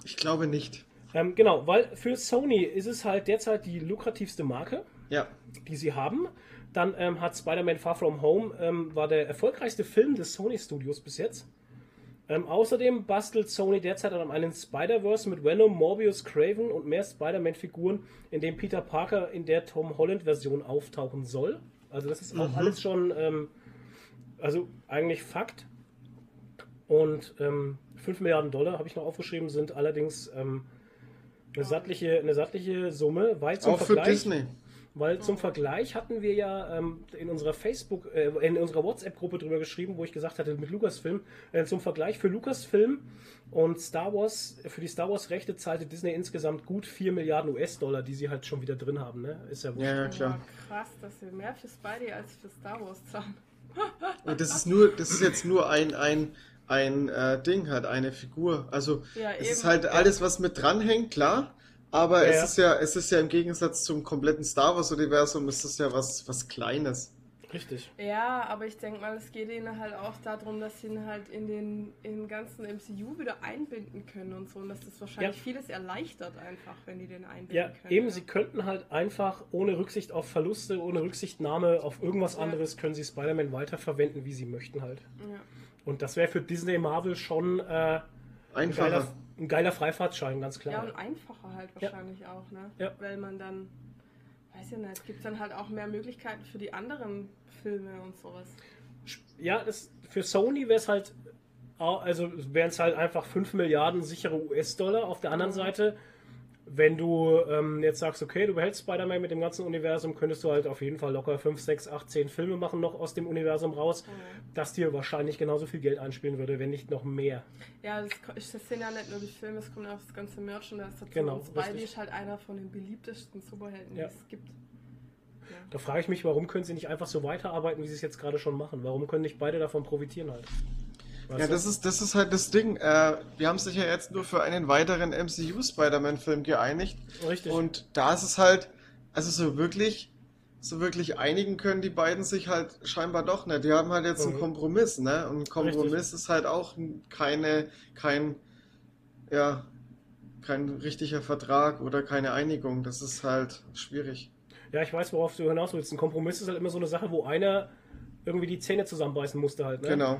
Ich glaube nicht. Ähm, genau, weil für Sony ist es halt derzeit die lukrativste Marke. Ja. die sie haben. Dann ähm, hat Spider-Man Far From Home ähm, war der erfolgreichste Film des Sony Studios bis jetzt. Ähm, außerdem bastelt Sony derzeit an einem Spider-Verse mit Venom, Morbius, Craven und mehr Spider-Man-Figuren, in dem Peter Parker in der Tom Holland-Version auftauchen soll. Also das ist auch alles schon, ähm, also eigentlich Fakt. Und ähm, 5 Milliarden Dollar, habe ich noch aufgeschrieben, sind allerdings ähm, eine, sattliche, eine sattliche Summe, weit zum Auch für Vergleich Disney. Weil zum Vergleich hatten wir ja ähm, in unserer Facebook, äh, in unserer WhatsApp-Gruppe drüber geschrieben, wo ich gesagt hatte, mit Lucasfilm, äh, zum Vergleich für Lucasfilm und Star Wars, für die Star Wars-Rechte zahlte Disney insgesamt gut 4 Milliarden US-Dollar, die sie halt schon wieder drin haben, ne? Ist ja wurscht. Ja, ja, klar. Ja, krass, dass wir mehr für Spidey als für Star Wars zahlen. Und das ist nur, das ist jetzt nur ein, ein, ein äh, Ding, halt eine Figur. Also Ja, es eben. ist halt alles, was mit dranhängt, klar. Aber Ja, es ja. ist ja, es ist ja im Gegensatz zum kompletten Star Wars Universum, ist es ja was, was Kleines. Richtig. Ja, aber ich denke mal, es geht ihnen halt auch darum, dass sie ihn halt in den, in den ganzen MCU wieder einbinden können und so. Und dass das wahrscheinlich Ja. vieles erleichtert einfach, wenn die den einbinden Ja, können. eben, ja. sie könnten halt einfach ohne Rücksicht auf Verluste, ohne Rücksichtnahme auf irgendwas Ja. anderes, können sie Spider-Man weiterverwenden, wie sie möchten halt. Ja. Und das wäre für Disney Marvel schon äh, ein, Einfacher. geiler, ein geiler Freifahrtschein, ganz ja, klar. und einfacher halt Ja. wahrscheinlich auch, ne? Ja. Weil man dann, weiß ja nicht, es gibt dann halt auch mehr Möglichkeiten für die anderen Filme und sowas. Ja, das, für Sony wäre es halt, also wären es halt einfach 5 Milliarden sichere US-Dollar. Auf der anderen Mhm. Seite, wenn du ähm, jetzt sagst, okay, du behältst Spider-Man mit dem ganzen Universum, könntest du halt auf jeden Fall locker 5, 6, 8, 10 Filme machen noch aus dem Universum raus, das dir wahrscheinlich genauso viel Geld einspielen würde, wenn nicht noch mehr. Ja, das, das sind ja nicht nur die Filme, es kommt auch das ganze Merchandise dazu. Genau, und Spidey ist halt einer von den beliebtesten Superhelden, Ja. die es gibt. Da frage ich mich, warum können sie nicht einfach so weiterarbeiten, wie sie es jetzt gerade schon machen? Warum können nicht beide davon profitieren halt? Weißt Ja, du? das ist, das ist halt das Ding. Äh, wir haben sich ja jetzt nur für einen weiteren MCU Spider-Man-Film geeinigt. Richtig. Und da ist es halt, also so wirklich, so wirklich einigen können die beiden sich halt scheinbar doch nicht. Die haben halt jetzt einen Mhm. Kompromiss, ne? Und ein Kompromiss Richtig. ist halt auch keine, kein, ja, kein richtiger Vertrag oder keine Einigung. Das ist halt schwierig. Ja, ich weiß, worauf du hinaus willst. Ein Kompromiss ist halt immer so eine Sache, wo einer irgendwie die Zähne zusammenbeißen musste halt, ne? Genau.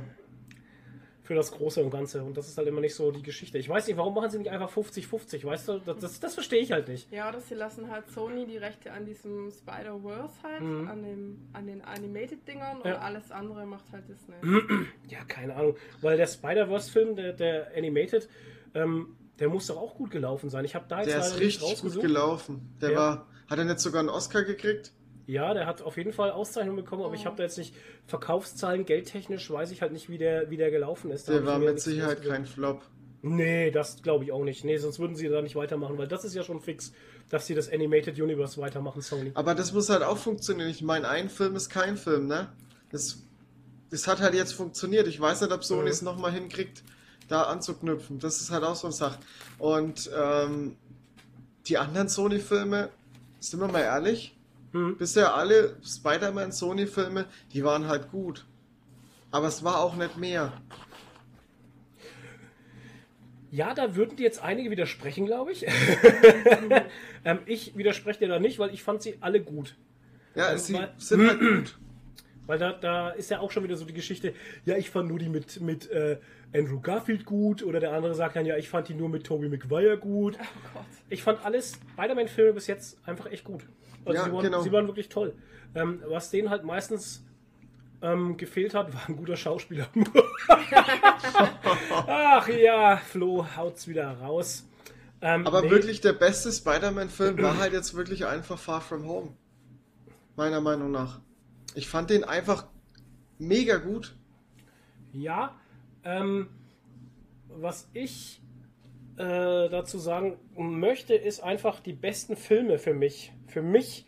Für das Große und Ganze. Und das ist halt immer nicht so die Geschichte. Ich weiß nicht, warum machen sie nicht einfach 50-50, weißt du? Das, das, das verstehe ich halt nicht. Ja, oder sie lassen halt Sony die Rechte an diesem Spider-Verse halt, Mhm. an, dem, an den Animated-Dingern und Ja. alles andere macht halt Disney. Ja, keine Ahnung. Weil der Spider-Verse-Film, der, der Animated, ähm, der muss doch auch gut gelaufen sein. Ich habe da jetzt Der ist richtig gut gelaufen. Der Ja. war, hat er nicht sogar einen Oscar gekriegt? Ja, der hat auf jeden Fall Auszeichnung bekommen, aber ich habe da jetzt nicht Verkaufszahlen, geldtechnisch weiß ich halt nicht, wie der, wie der gelaufen ist. Da Der war mit Sicherheit kein Flop. Nee, das glaube ich auch nicht. Nee, sonst würden sie da nicht weitermachen, weil das ist ja schon fix, dass sie das Animated Universe weitermachen, Sony. Aber das muss halt auch funktionieren. Ich meine, ein Film ist kein Film, ne? Das, das hat halt jetzt funktioniert. Ich weiß nicht, ob Sony Mhm. es nochmal hinkriegt, da anzuknüpfen. Das ist halt auch so eine Sache. Und ähm, die anderen Sony-Filme, sind wir mal ehrlich, Mhm. bisher alle Spider-Man-Sony-Filme, die waren halt gut. Aber es war auch nicht mehr. Ja, da würden dir jetzt einige widersprechen, glaube ich. ähm, ich widerspreche dir da nicht, weil ich fand sie alle gut. Ja, Ähm, sie weil- sind halt gut. Weil da, da ist ja auch schon wieder so die Geschichte, ja, ich fand nur die mit, mit äh, Andrew Garfield gut oder der andere sagt dann, ja, ich fand die nur mit Tobey Maguire gut. Oh Gott. Ich fand alles Spider-Man-Filme bis jetzt einfach echt gut. Also Ja, sie, waren, genau. sie waren wirklich toll. Ähm, was denen halt meistens ähm, gefehlt hat, war ein guter Schauspieler. Ach ja, Flo haut's wieder raus. Ähm, Aber nee, wirklich der beste Spider-Man-Film war halt jetzt wirklich einfach Far From Home. Meiner Meinung nach. Ich fand den einfach mega gut. Ja, ähm, was ich äh, dazu sagen möchte, ist einfach die besten Filme für mich. Für mich,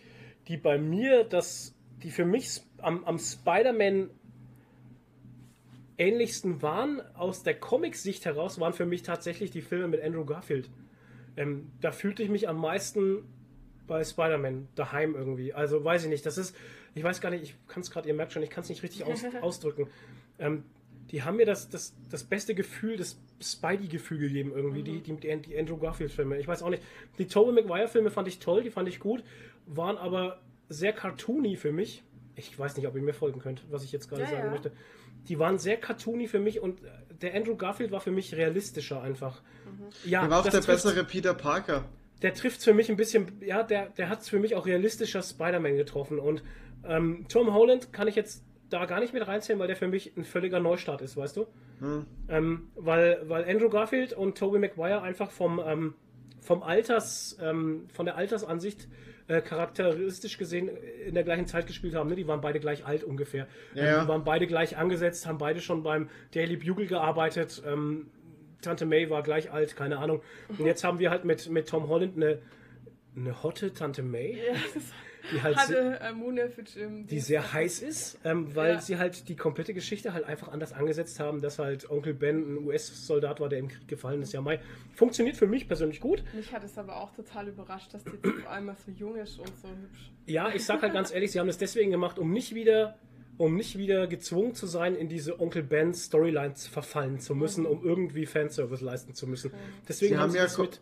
die bei mir das, die für mich am, am Spider-Man ähnlichsten waren, aus der Comic-Sicht heraus, waren für mich tatsächlich die Filme mit Andrew Garfield. Ähm, da fühlte ich mich am meisten bei Spider-Man daheim irgendwie. Also weiß ich nicht, das ist, ich weiß gar nicht, ich kann es gerade, ihr merkt schon, ich kann es nicht richtig aus, ausdrücken. Ähm, die haben mir das, das, das beste Gefühl, das Spidey-Gefühl gegeben irgendwie, die, die, die Andrew Garfield-Filme. Ich weiß auch nicht, die Tobey Maguire-Filme fand ich toll, die fand ich gut, waren aber sehr cartoony für mich. Ich weiß nicht, ob ihr mir folgen könnt, was ich jetzt gerade Ja, sagen ja. möchte. Die waren sehr cartoony für mich und der Andrew Garfield war für mich realistischer einfach. Ja, Der war auch der trifft's- bessere Peter Parker. der trifft für mich ein bisschen, ja, der, der hat es für mich auch realistischer Spider-Man getroffen. Und ähm, Tom Holland kann ich jetzt da gar nicht mit reinzählen, weil der für mich ein völliger Neustart ist, weißt du? Hm. Ähm, weil, weil Andrew Garfield und Tobey Maguire einfach vom, ähm, vom Alters, ähm, von der Altersansicht äh, charakteristisch gesehen in der gleichen Zeit gespielt haben. Ne? Die waren beide gleich alt ungefähr. Ja, Ähm. Die waren beide gleich angesetzt, haben beide schon beim Daily Bugle gearbeitet. Ähm, Tante May war gleich alt, keine Ahnung. Und jetzt haben wir halt mit, mit Tom Holland eine, eine hotte Tante May, Ja, die halt hatte äh, Mune für Jim. die sehr heiß ist, ähm, weil Ja. sie halt die komplette Geschichte halt einfach anders angesetzt haben, dass halt Onkel Ben ein US-Soldat war, der im Krieg gefallen ist. Ja, Mai. Funktioniert für mich persönlich gut. Mich hat es aber auch total überrascht, dass die jetzt auf einmal so jung ist und so hübsch. Ja, ich sag halt ganz ehrlich, sie haben das deswegen gemacht, um nicht wieder, um nicht wieder gezwungen zu sein, in diese Onkel Ben Storylines verfallen zu müssen, um irgendwie Fanservice leisten zu müssen. Deswegen Sie haben haben sie ja das ko- mit.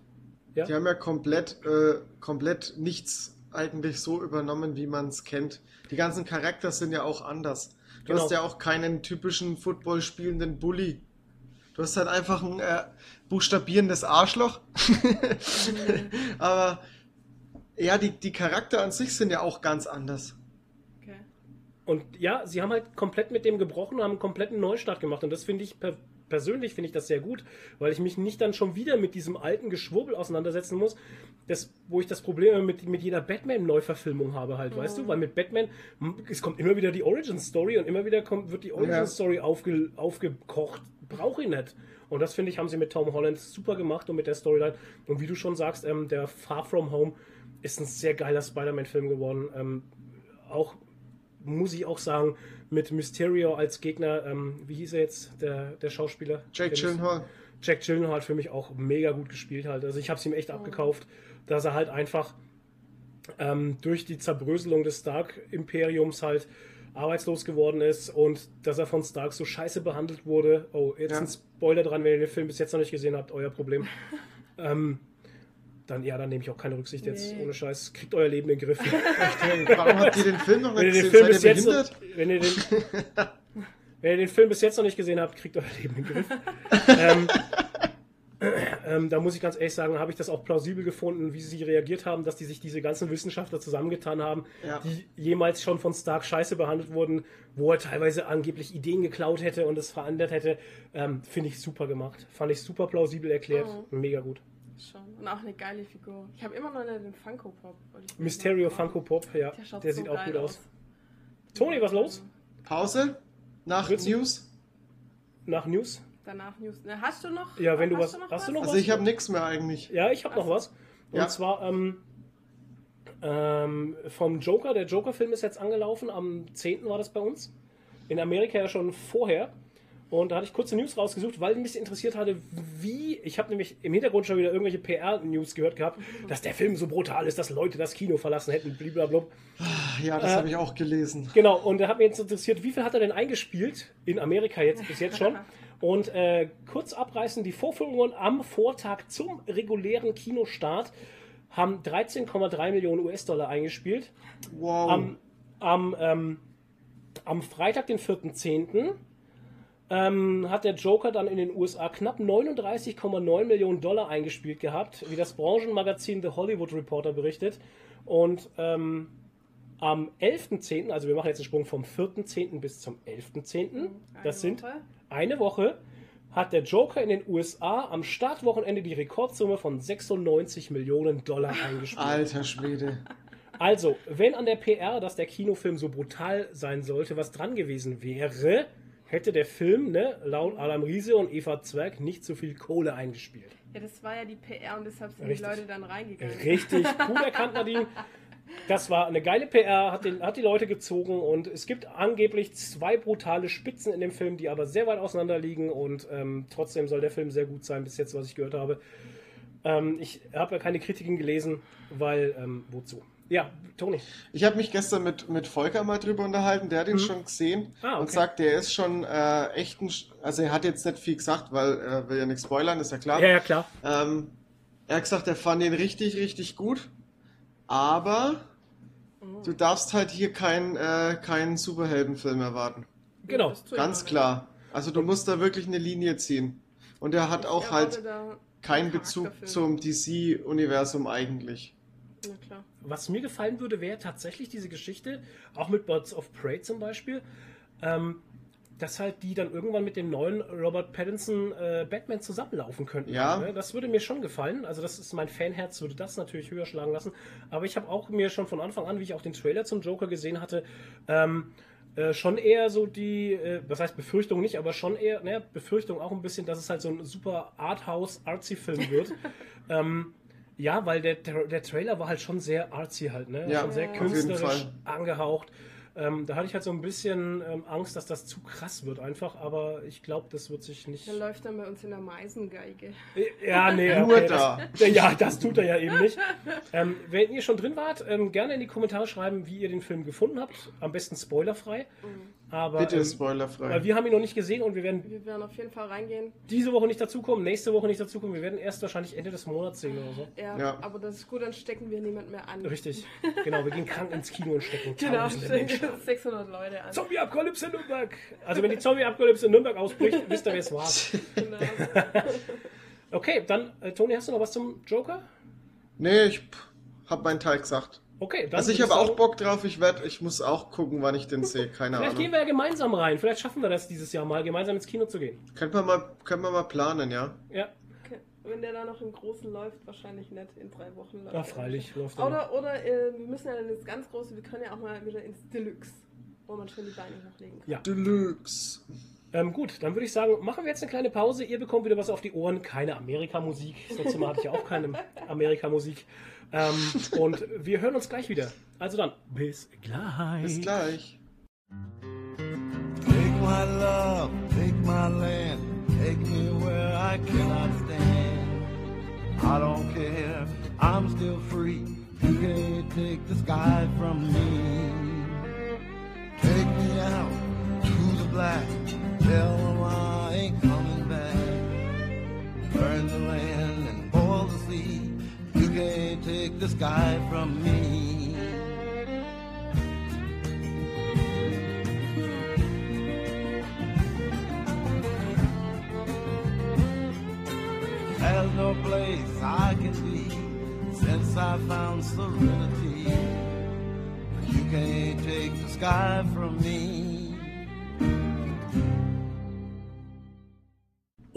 Ja? Die haben ja komplett, äh, komplett nichts eigentlich so übernommen, wie man es kennt. Die ganzen Charakter sind ja auch anders. Du Genau. hast ja auch keinen typischen Football spielenden Bully. Du hast halt einfach ein äh, buchstabierendes Arschloch. Aber ja, die, die Charakter an sich sind ja auch ganz anders. Okay. Und ja, sie haben halt komplett mit dem gebrochen und haben einen kompletten Neustart gemacht. Und das finde ich per persönlich finde ich das sehr gut, weil ich mich nicht dann schon wieder mit diesem alten Geschwurbel auseinandersetzen muss, das, wo ich das Problem mit, mit jeder Batman-Neuverfilmung habe halt, weißt du? Weil mit Batman, m, es kommt immer wieder die Origin-Story und immer wieder kommt, wird die Origin-Story aufge, aufgekocht. Brauche ich nicht. Und das finde ich, haben sie mit Tom Holland super gemacht und mit der Storyline. Und wie du schon sagst, ähm, der Far From Home ist ein sehr geiler Spider-Man-Film geworden. Ähm, auch muss ich auch sagen, mit Mysterio als Gegner, ähm, wie hieß er jetzt, der, der Schauspieler? Der Gyllenhaal. Jack Gyllenhaal hat für mich auch mega gut gespielt halt. Also ich habe es ihm echt abgekauft, dass er halt einfach ähm, durch die Zerbröselung des Stark-Imperiums halt arbeitslos geworden ist und dass er von Stark so scheiße behandelt wurde. Oh, jetzt Ja. ein Spoiler dran, wenn ihr den Film bis jetzt noch nicht gesehen habt, euer Problem. ähm, dann, ja, dann nehme ich auch keine Rücksicht jetzt. Nee. Ohne Scheiß. Kriegt euer Leben in den Griff. Warum habt ihr den Film noch wenn nicht ihr den gesehen? Film bis jetzt noch, wenn ihr den, wenn ihr den Film bis jetzt noch nicht gesehen habt, kriegt euer Leben in den Griff. ähm, ähm, da muss ich ganz ehrlich sagen, habe ich das auch plausibel gefunden, wie sie reagiert haben, dass die sich diese ganzen Wissenschaftler zusammengetan haben, Ja. die jemals schon von Stark scheiße behandelt wurden, wo er teilweise angeblich Ideen geklaut hätte und es verändert hätte. Ähm, Finde ich super gemacht. Fand ich super plausibel erklärt. Mega gut. Schon. Und auch eine geile Figur. Ich habe immer noch den Funko Pop. Mysterio sagen. Funko Pop, ja. Der, Der so sieht auch gut aus. Toni, was los? Pause? Nach Willst du- News? Nach News? Danach News. Ne, hast du noch? Ja, wenn du was- noch hast du noch Also ich habe nichts mehr eigentlich. Ja, ich habe noch was. Und Ja. zwar ähm, ähm, vom Joker. Der Joker-Film ist jetzt angelaufen. Am 10. war das bei uns. In Amerika ja schon vorher. Und da hatte ich kurze News rausgesucht, weil mich interessiert hatte, wie. Ich habe nämlich im Hintergrund schon wieder irgendwelche PR-News gehört gehabt, dass der Film so brutal ist, dass Leute das Kino verlassen hätten. Blablabla. Ja, das Äh, habe ich auch gelesen. Genau, und da hat mich jetzt interessiert, wie viel hat er denn eingespielt in Amerika jetzt bis jetzt schon? Und äh, kurz abreißen, die Vorführungen am Vortag zum regulären Kinostart haben 13,3 Millionen US-Dollar eingespielt. Wow. Am, am, ähm, am Freitag, den 4.10., ähm, hat der Joker dann in den USA knapp 39,9 Millionen Dollar eingespielt gehabt, wie das Branchenmagazin The Hollywood Reporter berichtet. Und ähm, am 11.10., also wir machen jetzt einen Sprung vom 4.10. bis zum 11.10., das sind Woche. eine Woche, hat der Joker in den USA am Startwochenende die Rekordsumme von 96 Millionen Dollar eingespielt. Alter Schwede. Also, wenn an der PR, dass der Kinofilm so brutal sein sollte, was dran gewesen wäre, hätte der Film, ne, laut Adam Riese und Eva Zwerg, nicht so viel Kohle eingespielt. Ja, das war ja die PR und deshalb sind Richtig. die Leute dann reingegangen. Richtig, gut erkannt, Nadine. Das war eine geile PR, hat, den, hat die Leute gezogen und es gibt angeblich zwei brutale Spitzen in dem Film, die aber sehr weit auseinander liegen und ähm, trotzdem soll der Film sehr gut sein, bis jetzt, was ich gehört habe. Ähm, ich habe ja keine Kritiken gelesen, weil, ähm, wozu? Ja, Toni. Ich habe mich gestern mit, mit Volker mal drüber unterhalten, der hat ihn schon gesehen Ah, okay. und sagt, der ist schon äh, echt ein, also er hat jetzt nicht viel gesagt, weil er will ja nichts spoilern, ist ja klar. Ja, ja, klar. Ähm, er hat gesagt, er fand ihn richtig, richtig gut, aber Mhm. du darfst halt hier keinen äh, keinen Superheldenfilm erwarten. Genau. Ganz klar. Also du musst da wirklich eine Linie ziehen. Und er hat auch halt keinen einen Bezug zum DC-Universum eigentlich. Na klar. Was mir gefallen würde, wäre tatsächlich diese Geschichte, auch mit Birds of Prey zum Beispiel, ähm, dass halt die dann irgendwann mit dem neuen Robert Pattinson äh, Batman zusammenlaufen könnten. Ja. Ne? Das würde mir schon gefallen. Also das ist mein Fanherz, würde das natürlich höher schlagen lassen. Aber ich habe auch mir schon von Anfang an, wie ich auch den Trailer zum Joker gesehen hatte, ähm, äh, schon eher so die, äh, was heißt Befürchtung nicht, aber schon eher, ne, Befürchtung auch ein bisschen, dass es halt so ein super Arthouse-Artsy-Film wird. ähm, ja, weil der, der, Trailer war halt schon sehr artsy halt, ne? Ja, schon sehr künstlerisch angehaucht. Ähm, da hatte ich halt so ein bisschen ähm, Angst, dass das zu krass wird einfach, aber ich glaube, das wird sich nicht. Der läuft dann bei uns in der Meisengeige. Ja, nee, Nur okay, da. Das, ja, das tut er ja eben nicht. Ähm, wenn ihr schon drin wart, ähm, gerne in die Kommentare schreiben, wie ihr den Film gefunden habt. Am besten spoilerfrei. Aber Bitte ähm, spoilerfrei. weil wir haben ihn noch nicht gesehen und wir werden Wir werden auf jeden Fall reingehen. diese Woche nicht dazukommen, nächste Woche nicht dazukommen. Wir werden erst wahrscheinlich Ende des Monats sehen oder so. Ja, Ja. aber das ist gut, dann stecken wir niemand mehr an. Richtig. Genau, wir gehen krank ins Kino und stecken Genau, Menschen. 600 Leute an. Zombie-Apokalypse in Nürnberg. Also wenn die Zombie-Apokalypse in Nürnberg ausbricht, wisst ihr, wer es war. Genau. Okay, dann, äh, Toni, hast du noch was zum Joker? nee, ich pff, hab meinen Teil gesagt. Okay, dann Also ich habe auch Bock drauf, ich werd, ich muss auch gucken, wann ich den sehe, keine Vielleicht gehen Ahnung. wir ja gemeinsam rein. Vielleicht schaffen wir das dieses Jahr mal, gemeinsam ins Kino zu gehen. Können wir mal, können wir mal planen, ja? Ja, Okay. Wenn der dann noch im Großen läuft, wahrscheinlich nicht in drei Wochen. läuft ja er. freilich läuft er. Oder, oder äh, wir müssen ja dann ins ganz Große, wir können ja auch mal wieder ins Deluxe, wo man schön die Beine hochlegen kann. Ja. Deluxe. Ähm, gut, dann würde ich sagen, machen wir jetzt eine kleine Pause. Ihr bekommt wieder was auf die Ohren. Keine Amerikamusik. Das letzte Mal hatte ich auch keine Amerikamusik. Ähm, und wir hören uns gleich wieder. Also dann, bis gleich. Bis gleich. Take my love, take my land, take me where I cannot stand. I don't care, I'm still free. You can't take the sky from me. Take me out to the black, tell them I ain't coming back. Burn the land the sky from me. There's no place I can be since I found serenity. But you can't take the sky from me.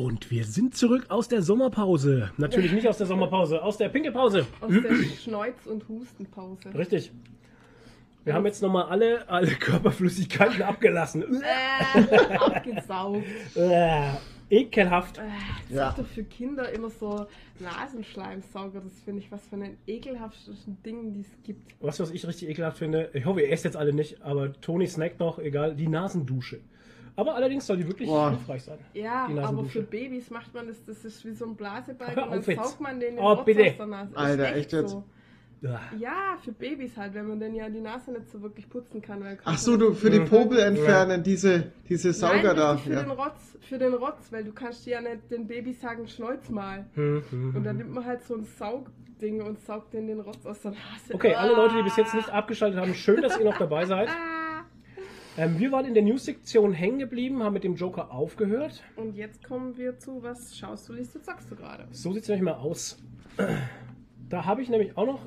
Und wir sind zurück aus der Sommerpause. Natürlich nicht aus der Sommerpause, aus der Pinkelpause. Aus der Schneuz- und Hustenpause. Richtig. Wir haben jetzt nochmal alle, alle Körperflüssigkeiten abgelassen. Äh, abgesaugt. Äh, ekelhaft. Äh, das Ja. ist doch für Kinder immer so Nasenschleimsauger. Das finde ich was von den ekelhaftesten Dingen, die es gibt. Was, was ich richtig ekelhaft finde, ich hoffe, ihr esst jetzt alle nicht, aber Toni snackt noch, egal, die Nasendusche. Aber allerdings soll die wirklich Boah. hilfreich sein. Ja, aber für Babys macht man das, das ist wie so ein Blasebalg Hör und dann saugt man den Oh, Rotz bitte. aus der Nase. Alter, echt jetzt? So. Ah. Ja, für Babys halt, wenn man denn ja die Nase nicht so wirklich putzen kann. Weil Ach so, du für die. Popel entfernen, diese, diese Sauger Nein, da. für den Ja. Rotz, für den Rotz, weil du kannst ja nicht den Babys sagen, schneuz mal. Hm, hm, Und dann hm. nimmt man halt so ein Saugding und saugt den den Rotz aus der Nase. Okay, alle Leute, die bis jetzt nicht abgeschaltet haben, schön, dass ihr noch dabei seid. Ähm, wir waren in der News-Sektion hängen geblieben, haben mit dem Joker aufgehört. Und jetzt kommen wir zu, was schaust du, liest du, zockst du gerade? So sieht es nämlich mal aus. Da habe ich nämlich auch noch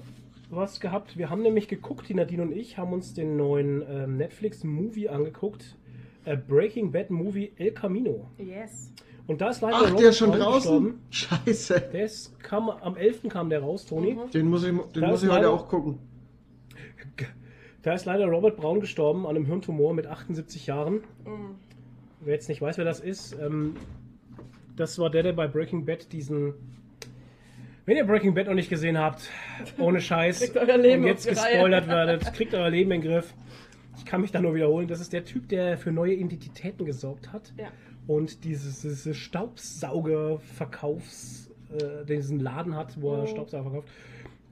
was gehabt. Wir haben nämlich geguckt, die Nadine und ich haben uns den neuen ähm, Netflix-Movie angeguckt. Äh, Breaking Bad Movie El Camino. Yes. Und da ist leider Ach, Robert der ist schon Braun draußen? Scheiße. Der ist, kam, am 11. kam der raus, Toni. Mhm. Den muss ich, den Da muss ich heute leider- auch gucken. Da ist leider Robert Braun gestorben an einem Hirntumor mit 78 Jahren. Mhm. Wer jetzt nicht weiß, wer das ist, ähm, das war der, der bei Breaking Bad diesen. Wenn ihr Breaking Bad noch nicht gesehen habt, ohne Scheiß, Kriegt euer Leben und jetzt gespoilert werdet, kriegt euer Leben in den Griff. Ich kann mich da nur wiederholen. Das ist der Typ, der für neue Identitäten gesorgt hat Ja. und dieses, diese Staubsauger-Verkaufs, äh, diesen Laden hat, wo er Mhm. Staubsauger verkauft.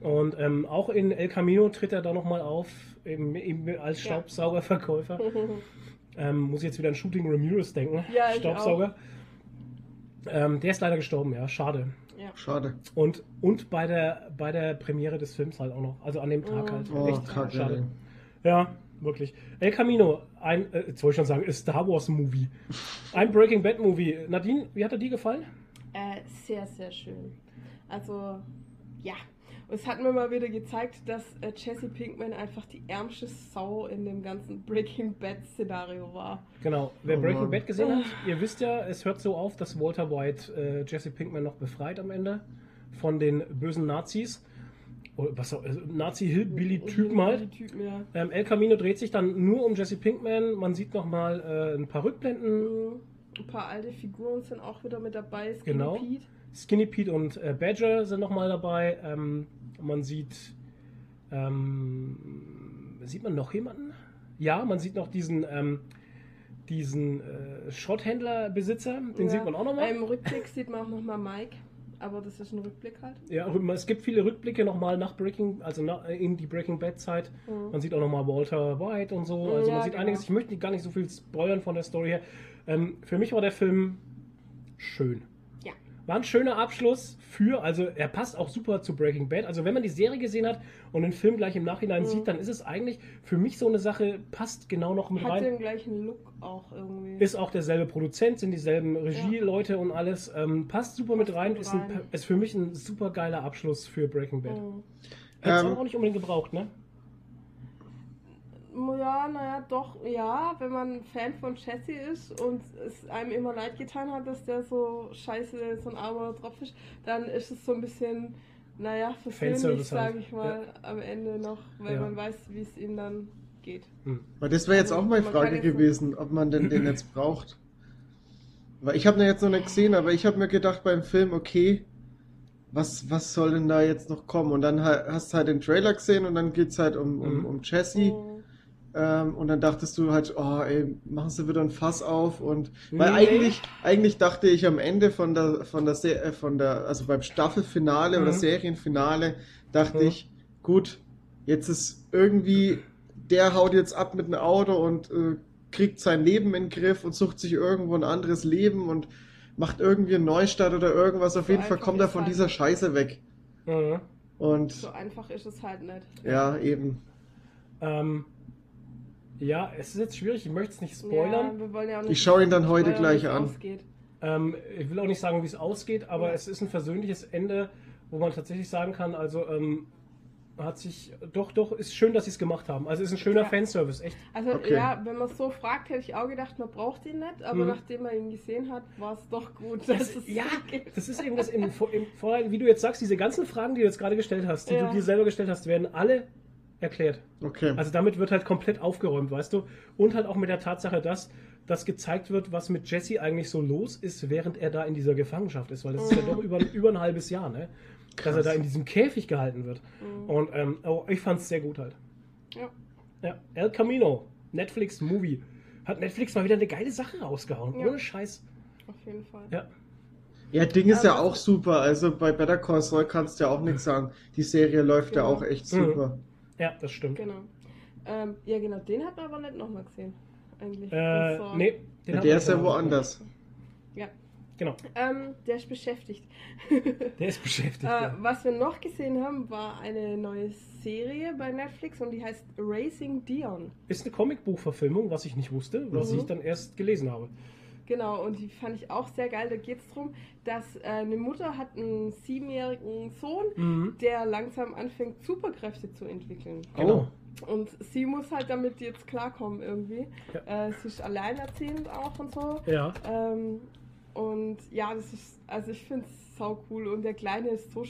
Und ähm, auch in El Camino tritt er da nochmal auf, eben, eben als. Staubsaugerverkäufer. Ähm, muss ich jetzt wieder an Shooting Ramirez denken. Ja, ich Staubsauger. Ähm, der ist leider gestorben, ja, schade. ja. Schade. Und, und bei, der, bei der Premiere des Films halt auch noch. Also an dem Tag Mhm. halt. Oh, Echt kacke. schade. Ja, wirklich. El Camino, ein, äh, jetzt wollte ich schon sagen, Star Wars Movie. Ein Breaking Bad Movie. Nadine, wie hat er dir gefallen? Äh, sehr, sehr schön. Also, ja. Und es hat mir mal wieder gezeigt, dass äh, Jesse Pinkman einfach die ärmste Sau in dem ganzen Breaking Bad Szenario war. Genau. Wer Oh Breaking. Bad gesehen hat, ihr wisst ja, es hört so auf, dass Walter White äh, Jesse Pinkman noch befreit am Ende von den bösen Nazis. Oder was auch, also Nazi-Hillbilly-Typen halt. Ja. Ähm, El Camino dreht sich dann nur um Jesse Pinkman. Man sieht nochmal äh, ein paar Rückblenden. Ein paar alte Figuren sind auch wieder mit dabei. Skinny Genau. Pete. Skinny Pete und äh, Badger sind nochmal dabei. Ähm, man sieht. Ähm, sieht man noch jemanden? Ja, man sieht noch diesen. Ähm, diesen äh, Schrotthändlerbesitzer, den Ja. sieht man auch nochmal. Im Rückblick sieht man auch nochmal Mike. Aber das ist ein Rückblick halt. Ja, es gibt viele Rückblicke nochmal nach Breaking, also nach, in die Breaking Bad Zeit. Mhm. Man sieht auch nochmal Walter White und so. Also Ja, man sieht genau. einiges. Ich möchte gar nicht so viel spoilern von der Story her. Ähm, für mich war der Film schön. Ja. War ein schöner Abschluss für, also er passt auch super zu Breaking Bad. Also wenn man die Serie gesehen hat und den Film gleich im Nachhinein Mhm. sieht, dann ist es eigentlich für mich so eine Sache, passt genau noch mit Hat rein. den gleichen Look auch irgendwie. Ist auch derselbe Produzent, sind dieselben Regieleute und alles. Ähm, passt super mit Passt rein. gut Ist, ein, rein. ist für mich ein super geiler Abschluss für Breaking Bad. Mhm. Hätte es Ähm, auch nicht unbedingt gebraucht, ne? Ja, naja, doch, ja, wenn man Fan von Jesse ist und es einem immer leid getan hat, dass der so scheiße, so ein armer Tropf ist, dann ist es so ein bisschen, naja, versöhnlich, halt. sage ich mal, am Ende noch, weil Ja. man weiß, wie es ihm dann geht. Weil das wäre jetzt Also, auch meine Frage gewesen, ob man denn den jetzt braucht. Weil ich habe ihn jetzt noch nicht gesehen, aber ich habe mir gedacht beim Film, okay, was, was soll denn da jetzt noch kommen? Und dann ha- hast du halt den Trailer gesehen und dann geht's halt um, um, Mhm. um Jesse. Mhm. Ähm, und dann dachtest du halt, oh ey, machen sie wieder ein Fass auf und weil Nee. eigentlich, eigentlich dachte ich am Ende von der, von der, Se äh, von der, also beim Staffelfinale oder Mhm. Serienfinale, dachte Mhm. ich, gut, jetzt ist irgendwie, der haut jetzt ab mit einem Auto und äh, kriegt sein Leben in den Griff und sucht sich irgendwo ein anderes Leben und macht irgendwie einen Neustart oder irgendwas. Auf So jeden Fall kommt er von halt- dieser Scheiße weg. Mhm. Und So einfach ist es halt nicht. ja, eben. Ähm, ja, es ist jetzt schwierig, ich möchte es nicht Ja, spoilern. wir wollen ja auch nicht Ich schaue ihn dann heute gleich an. Ähm, ich will auch nicht sagen, wie es ausgeht, aber Ja. es ist ein versöhnliches Ende, wo man tatsächlich sagen kann, also ähm, hat sich, doch, doch, ist schön, dass sie es gemacht haben. Also es ist ein schöner Ja. Fanservice, echt. Also Okay. ja, wenn man es so fragt, hätte ich auch gedacht, man braucht ihn nicht, aber Mhm. nachdem man ihn gesehen hat, war es doch gut, Das, dass es ja, das ist eben das im, im Vorhinein, wie du jetzt sagst, diese ganzen Fragen, die du jetzt gerade gestellt hast, die Ja. du dir selber gestellt hast, werden alle erklärt. Okay. Also damit wird halt komplett aufgeräumt, weißt du? Und halt auch mit der Tatsache, dass dass gezeigt wird, was mit Jesse eigentlich so los ist, während er da in dieser Gefangenschaft ist, weil das ist ja Mhm. doch über, über ein halbes Jahr, ne? Dass er Krass. da in diesem Käfig gehalten wird. Mhm. Und ähm, oh, ich fand es sehr gut halt. Ja. Ja, El Camino, Netflix Movie. Hat Netflix mal wieder eine geile Sache rausgehauen. Ja. Ohne Scheiß. Auf jeden Fall. Ja. Ja, Ding ist ja Aber- auch super. Also bei Better Call Saul kannst du ja auch nichts sagen. Die Serie läuft ja Genau. auch echt Mhm. Ja, das stimmt. Genau. Ähm, ja, genau, den hat man aber nicht nochmal gesehen. Eigentlich. Äh, nee, den Ja, der ist ja woanders. Ja. Genau, Ähm, der ist beschäftigt. der ist beschäftigt. Äh, ja. was wir noch gesehen haben, war eine neue Serie bei Netflix und die heißt Racing Dion. Ist eine Comicbuchverfilmung, was ich nicht wusste, was Mhm. ich dann erst gelesen habe. Genau, und die fand ich auch sehr geil. Da geht es darum, dass äh, eine Mutter hat einen siebenjährigen Sohn, Mhm. der langsam anfängt, Superkräfte zu entwickeln. Genau. Und sie muss halt damit jetzt klarkommen irgendwie. Äh, sie ist alleinerziehend auch und so. Ja. Ähm, und ja, das ist, also ich finde es sau cool. Und der Kleine ist so,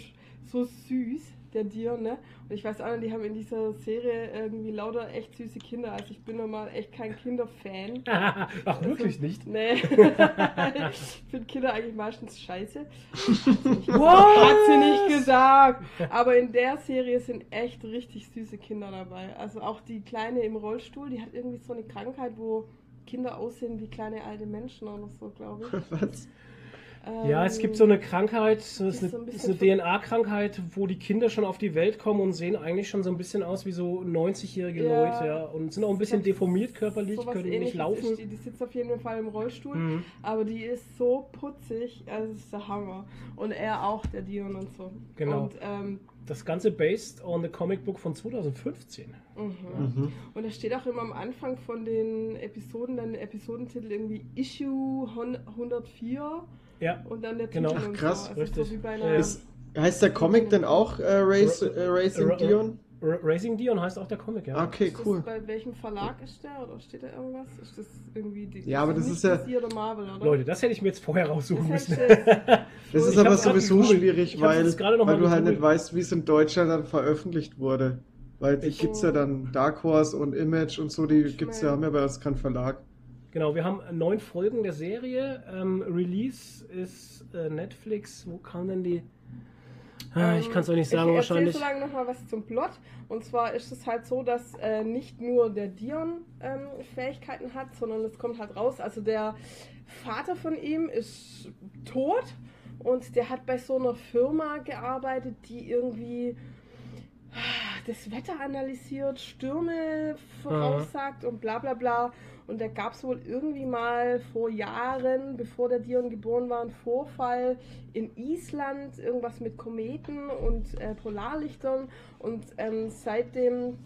so süß, der Dion, ne? Und ich weiß auch nicht, die haben in dieser Serie irgendwie lauter echt süße Kinder. Also ich bin normal echt kein Kinderfan. Ach, wirklich nicht? Nee. ich finde Kinder eigentlich meistens scheiße. Hat sie nicht gesagt. Aber in der Serie sind echt richtig süße Kinder dabei. Also auch die Kleine im Rollstuhl, die hat irgendwie so eine Krankheit, wo Kinder aussehen wie kleine alte Menschen oder so, glaube ich. Was? Ja, es gibt so eine Krankheit, das ist ist so ein eine, eine DNA-Krankheit, wo die Kinder schon auf die Welt kommen und sehen eigentlich schon so ein bisschen aus wie so 90-jährige Ja. Leute, ja, und sind auch ein bisschen deformiert körperlich, können nicht laufen. Ist die, die sitzt auf jeden Fall im Rollstuhl, Mhm. aber die ist so putzig, also das ist der Hammer. Und er auch, der Dion und so. Genau. Und, ähm, Das Ganze based on the Comic Book von 2015. mhm. Mhm. Und da steht auch immer am Anfang von den Episoden dann der Episodentitel irgendwie Issue 104 Ja, und dann der Genau. Titel Ach, und krass, so. Also richtig. so wie bei Ja. einer Ist, Heißt der Comic denn auch äh, Race, äh, Racing Ra- Dion? R Racing Dion heißt auch der Comic, ja. Okay, Ist das cool. bei welchem Verlag ist der oder steht da irgendwas? Ist das irgendwie die, Ja, aber das ist ja- DC oder Marvel, oder? Leute, das hätte ich mir jetzt vorher raussuchen Das müssen. Das ist aber sowieso schwierig, weil, weil du halt nicht weißt, wie es in Deutschland dann veröffentlicht wurde. Weil die Ich- gibt's ja dann Dark Horse und Image und so, die Ich gibt's mein- ja, haben ja bei uns keinen Verlag. Genau, wir haben neun Folgen der Serie. Ähm, Release ist äh, Netflix. Wo kam denn die? Ah, ich kann es euch nicht sagen, ich wahrscheinlich. Ich erzähle so lange nochmal was zum Plot. Und zwar ist es halt so, dass äh, nicht nur der Dion ähm, Fähigkeiten hat, sondern es kommt halt raus. Also der Vater von ihm ist tot und der hat bei so einer Firma gearbeitet, die irgendwie ah, das Wetter analysiert, Stürme voraussagt und bla bla bla. Und da gab es wohl irgendwie mal vor Jahren, bevor der Dion geboren war, einen Vorfall in Island, irgendwas mit Kometen und äh, Polarlichtern. Und ähm, seitdem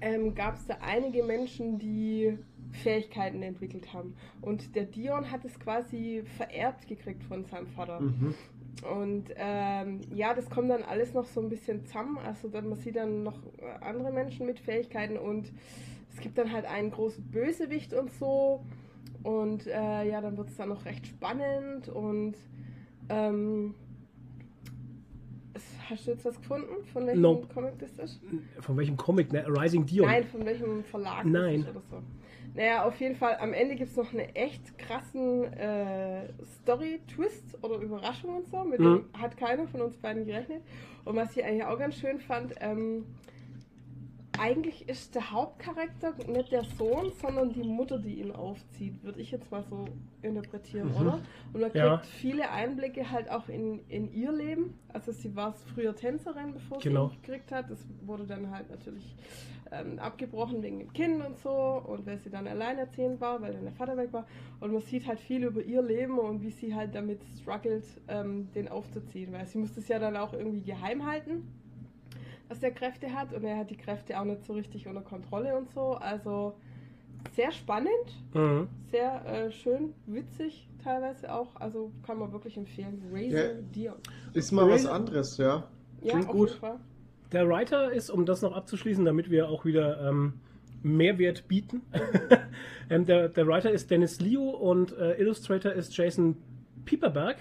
ähm, gab es da einige Menschen, die Fähigkeiten entwickelt haben. Und der Dion hat es quasi vererbt gekriegt von seinem Vater. Mhm. Und ähm, ja, das kommt dann alles noch so ein bisschen zusammen. Also dann, man sieht dann noch äh, andere Menschen mit Fähigkeiten und es gibt dann halt einen großen Bösewicht und so. Und äh, ja, dann wird es dann noch recht spannend und ähm, hast du jetzt was gefunden, von welchem Nope. Comic das ist? Von welchem Comic? Ne? Rising Dion. Nein, von welchem Verlag Nein. oder so. Naja, auf jeden Fall, am Ende gibt es noch eine echt krassen äh, Story-Twist oder Überraschung und so. Mit Mhm. dem hat keiner von uns beiden gerechnet. Und was ich eigentlich auch ganz schön fand, ähm, eigentlich ist der Hauptcharakter nicht der Sohn, sondern die Mutter, die ihn aufzieht, würde ich jetzt mal so interpretieren, Mhm. oder? Und man kriegt Ja. viele Einblicke halt auch in, in ihr Leben. Also sie war früher Tänzerin, bevor Genau. sie ihn gekriegt hat. Das wurde dann halt natürlich ähm, abgebrochen wegen dem Kind und so und weil sie dann alleinerziehend war, weil dann der Vater weg war. Und man sieht halt viel über ihr Leben und wie sie halt damit struggelt, ähm, den aufzuziehen, weil sie musste es ja dann auch irgendwie geheim halten, dass er Kräfte hat und er hat die Kräfte auch nicht so richtig unter Kontrolle und so. Also sehr spannend, Mhm. sehr äh, schön, witzig teilweise auch. Also kann man wirklich empfehlen. Razor Ja. Dion. Ist mal was Razor- anderes, ja. Ja, Klingt auf gut. jeden Fall. Der Writer ist, um das noch abzuschließen, damit wir auch wieder ähm, Mehrwert bieten. ähm, der, der Writer ist Dennis Liu und äh, Illustrator ist Jason Pieperberg.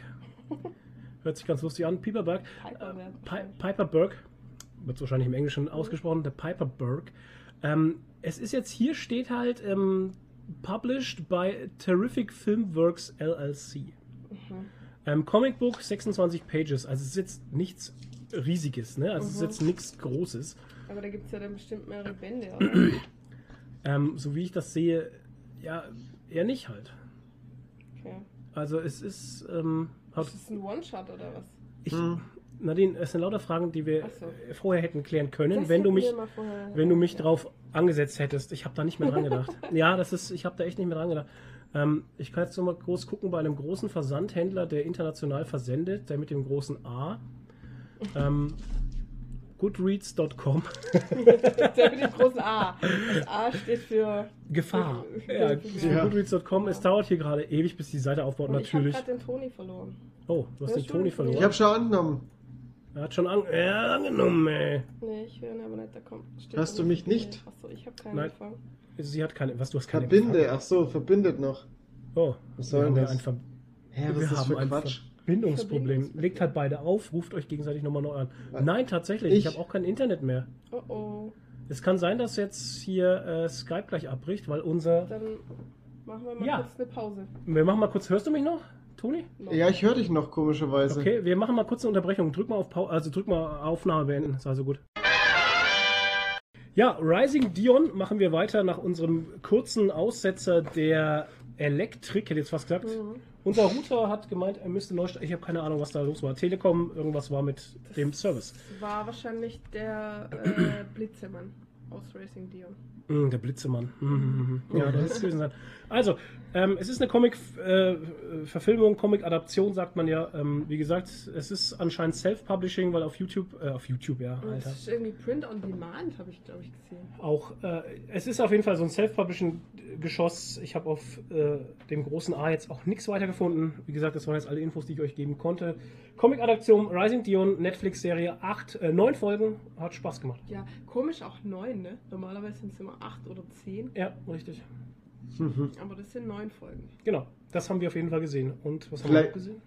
Hört sich ganz lustig an. Pieperberg. Piper Äh, wird Pi Piper Wird wahrscheinlich im Englischen ausgesprochen. Der Piper Berg. Ähm, es ist jetzt hier steht halt ähm, published by Terrific Filmworks LLC. Mhm. Ähm, Comic Book 26 Pages. Also es ist jetzt nichts Riesiges, ne? Also es ist Mhm. jetzt nichts Großes. Aber da gibt es ja dann bestimmt mehrere Bände, oder? Ähm, so wie ich das sehe, ja, eher nicht halt. Okay. Also es ist, ähm, hat, Ist das ein One-Shot oder was? ich, Hm. Nadine, es sind lauter Fragen, die wir so. vorher hätten klären können, Das wenn du mich, wenn du mich ja. drauf angesetzt hättest. Ich habe da nicht mehr dran gedacht. ja, das ist, ich habe da echt nicht mehr dran gedacht. Ähm, ich kann jetzt noch mal groß gucken bei einem großen Versandhändler, der international versendet, der mit dem großen A. Ähm, Goodreads.com. Der mit dem großen A. Das A steht für. Gefahr. Ja, Ja. Goodreads.com. Es dauert hier gerade ewig, bis die Seite aufbaut, Und natürlich. Ich habe gerade den Toni verloren. Oh, du hast Ja, den. Toni verloren. Ich habe schon angenommen. Er hat schon an ja, angenommen, ey. Nee, ich höre ihn aber nicht. Da kommt. steht Hast du mich nicht? Achso, ich habe keinen Nein. Empfang. Sie hat keine. Was, du hast keine. Verbinde, Empfang. ach so, verbindet noch. Oh, Was wir soll haben denn das? ein, Ver Hä, wir was ist das haben für ein Quatsch? Verbindungsproblem. Verbindungsproblem. Legt halt beide auf, ruft euch gegenseitig nochmal neu an. Was? Nein, tatsächlich. Ich, Ich? habe auch kein Internet mehr. Oh oh. Es kann sein, dass jetzt hier äh, Skype gleich abbricht, weil unser. Dann machen wir mal Ja. kurz eine Pause. Wir machen mal kurz. Hörst du mich noch, Toni? Ja, ich höre dich noch komischerweise. Okay, wir machen mal kurz eine Unterbrechung. Drück mal auf Pau also drück mal Aufnahme beenden. Ist also gut. Ja, Rising Dion machen wir weiter nach unserem kurzen Aussetzer der Elektrik, hätte jetzt fast gesagt. Mhm. Unser Router hat gemeint, er müsste neu starten. Ich habe keine Ahnung, was da los war. Telekom, irgendwas war mit dem Service. Das war wahrscheinlich der äh, Blitzemann aus Racing Dion. Mm, der Blitzemann. Mhm. Ja, das ist gewesen sein. Also, ähm, es ist eine Comic-Verfilmung, Comic-Adaption, sagt man ja. Ähm, wie gesagt, es ist anscheinend Self-Publishing, weil auf YouTube, äh, auf YouTube, ja, Und Alter. Das ist irgendwie Print on Demand, habe ich, glaube ich, gesehen. Auch, äh, es ist auf jeden Fall so ein Self-Publishing Geschoss. Ich habe auf äh, dem großen A jetzt auch nichts weiter gefunden. Wie gesagt, das waren jetzt alle Infos, die ich euch geben konnte. Comic-Adaption Rising Dion, Netflix-Serie, 8, äh, 9 Folgen. Hat Spaß gemacht. Ja, komisch auch neun, ne? Normalerweise sind es immer acht oder zehn, Ja, richtig. Aber das sind neun Folgen. Genau, das haben wir auf jeden Fall gesehen. Und was haben wir Vielleicht- noch gesehen?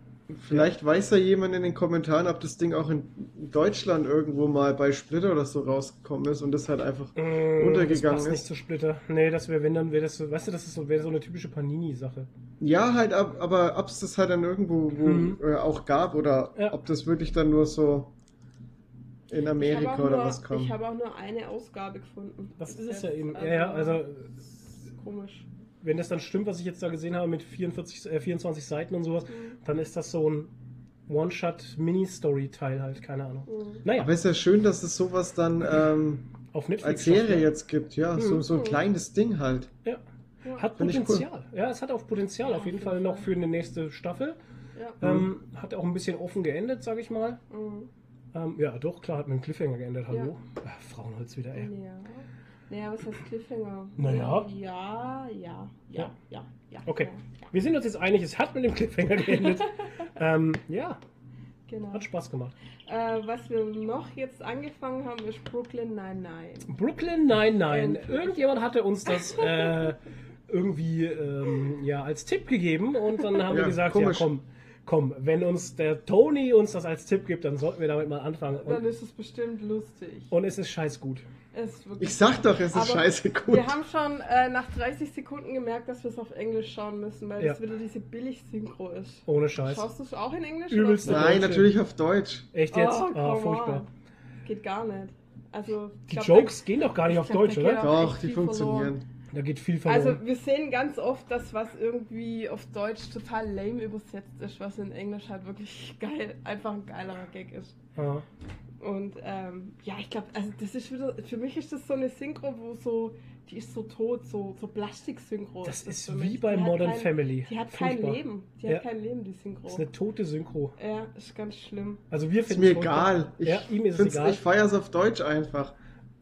Vielleicht weiß ja jemand in den Kommentaren, ob das Ding auch in Deutschland irgendwo mal bei Splitter oder so rausgekommen ist und das halt einfach Mm, untergegangen das passt nicht ist. zu Splitter. Nee, das wäre, wenn dann, wäre das so, weißt du, das ist so, wäre so eine typische Panini-Sache. Ja, halt, ab, aber ob es das halt dann irgendwo wo, Mhm. äh, auch gab oder Ja. ob das wirklich dann nur so in Amerika auch, oder nur- was kommt. ich habe auch nur eine Ausgabe gefunden. Das ist es ja eben. Ja, ja, also komisch. wenn das dann stimmt, was ich jetzt da gesehen habe mit 44, äh, 24 Seiten und sowas, Mhm. dann ist das so ein One-Shot-Mini-Story-Teil halt, keine Ahnung. Mhm. Naja, Aber es ist ja schön, dass es sowas dann ähm, auf Netflix. als Serie ja. jetzt gibt, ja. So, Mhm. so ein kleines Ding halt. Ja, Ja. hat ich cool. Potenzial. Ja, es hat auch Potenzial Ja, auf jeden Fall noch für eine nächste Staffel. Ja. Ähm, hat auch ein bisschen offen geendet, sag ich mal. Mhm. Ähm, ja, doch, klar, hat mit einem Cliffhanger geendet. Hallo? Ach, Frauenholz wieder, ey. Ja. Naja, was heißt Cliffhanger? Naja. Ja, ja, ja, Ja. ja, ja. Okay. Ja, Wir sind uns jetzt einig, es hat mit dem Cliffhanger geendet. ähm, ja, genau. hat Spaß gemacht. Äh, was wir noch jetzt angefangen haben, ist Brooklyn 99. Brooklyn Nine-Nine. Endlich. Irgendjemand hatte uns das äh, irgendwie ähm, ja, als Tipp gegeben und dann haben wir Ja, gesagt, komisch. ja komm, komm, wenn uns der Tony uns das als Tipp gibt, dann sollten wir damit mal anfangen. Dann Und, ist es bestimmt lustig. und es ist scheiß gut. Ich sag doch, es ist Aber scheiße gut. Wir haben schon äh, nach 30 Sekunden gemerkt, dass wir es auf Englisch schauen müssen, weil Ja. das wieder diese Billig-Synchro ist. Ohne Scheiß. Schaust du es auch in Englisch? Übelst. oder? Nein, Deutsche. natürlich auf Deutsch. Echt jetzt? Oh, Ah, furchtbar. on. Geht gar nicht. Also, Die glaub, Jokes gehen doch gar nicht ich auf glaub, Deutsch, da oder? Doch, die funktionieren. Da geht viel da- Also, verloren. wir sehen ganz oft, dass was irgendwie auf Deutsch total lame übersetzt ist, was in Englisch halt wirklich geil, einfach ein geilerer Gag ist. Ah. Und ähm, ja, ich glaube, also das ist wieder, für mich ist das so eine Synchro, wo so, die ist so tot, so, so Plastik-Synchro. Das ist für wie bei Die Modern kein, Family. Die hat kein Furchtbar. Leben. Die Ja. hat kein Leben, die Synchro. Das ist eine tote Synchro. ja, ist ganz schlimm. Also wir Ist finden mir es furchtbar. egal. Ich, ja, ihm ist es egal. ich feier's auf Deutsch einfach.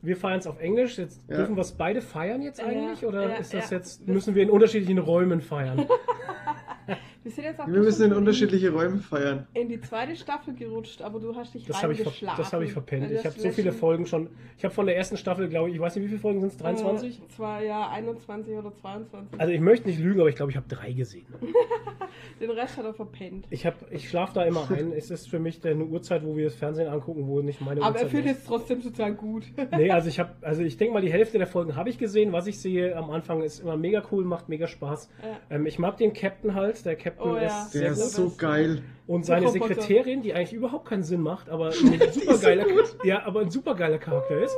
Wir feiern es auf Englisch. Jetzt Ja. dürfen wir es beide feiern jetzt Ja, eigentlich? Oder ja, ist das ja. jetzt, müssen wir in unterschiedlichen Räumen feiern? Wir sind jetzt auch Wir müssen in unterschiedliche Räume feiern. in die zweite Staffel gerutscht, aber du hast dich Das habe ich, ver reingeschlafen. das hab ich verpennt. Ich habe so viele Folgen schon. Ich habe von der ersten Staffel, glaube ich, ich weiß nicht, wie viele Folgen sind es? 23? Äh, zwar ja 21 oder 22. Also ich möchte nicht lügen, aber ich glaube, ich habe drei gesehen. Den Rest hat er verpennt. Ich, hab- ich schlafe da immer ein. Es ist für mich eine Uhrzeit, wo wir das Fernsehen angucken, wo nicht meine Aber er Uhrzeit findet ist. es trotzdem total gut. Nee, also ich habe, also ich denke mal, die Hälfte der Folgen habe ich gesehen. Was ich sehe am Anfang ist immer mega cool, macht mega Spaß. Ja. Ähm, ich mag den Captain halt. Der Captain Oh ja. ist Der ist so geil. Und seine Roboter. Sekretärin, die eigentlich überhaupt keinen Sinn macht, aber ein supergeiler, ja, aber ein supergeiler Charakter ist.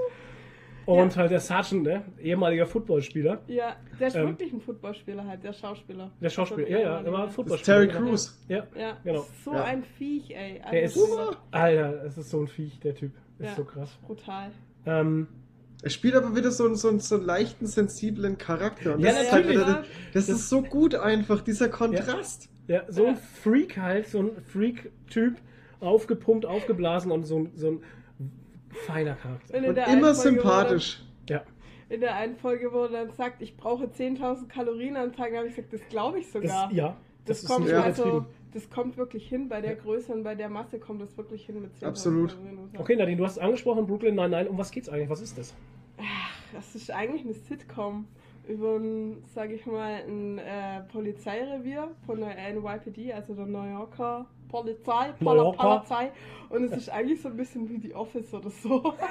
Und Ja. halt der Sergeant, ne? ehemaliger Footballspieler. Ja, der ist Ähm, wirklich ein Footballspieler halt, der Schauspieler. Der Schauspieler, ja, ja, der war Das ist Footballspieler. Terry genau. Crews. Ja, Ja, Genau. so Ja. ein Viech, ey. der Also, ist, Alter, das ist so ein Viech, der Typ. Ist Ja. so krass. brutal. Ähm, Er spielt aber wieder so, einen- so, einen- so einen leichten, sensiblen Charakter. Und Ja, das ist halt wieder, das ist so gut einfach, dieser Kontrast. Ja, so ein Ja. Freak halt, so ein Freak-Typ, aufgepumpt, aufgeblasen und so ein, so ein feiner Charakter. Und Und immer Folge, sympathisch. Ja, Wo er, in der einen Folge, wo er dann sagt, ich brauche 10.000 Kalorien am Tag, habe ich gesagt, das glaube ich das, sogar. ja, das, das, kommt Ja. also, das kommt wirklich hin bei der Größe und bei der Masse kommt das wirklich hin mit 10.000 Absolut. Kalorien. Okay, Nadine, du hast angesprochen, Brooklyn, nein, nein, um was geht's eigentlich? Was ist das? Das ist eigentlich eine Sitcom über ein, sage ich mal, ein äh, Polizeirevier von der NYPD, also der New Yorker Polizei. Polizei. Und es ist eigentlich so ein bisschen wie die Office oder so.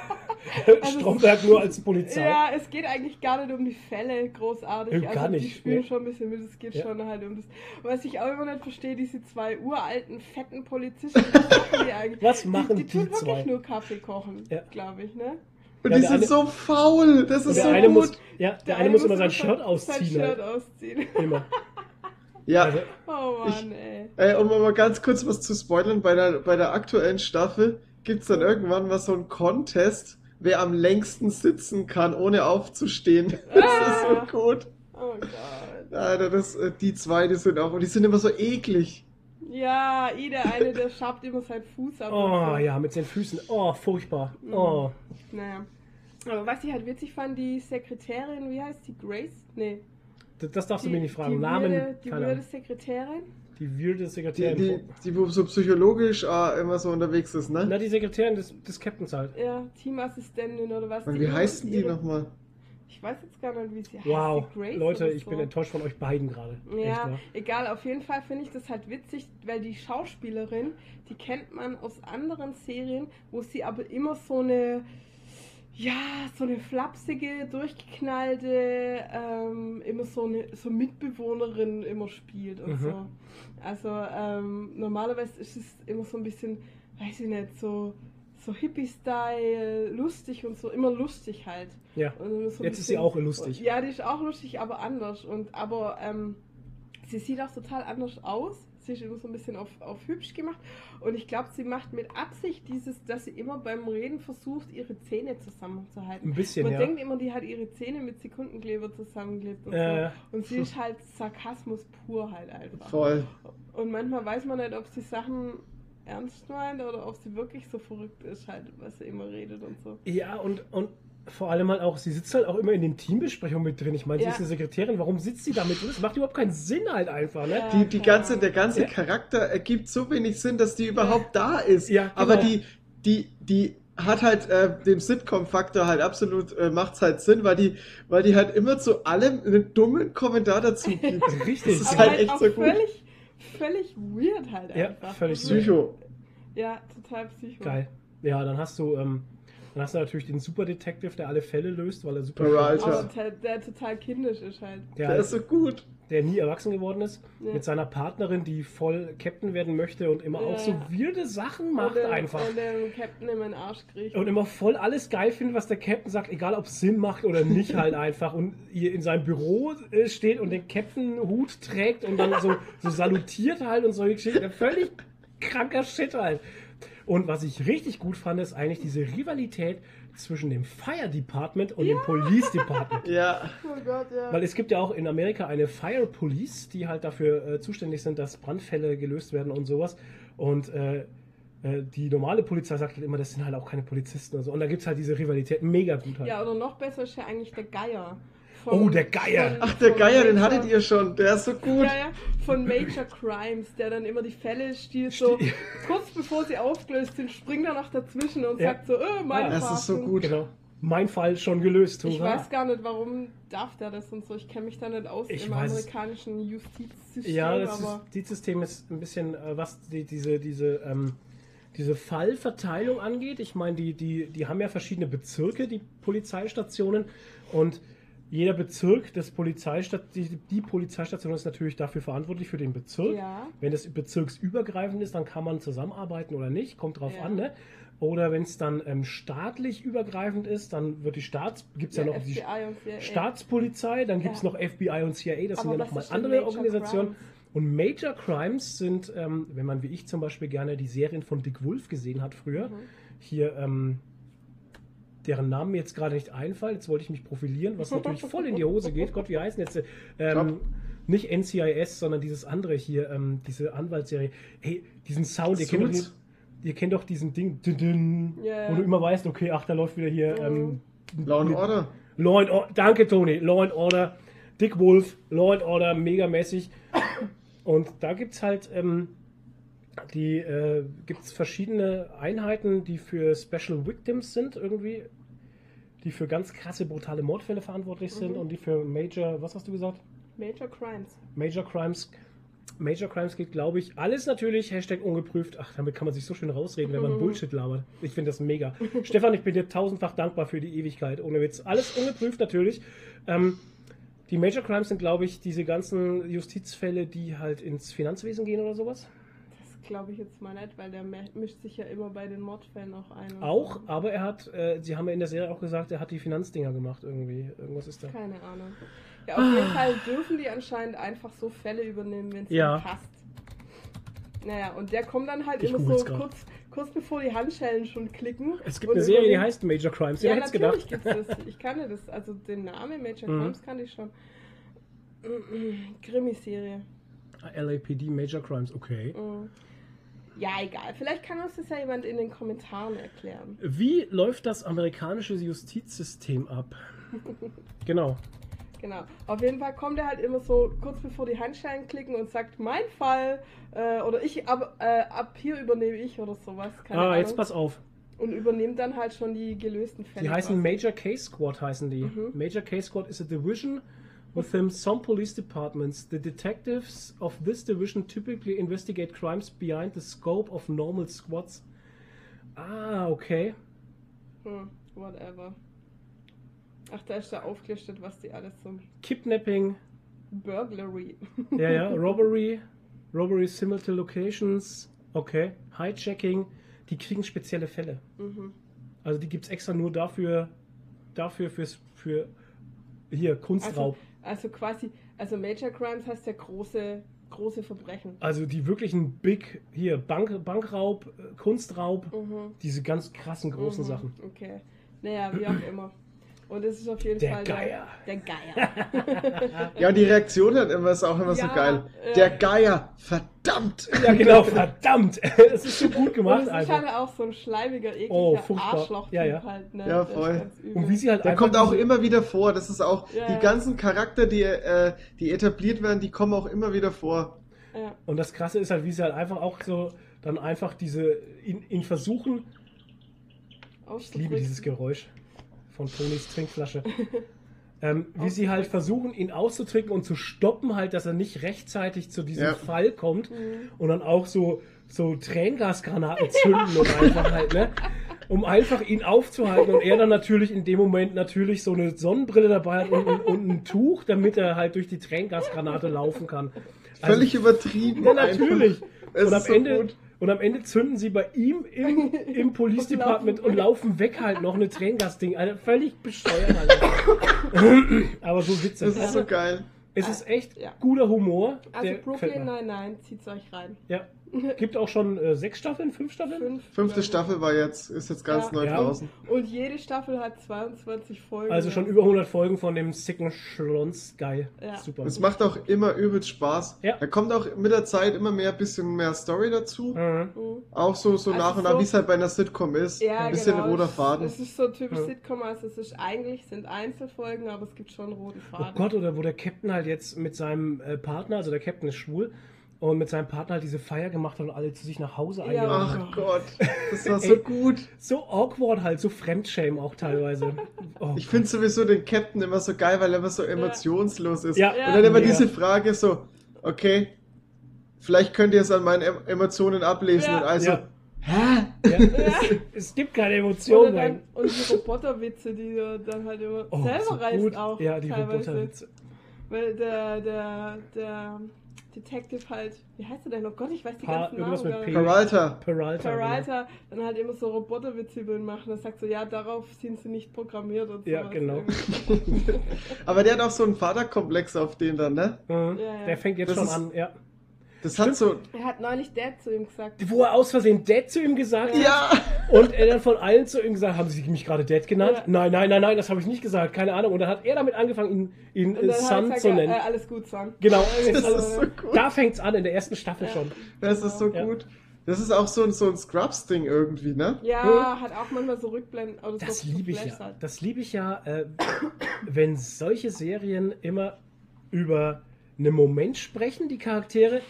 Also Stromberg nur als Polizei. Ja, es geht eigentlich gar nicht um die Fälle großartig. Äh, gar also die nicht, spielen nee. schon ein bisschen mit, es geht Ja. schon halt um das. Was ich auch immer nicht verstehe, diese zwei uralten, fetten Polizisten, was machen die eigentlich? Was machen die, die, die tun zwei? wirklich nur Kaffee kochen, Ja. glaube ich, ne? Und Ja, die der sind eine- so faul. Das ist der so eine gut. muss, ja, der, eine muss immer sein Shirt ausziehen. Sein Shirt Halt. ausziehen. Immer. ja. Also, Oh Mann, Ich- ey. Ey, um mal ganz kurz was zu spoilern, bei der, bei der aktuellen Staffel gibt es dann irgendwann mal so einen Contest, wer am längsten sitzen kann, ohne aufzustehen. Das ist Ah. so gut. Oh Gott. Alter, das, äh, die zwei, die sind auch, und die sind immer so eklig. Ja, i, der eine, der schabt immer seinen Fuß ab. oh ja, mit den Füßen. Oh, furchtbar. Oh. Naja. Aber was ich halt witzig fand, die Sekretärin, wie heißt die? Grace? Nee. Das, das darfst du mir nicht fragen. Die Namen, Weirde, die Ahnung. Sekretärin. Die Die, Sekretärin. die, die wo so psychologisch äh, immer so unterwegs ist, ne? Na, die Sekretärin des, des Captains halt. Ja, Teamassistentin oder was. Und die wie heißen die nochmal? Ich weiß jetzt gar nicht, wie sie heißt. Wow, die Grace Leute, ich so. bin enttäuscht von euch beiden gerade. Echt, Ja, wahr? egal, auf jeden Fall finde ich das halt witzig, weil die Schauspielerin, die kennt man aus anderen Serien, wo sie aber immer so eine, ja, so eine flapsige, durchgeknallte, ähm, immer so eine so Mitbewohnerin immer spielt und Mhm. so. Also ähm, normalerweise ist es immer so ein bisschen, weiß ich nicht, so, so Hippie-Style, lustig und so, immer lustig halt. Ja. Und immer so Jetzt ist sie bisschen- auch lustig. Ja, die ist auch lustig, aber anders. Und aber ähm, sie sieht auch total anders aus. Sie ist immer so ein bisschen auf, auf hübsch gemacht. Und ich glaube, sie macht mit Absicht dieses, dass sie immer beim Reden versucht, ihre Zähne zusammenzuhalten. Ein bisschen, Man ja. denkt immer, die hat ihre Zähne mit Sekundenkleber zusammengeklebt und Äh. so. Und sie ist halt Sarkasmus pur halt einfach. Voll. Und manchmal weiß man nicht, ob sie Sachen ernst meint oder ob sie wirklich so verrückt ist, halt, was sie immer redet und so. Ja, und, und vor allem halt auch, sie sitzt halt auch immer in den Teambesprechungen mit drin. Ich meine, sie Ja. ist eine Sekretärin, warum sitzt sie damit? drin? Das macht überhaupt keinen Sinn halt einfach, ne? Ja. Die, die ganze, der ganze Ja. Charakter ergibt so wenig Sinn, dass die überhaupt da ist. Ja, genau. Aber die, die, die hat halt äh, dem Sitcom-Faktor halt absolut, äh, macht's halt Sinn, weil die, weil die halt immer zu allem einen dummen Kommentar dazu gibt. Richtig. Das ist Aber halt halt echt auch so gut. völlig, völlig weird halt Ja, einfach. völlig Also, Psycho. Ja, total psycho. Geil. Ja, dann hast du, ähm, dann hast du natürlich den Super Detective, der alle Fälle löst, weil er super Peralta. schlau Aber der, der total kindisch ist halt. der, Der ist so gut. Der nie erwachsen geworden ist, Ja. mit seiner Partnerin, die voll Captain werden möchte und immer Ja. auch so weirde Sachen macht und der, einfach. Und der Captain immer in den Arsch kriegt. Und immer voll alles geil findet, was der Captain sagt, egal ob es Sinn macht oder nicht halt einfach. Und hier in seinem Büro äh, steht und den Captain-Hut trägt und dann so, so salutiert halt und solche Geschichten. Völlig kranker Shit halt. Und was ich richtig gut fand, ist eigentlich diese Rivalität zwischen dem Fire Department und dem Police Department. Ja. oh Gott, ja. Weil es gibt ja auch in Amerika eine Fire Police, die halt dafür äh, zuständig sind, dass Brandfälle gelöst werden und sowas. Und äh, äh, die normale Polizei sagt halt immer, das sind halt auch keine Polizisten und so. Und da gibt es halt diese Rivalität mega gut halt. ja, oder noch besser ist ja eigentlich der Geier. Oh, der Geier. Ach, der von Geier, den hattet ihr schon. Der ist so gut. Ja, ja, von Major Crimes, der dann immer die Fälle stiehlt, so kurz bevor sie aufgelöst sind, springt er noch dazwischen und Ja. sagt so, äh, mein Ah, das ist so gut. Genau. Mein Fall schon gelöst. Ich hurra. weiß gar nicht, warum darf der das und so. Ich kenne mich da nicht aus Ich im weiß amerikanischen Justizsystem. Ja, das aber Justizsystem ist ein bisschen, äh, was die, diese, diese, ähm, diese Fallverteilung angeht. Ich meine, die, die, die haben ja verschiedene Bezirke, die Polizeistationen. Und jeder Bezirk des Polizeistat die, die Polizeistation ist natürlich dafür verantwortlich für den Bezirk. Ja. Wenn das bezirksübergreifend ist, dann kann man zusammenarbeiten oder nicht, kommt drauf Ja. an. Ne? Oder wenn es dann ähm, staatlich übergreifend ist, dann wird die Staats, gibt es ja, ja, noch die FBI CIA. Staatspolizei, dann gibt es noch FBI und CIA, das Aber sind ja nochmal andere Major Organisationen. Crimes? Und Major Crimes sind, ähm, wenn man wie ich zum Beispiel gerne die Serien von Dick Wolf gesehen hat früher, Mhm. hier, ähm, deren Namen mir jetzt gerade nicht einfallen, jetzt wollte ich mich profilieren, was natürlich voll in die Hose geht. Gott, wie heißen jetzt? äh, Ähm, nicht NCIS, sondern dieses andere hier, ähm, diese Anwaltsserie. Hey, diesen Sound, ihr kennt, doch, ihr kennt doch diesen Ding, dün, dün, Ja, ja. wo du immer weißt, okay, ach, da läuft wieder hier. Ähm, Law and Order. Law and Order, danke Toni, Law and Order, Dick Wolf, Law and Order, megamäßig. Und da gibt es halt ähm, die äh, gibt's verschiedene Einheiten, die für Special Victims sind irgendwie, die für ganz krasse, brutale Mordfälle verantwortlich sind Mhm. und die für Major, was hast du gesagt? Major Crimes. Major Crimes. Major Crimes geht, glaube ich, alles natürlich, Hashtag ungeprüft. Ach, damit kann man sich so schön rausreden, wenn man Mhm. Bullshit labert. Ich finde das mega. Stefan, ich bin dir tausendfach dankbar für die Ewigkeit. Ohne Witz. Alles ungeprüft natürlich. Ähm, die Major Crimes sind, glaube ich, diese ganzen Justizfälle, die halt ins Finanzwesen gehen oder sowas. Glaube ich jetzt mal nicht, weil der mischt sich ja immer bei den Mordfällen auch ein. Auch, so. aber er hat, äh, sie haben ja in der Serie auch gesagt, er hat die Finanzdinger gemacht irgendwie. Irgendwas ist da. Keine Ahnung. Ja, auf jeden Fall dürfen die anscheinend einfach so Fälle übernehmen, wenn es Ja. passt. Naja, und der kommt dann halt Ich immer so grad. kurz, kurz bevor die Handschellen schon klicken. Es gibt eine Serie, die heißt Major Crimes. Ja, es natürlich gedacht? gibt's das. Ich kannte das. Also den Namen Major Mhm. Crimes kannte ich schon. Krimiserie. LAPD Major Crimes, okay. Mhm. Ja, egal. Vielleicht kann uns das ja jemand in den Kommentaren erklären. Wie läuft das amerikanische Justizsystem ab? Genau. Genau. Auf jeden Fall kommt er halt immer so kurz bevor die Handschellen klicken und sagt, mein Fall, äh, oder ich, ab, äh, ab hier übernehme ich oder sowas. Keine Ah, Ahnung. jetzt pass auf. Und übernimmt dann halt schon die gelösten Fälle. Die heißen quasi. Major Case Squad, heißen die. Major Case Squad is a division within some police departments. The detectives of this division typically investigate crimes beyond the scope of normal squads. Ah, okay. Hm, whatever. Ach, da ist da aufgelistet, was die alles so. Kidnapping, Burglary. ja, ja, Robbery, Robbery simultaneous locations, okay, Hijacking, die kriegen spezielle Fälle. Mhm. Also die gibt es extra nur dafür, dafür fürs, für hier, Kunstraub. Also quasi, also Major Crimes heißt ja große, große Verbrechen. Also die wirklichen Big, hier, Bank, Bankraub, äh, Kunstraub, Mhm. diese ganz krassen großen Mhm, Sachen. Okay. Naja, wie auch immer. Und es ist auf jeden Der Fall Geier. Der, der Geier. Ja, und die Reaktion dann immer ist auch immer so Ja, geil. äh. Der Geier, verdammt! Ja, genau, verdammt. Das ist so gut Und gemacht es ist einfach. halt auch so ein schleibiger, ekliger Oh. Arschloch Ja, ja. halt. Ne? Ja, ist voll. Und wie sie halt Der kommt auch immer wieder vor. Das ist auch, Ja, die ja. ganzen Charakter, die, äh, die etabliert werden, die kommen auch immer wieder vor. Ja. Und das Krasse ist halt, wie sie halt einfach auch so dann einfach diese, ihn, ihn versuchen, ich liebe dieses Geräusch von Tonys Trinkflasche. Ähm, wie sie halt versuchen, ihn auszutrinken und zu stoppen, halt, dass er nicht rechtzeitig zu diesem Ja. Fall kommt Mhm. und dann auch so, so Tränengasgranaten zünden und einfach halt, ne? Um einfach ihn aufzuhalten und er dann natürlich in dem Moment natürlich so eine Sonnenbrille dabei hat und, und, und ein Tuch, damit er halt durch die Tränengasgranate laufen kann. Also, Völlig übertrieben. ja, natürlich. Es Und am, ist so Ende, gut. Und am Ende zünden sie bei ihm im, im Police Und Department laufen und weg. laufen weg halt noch eine Tränengasding. Also völlig bescheuert. Alter. Aber so witzig. Das ist so geil. es ist echt Ja. guter Humor. Also Brooklyn, nein, nein, zieht's euch rein. Ja. Gibt auch schon äh, sechs Staffeln, fünf Staffeln? Fünf. Fünfte ich. Staffel war jetzt, ist jetzt ganz Ja. neu Ja. draußen. Und jede Staffel hat 22 Folgen. Also schon über 100 Folgen von dem sicken Schlons. Geil. Ja. Super. Es macht auch immer übelst Spaß. Ja. Da kommt auch mit der Zeit immer mehr bisschen mehr Story dazu. Mhm. Mhm. Auch so, so Also nach und so- nach, wie es halt bei einer Sitcom ist. Ja, Ein bisschen genau. roter Faden. Es ist so typisch Ja. Sitcom, also es ist eigentlich sind Einzelfolgen, aber es gibt schon roten Oh Faden. Gott, oder wo der Captain halt jetzt mit seinem äh, Partner, also der Captain ist schwul, und mit seinem Partner halt diese Feier gemacht hat und alle zu sich nach Hause Ja. eingeladen Ach Gott, das war so Ey. gut. So awkward halt, so Fremdschämen auch teilweise. Oh Ich finde sowieso den Captain immer so geil, weil er immer so emotionslos ist. Ja. Ja. Und dann immer Ja. diese Frage so, okay, vielleicht könnt ihr es an meinen em Emotionen ablesen. Ja. Und also, Ja. hä? Ja, es, es gibt keine Emotionen. dann, und die Roboterwitze, die er dann halt immer Oh, selber so reißt gut. auch. Ja, die teilweise. Roboterwitze. Weil der, der, der Detective halt, wie heißt er denn? Oh Gott, ich weiß die Pa- ganzen Namen mit gar P. nicht. Peralta. Peralta. genau. Peralta dann halt immer so ihn machen. Er sagt so, ja, darauf sind sie nicht programmiert und so. Ja, genau. Aber der hat auch so einen Vaterkomplex auf den dann, ne? Mhm. Ja, ja. Der fängt jetzt Das schon ist- an, ja. Das hat so, Er hat neulich Dad zu ihm gesagt. Wo er aus Versehen Dad zu ihm gesagt hat ja, und er dann von allen zu ihm gesagt, haben sie mich gerade Dad genannt? Ja. Nein, nein, nein, nein, das habe ich nicht gesagt, keine Ahnung. Und dann hat er damit angefangen, ihn, ihn Und äh, Son gesagt, zu ja, nennen. äh, alles gut, Son. Genau, das also, ist so gut. da fängt es an, in der ersten Staffel Ja. schon. Das ist so Ja. gut. Das ist auch so ein, so ein Scrubs-Ding irgendwie, ne? Ja, hat auch manchmal so Rückblenden. Oder Das so liebe ich ja. halt. Das liebe ich ja, äh, wenn solche Serien immer über einen Moment sprechen, die Charaktere,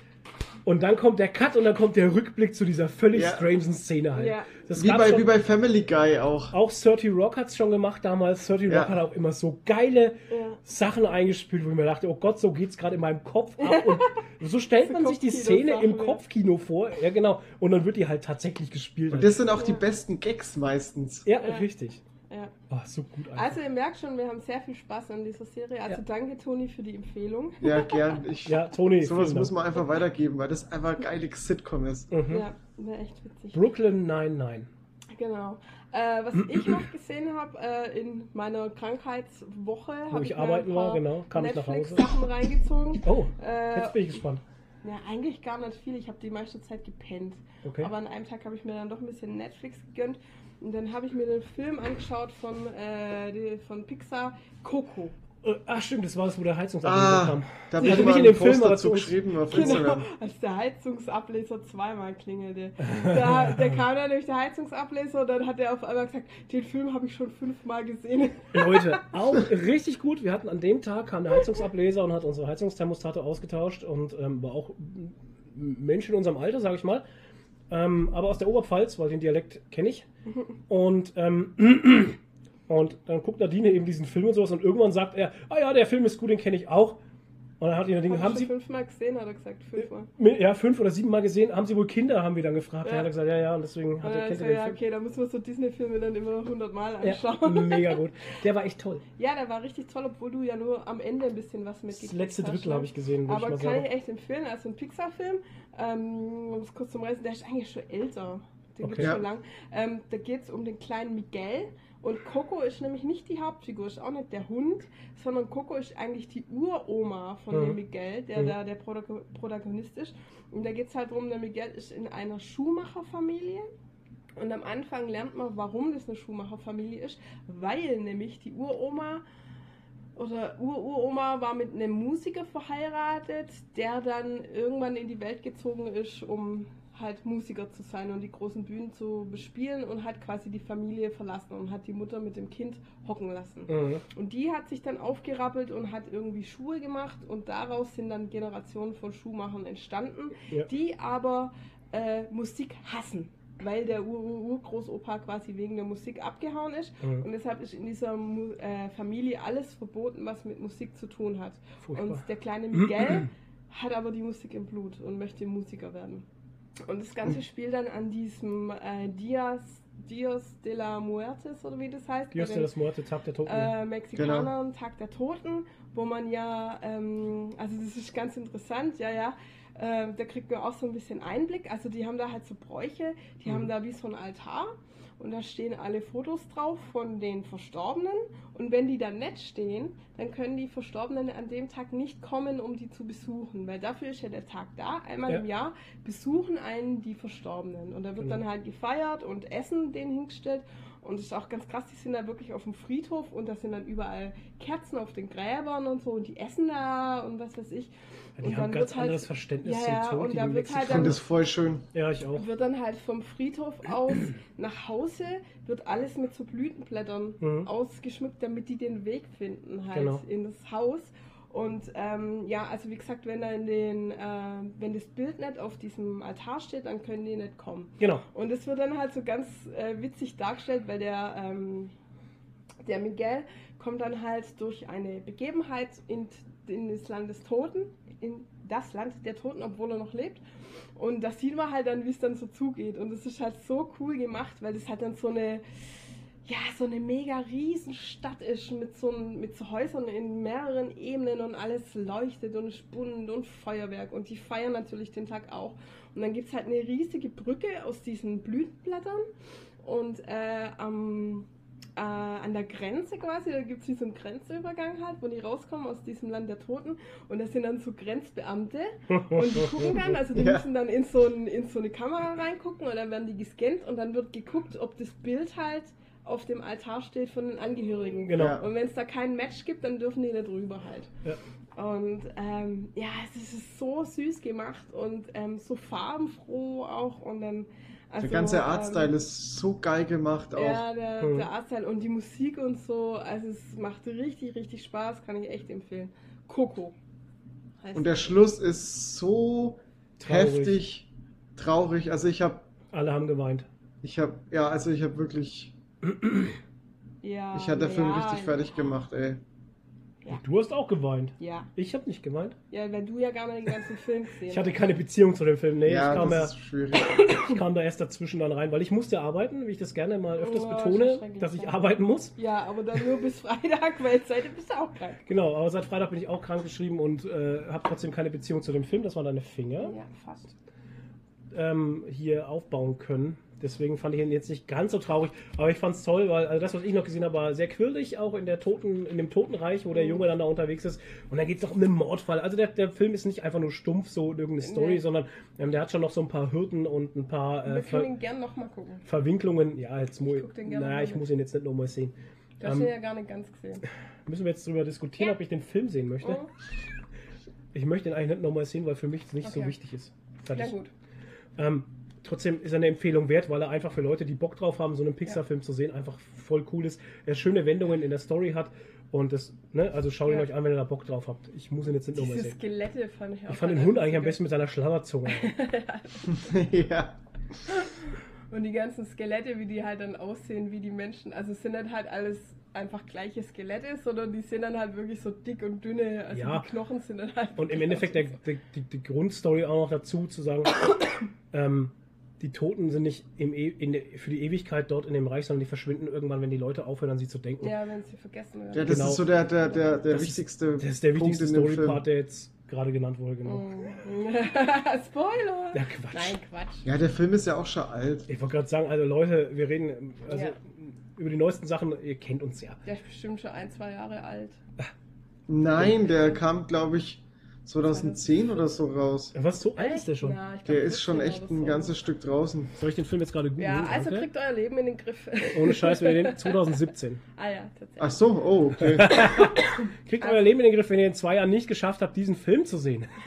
und dann kommt der Cut und dann kommt der Rückblick zu dieser völlig Ja. strangen Szene halt. Ja. Das Wie bei, schon, wie bei Family Guy auch. auch 30 Rock hat es schon gemacht damals. 30 Ja. Rock hat auch immer so geile Ja. Sachen eingespielt, wo ich mir dachte, oh Gott, so geht's gerade in meinem Kopf ab. Und so stellt man sich die Szene im. Kopfkino vor. Ja, genau. Und dann wird die halt tatsächlich gespielt. Und das sind auch die besten Gags meistens. ja, Ja. richtig. Ja. Oh, so gut einfach. Also ihr merkt schon, wir haben sehr viel Spaß an dieser Serie. Also Ja. danke Toni für die Empfehlung. Ja, gern. Ich, ja, Toni. sowas muss man einfach weitergeben, weil das einfach ein geile Sitcom ist. Mhm. Ja, wäre echt witzig. Brooklyn 99. Genau. Äh, was ich noch gesehen habe äh, in meiner Krankheitswoche, Wo habe ich ich mir arbeiten war, genau, kam ich nach Hause. Netflix-Sachen reingezogen. Oh, Äh, jetzt bin ich gespannt. Ja, eigentlich gar nicht viel. Ich habe die meiste Zeit gepennt. Okay. Aber an einem Tag habe ich mir dann doch ein bisschen Netflix gegönnt. Und dann habe ich mir den Film angeschaut von, äh, die, von Pixar, Coco. Äh, Ach stimmt, das war es, wo der Heizungsableser Ah, kam. da habe ich mich in dem Film dazu geschrieben auf Genau, Instagram. als der Heizungsableser zweimal klingelte. Da, da kam dann nämlich der Heizungsableser und dann hat er auf einmal gesagt, den Film habe ich schon fünfmal gesehen. Leute, auch richtig gut. Wir hatten an dem Tag kam der Heizungsableser und hat unsere Heizungsthermostate ausgetauscht und ähm, war auch ein Mensch in unserem Alter, sage ich mal. Ähm, aber aus der Oberpfalz, weil den Dialekt kenne ich. Und, ähm, und dann guckt Nadine eben diesen Film und sowas und irgendwann sagt er, ah ja, der Film ist gut, den kenne ich auch. Und dann hat die Nadine, Hab haben ich Sie, fünfmal gesehen, hat er gesagt, fünfmal. ja, fünf oder sieben Mal gesehen, haben Sie wohl Kinder, haben wir dann gefragt. Ja. Ja. Dann hat er gesagt, ja, ja, und deswegen hat er so, er den ja, Film. okay, dann müssen wir so Disney-Filme dann immer hundertmal Ja, anschauen. mega gut. Der war echt toll. Ja, der war richtig toll, obwohl du ja nur am Ende ein bisschen was Das mitgekriegt letzte hast, Drittel ne? habe ich gesehen, ich Aber mal kann sagen. ich echt empfehlen, also ein Pixar-Film, ähm, um es kurz zum Reißen, der ist eigentlich schon älter. Den Okay. gibt's Ja. schon lang. Ähm, da geht es um den kleinen Miguel. Und Coco ist nämlich nicht die Hauptfigur, ist auch nicht der Hund, sondern Coco ist eigentlich die Uroma von Mhm. dem Miguel, der Mhm. da der Protago- Protagonist ist. Und da geht es halt darum, der Miguel ist in einer Schuhmacherfamilie. Und am Anfang lernt man, warum das eine Schuhmacherfamilie ist, weil nämlich die Uroma oder Ururoma war mit einem Musiker verheiratet, der dann irgendwann in die Welt gezogen ist, um halt Musiker zu sein und die großen Bühnen zu bespielen und hat quasi die Familie verlassen und hat die Mutter mit dem Kind hocken lassen. Mhm. Und die hat sich dann aufgerappelt und hat irgendwie Schuhe gemacht und daraus sind dann Generationen von Schuhmachern entstanden, Ja. die aber äh, Musik hassen, weil der Ur Ur Urgroßopa quasi wegen der Musik abgehauen ist Mhm. und deshalb ist in dieser Mu äh, Familie alles verboten, was mit Musik zu tun hat. Furchtbar. Und der kleine Miguel hat aber die Musik im Blut und möchte Musiker werden. Und das ganze spielt dann an diesem äh, Dias, Dios de la Muertes oder wie das heißt. Dios de den, los Muertes, Tag der Toten. äh, Mexikanern, Tag der Toten, wo man ja, ähm, also das ist ganz interessant, ja, ja, äh, da kriegt man auch so ein bisschen Einblick. Also die haben da halt so Bräuche, die Mhm. haben da wie so ein Altar und da stehen alle Fotos drauf von den Verstorbenen und wenn die dann nicht stehen, dann können die Verstorbenen an dem Tag nicht kommen, um die zu besuchen, weil dafür ist ja der Tag da. Einmal Ja. im Jahr besuchen einen die Verstorbenen und da wird Genau. dann halt gefeiert und Essen denen hingestellt und es ist auch ganz krass, die sind da wirklich auf dem Friedhof und da sind dann überall Kerzen auf den Gräbern und so und die essen da und was weiß ich. Ja, und die dann haben ganz wird halt- anderes Verständnis Ja, zum Tod. und da wird halt Ich finde dann- das voll schön. Ja, ich auch. Wird dann halt vom Friedhof aus nach Hause, wird alles mit so Blütenblättern Mhm. ausgeschmückt, damit die den Weg finden halt Genau. in das Haus. Und ähm, ja, also wie gesagt, wenn dann den, äh, wenn das Bild nicht auf diesem Altar steht, dann können die nicht kommen. Genau. Und es wird dann halt so ganz äh, witzig dargestellt, weil der, ähm, der Miguel kommt dann halt durch eine Begebenheit in, in das Land des Toten, in das Land der Toten, obwohl er noch lebt. Und da sieht man halt dann, wie es dann so zugeht. Und es ist halt so cool gemacht, weil das halt dann so eine, ja, so eine mega riesen Stadt ist mit so, mit so Häusern in mehreren Ebenen und alles leuchtet und ist bunt und Feuerwerk. Und die feiern natürlich den Tag auch. Und dann gibt es halt eine riesige Brücke aus diesen Blütenblättern. Und äh, am, äh, an der Grenze quasi, da gibt so einen Grenzübergang halt, wo die rauskommen aus diesem Land der Toten. Und das sind dann so Grenzbeamte. Und die gucken dann, also die Ja. müssen dann in so, ein, in so eine Kamera reingucken und dann werden die gescannt und dann wird geguckt, ob das Bild halt auf dem Altar steht von den Angehörigen. Genau. Ja. Und wenn es da kein Match gibt, dann dürfen die nicht rüber halt. Ja. Und ähm, ja, es ist so süß gemacht und ähm, so farbenfroh auch. Und dann. Also, Der ganze ähm, Artstyle ist so geil gemacht auch. Ja, der, Mhm. der Artstyle und die Musik und so. Also es macht richtig, richtig Spaß, kann ich echt empfehlen. Coco. heißt Und der. Schluss ist so Traurig. heftig traurig. Also ich habe, Alle haben geweint. ich habe, ja, also ich habe wirklich, ja, ich hatte der Film ja, richtig fertig gemacht, ey. Ja. Du hast auch geweint. Ja. Ich habe nicht geweint. ja, weil du ja gar nicht den ganzen Film gesehen Ich hatte keine Beziehung zu dem Film. Nee, ja, ich, kam ja, das ist schwierig. ich kam da erst dazwischen dann rein, weil ich musste arbeiten, wie ich das gerne mal öfters Oh, betone, dass ich ja. arbeiten muss. Ja, aber dann nur bis Freitag, weil seitdem bist du auch krank. Genau, aber seit Freitag bin ich auch krank geschrieben und äh, habe trotzdem keine Beziehung zu dem Film. Das waren deine Finger. Ja, fast. ähm, hier aufbauen können. Deswegen fand ich ihn jetzt nicht ganz so traurig, aber ich fand es toll, weil also das, was ich noch gesehen habe, war sehr quirlig, auch in der Toten, in dem Totenreich, wo der Mhm. Junge dann da unterwegs ist. Und dann geht es doch um einen Mordfall. Also der, der Film ist nicht einfach nur stumpf so irgendeine Story, Nee. sondern ähm, der hat schon noch so ein paar Hürden und ein paar Wir äh, Ver können ihn gern nochmal gucken. Verwinklungen. Ja, jetzt muss Ich gerne naja, mal ich muss ihn jetzt nicht nochmal sehen. Du hast Ähm, ihn ja gar nicht ganz gesehen. müssen wir jetzt darüber diskutieren, Ja. ob ich den Film sehen möchte. Oh, Ich möchte ihn eigentlich nicht nochmal sehen, weil für mich es nicht so Okay. wichtig ist. na Fertig. gut. Ähm, trotzdem ist er eine Empfehlung wert, weil er einfach für Leute, die Bock drauf haben, so einen Pixar-Film zu sehen, einfach voll cool ist. Er schöne Wendungen in der Story hat und das, ne, also schaut ihn Ja. euch an, wenn ihr da Bock drauf habt. Ich muss ihn jetzt nicht nochmal Diese sehen. Skelette fand ich auch. Ich fand den Hund eigentlich am besten mit seiner Schlammerzunge. ja. Und die ganzen Skelette, wie die halt dann aussehen, wie die Menschen. Also es sind nicht halt alles einfach gleiche Skelette, sondern die sind dann halt wirklich so dick und dünne. Also Ja. die Knochen sind dann halt. Und im Endeffekt der, die, die Grundstory auch noch dazu zu sagen, ähm, die Toten sind nicht im e für die Ewigkeit dort in dem Reich, sondern die verschwinden irgendwann, wenn die Leute aufhören, an sie zu denken. Ja, wenn sie vergessen werden. ja, das Genau. ist so der, der, der, der Das ist- wichtigste Das ist der Punkt wichtigste in dem Film. Story-Part, der jetzt gerade genannt wurde, genau. Mm. Spoiler! Ja, Quatsch. Nein, Quatsch. Ja, der Film ist ja auch schon alt. Ich wollte gerade sagen, also Leute, wir reden also Ja. über die neuesten Sachen, ihr kennt uns ja. Der ist bestimmt schon ein, zwei Jahre alt. Nein, der kam, glaube ich, 2010 oder so raus. Was, so alt ist der schon? Ja, ich glaub, Der ist schon 14 echt ein ganzes Stück draußen. Soll ich den Film jetzt gerade googeln? Ja, also Danke. kriegt euer Leben in den Griff. Ohne Scheiß, wenn ihr den 2017. ah ja, tatsächlich. Ach so, oh, okay. Kriegt euer Leben in den Griff, wenn ihr in zwei Jahren nicht geschafft habt, diesen Film zu sehen.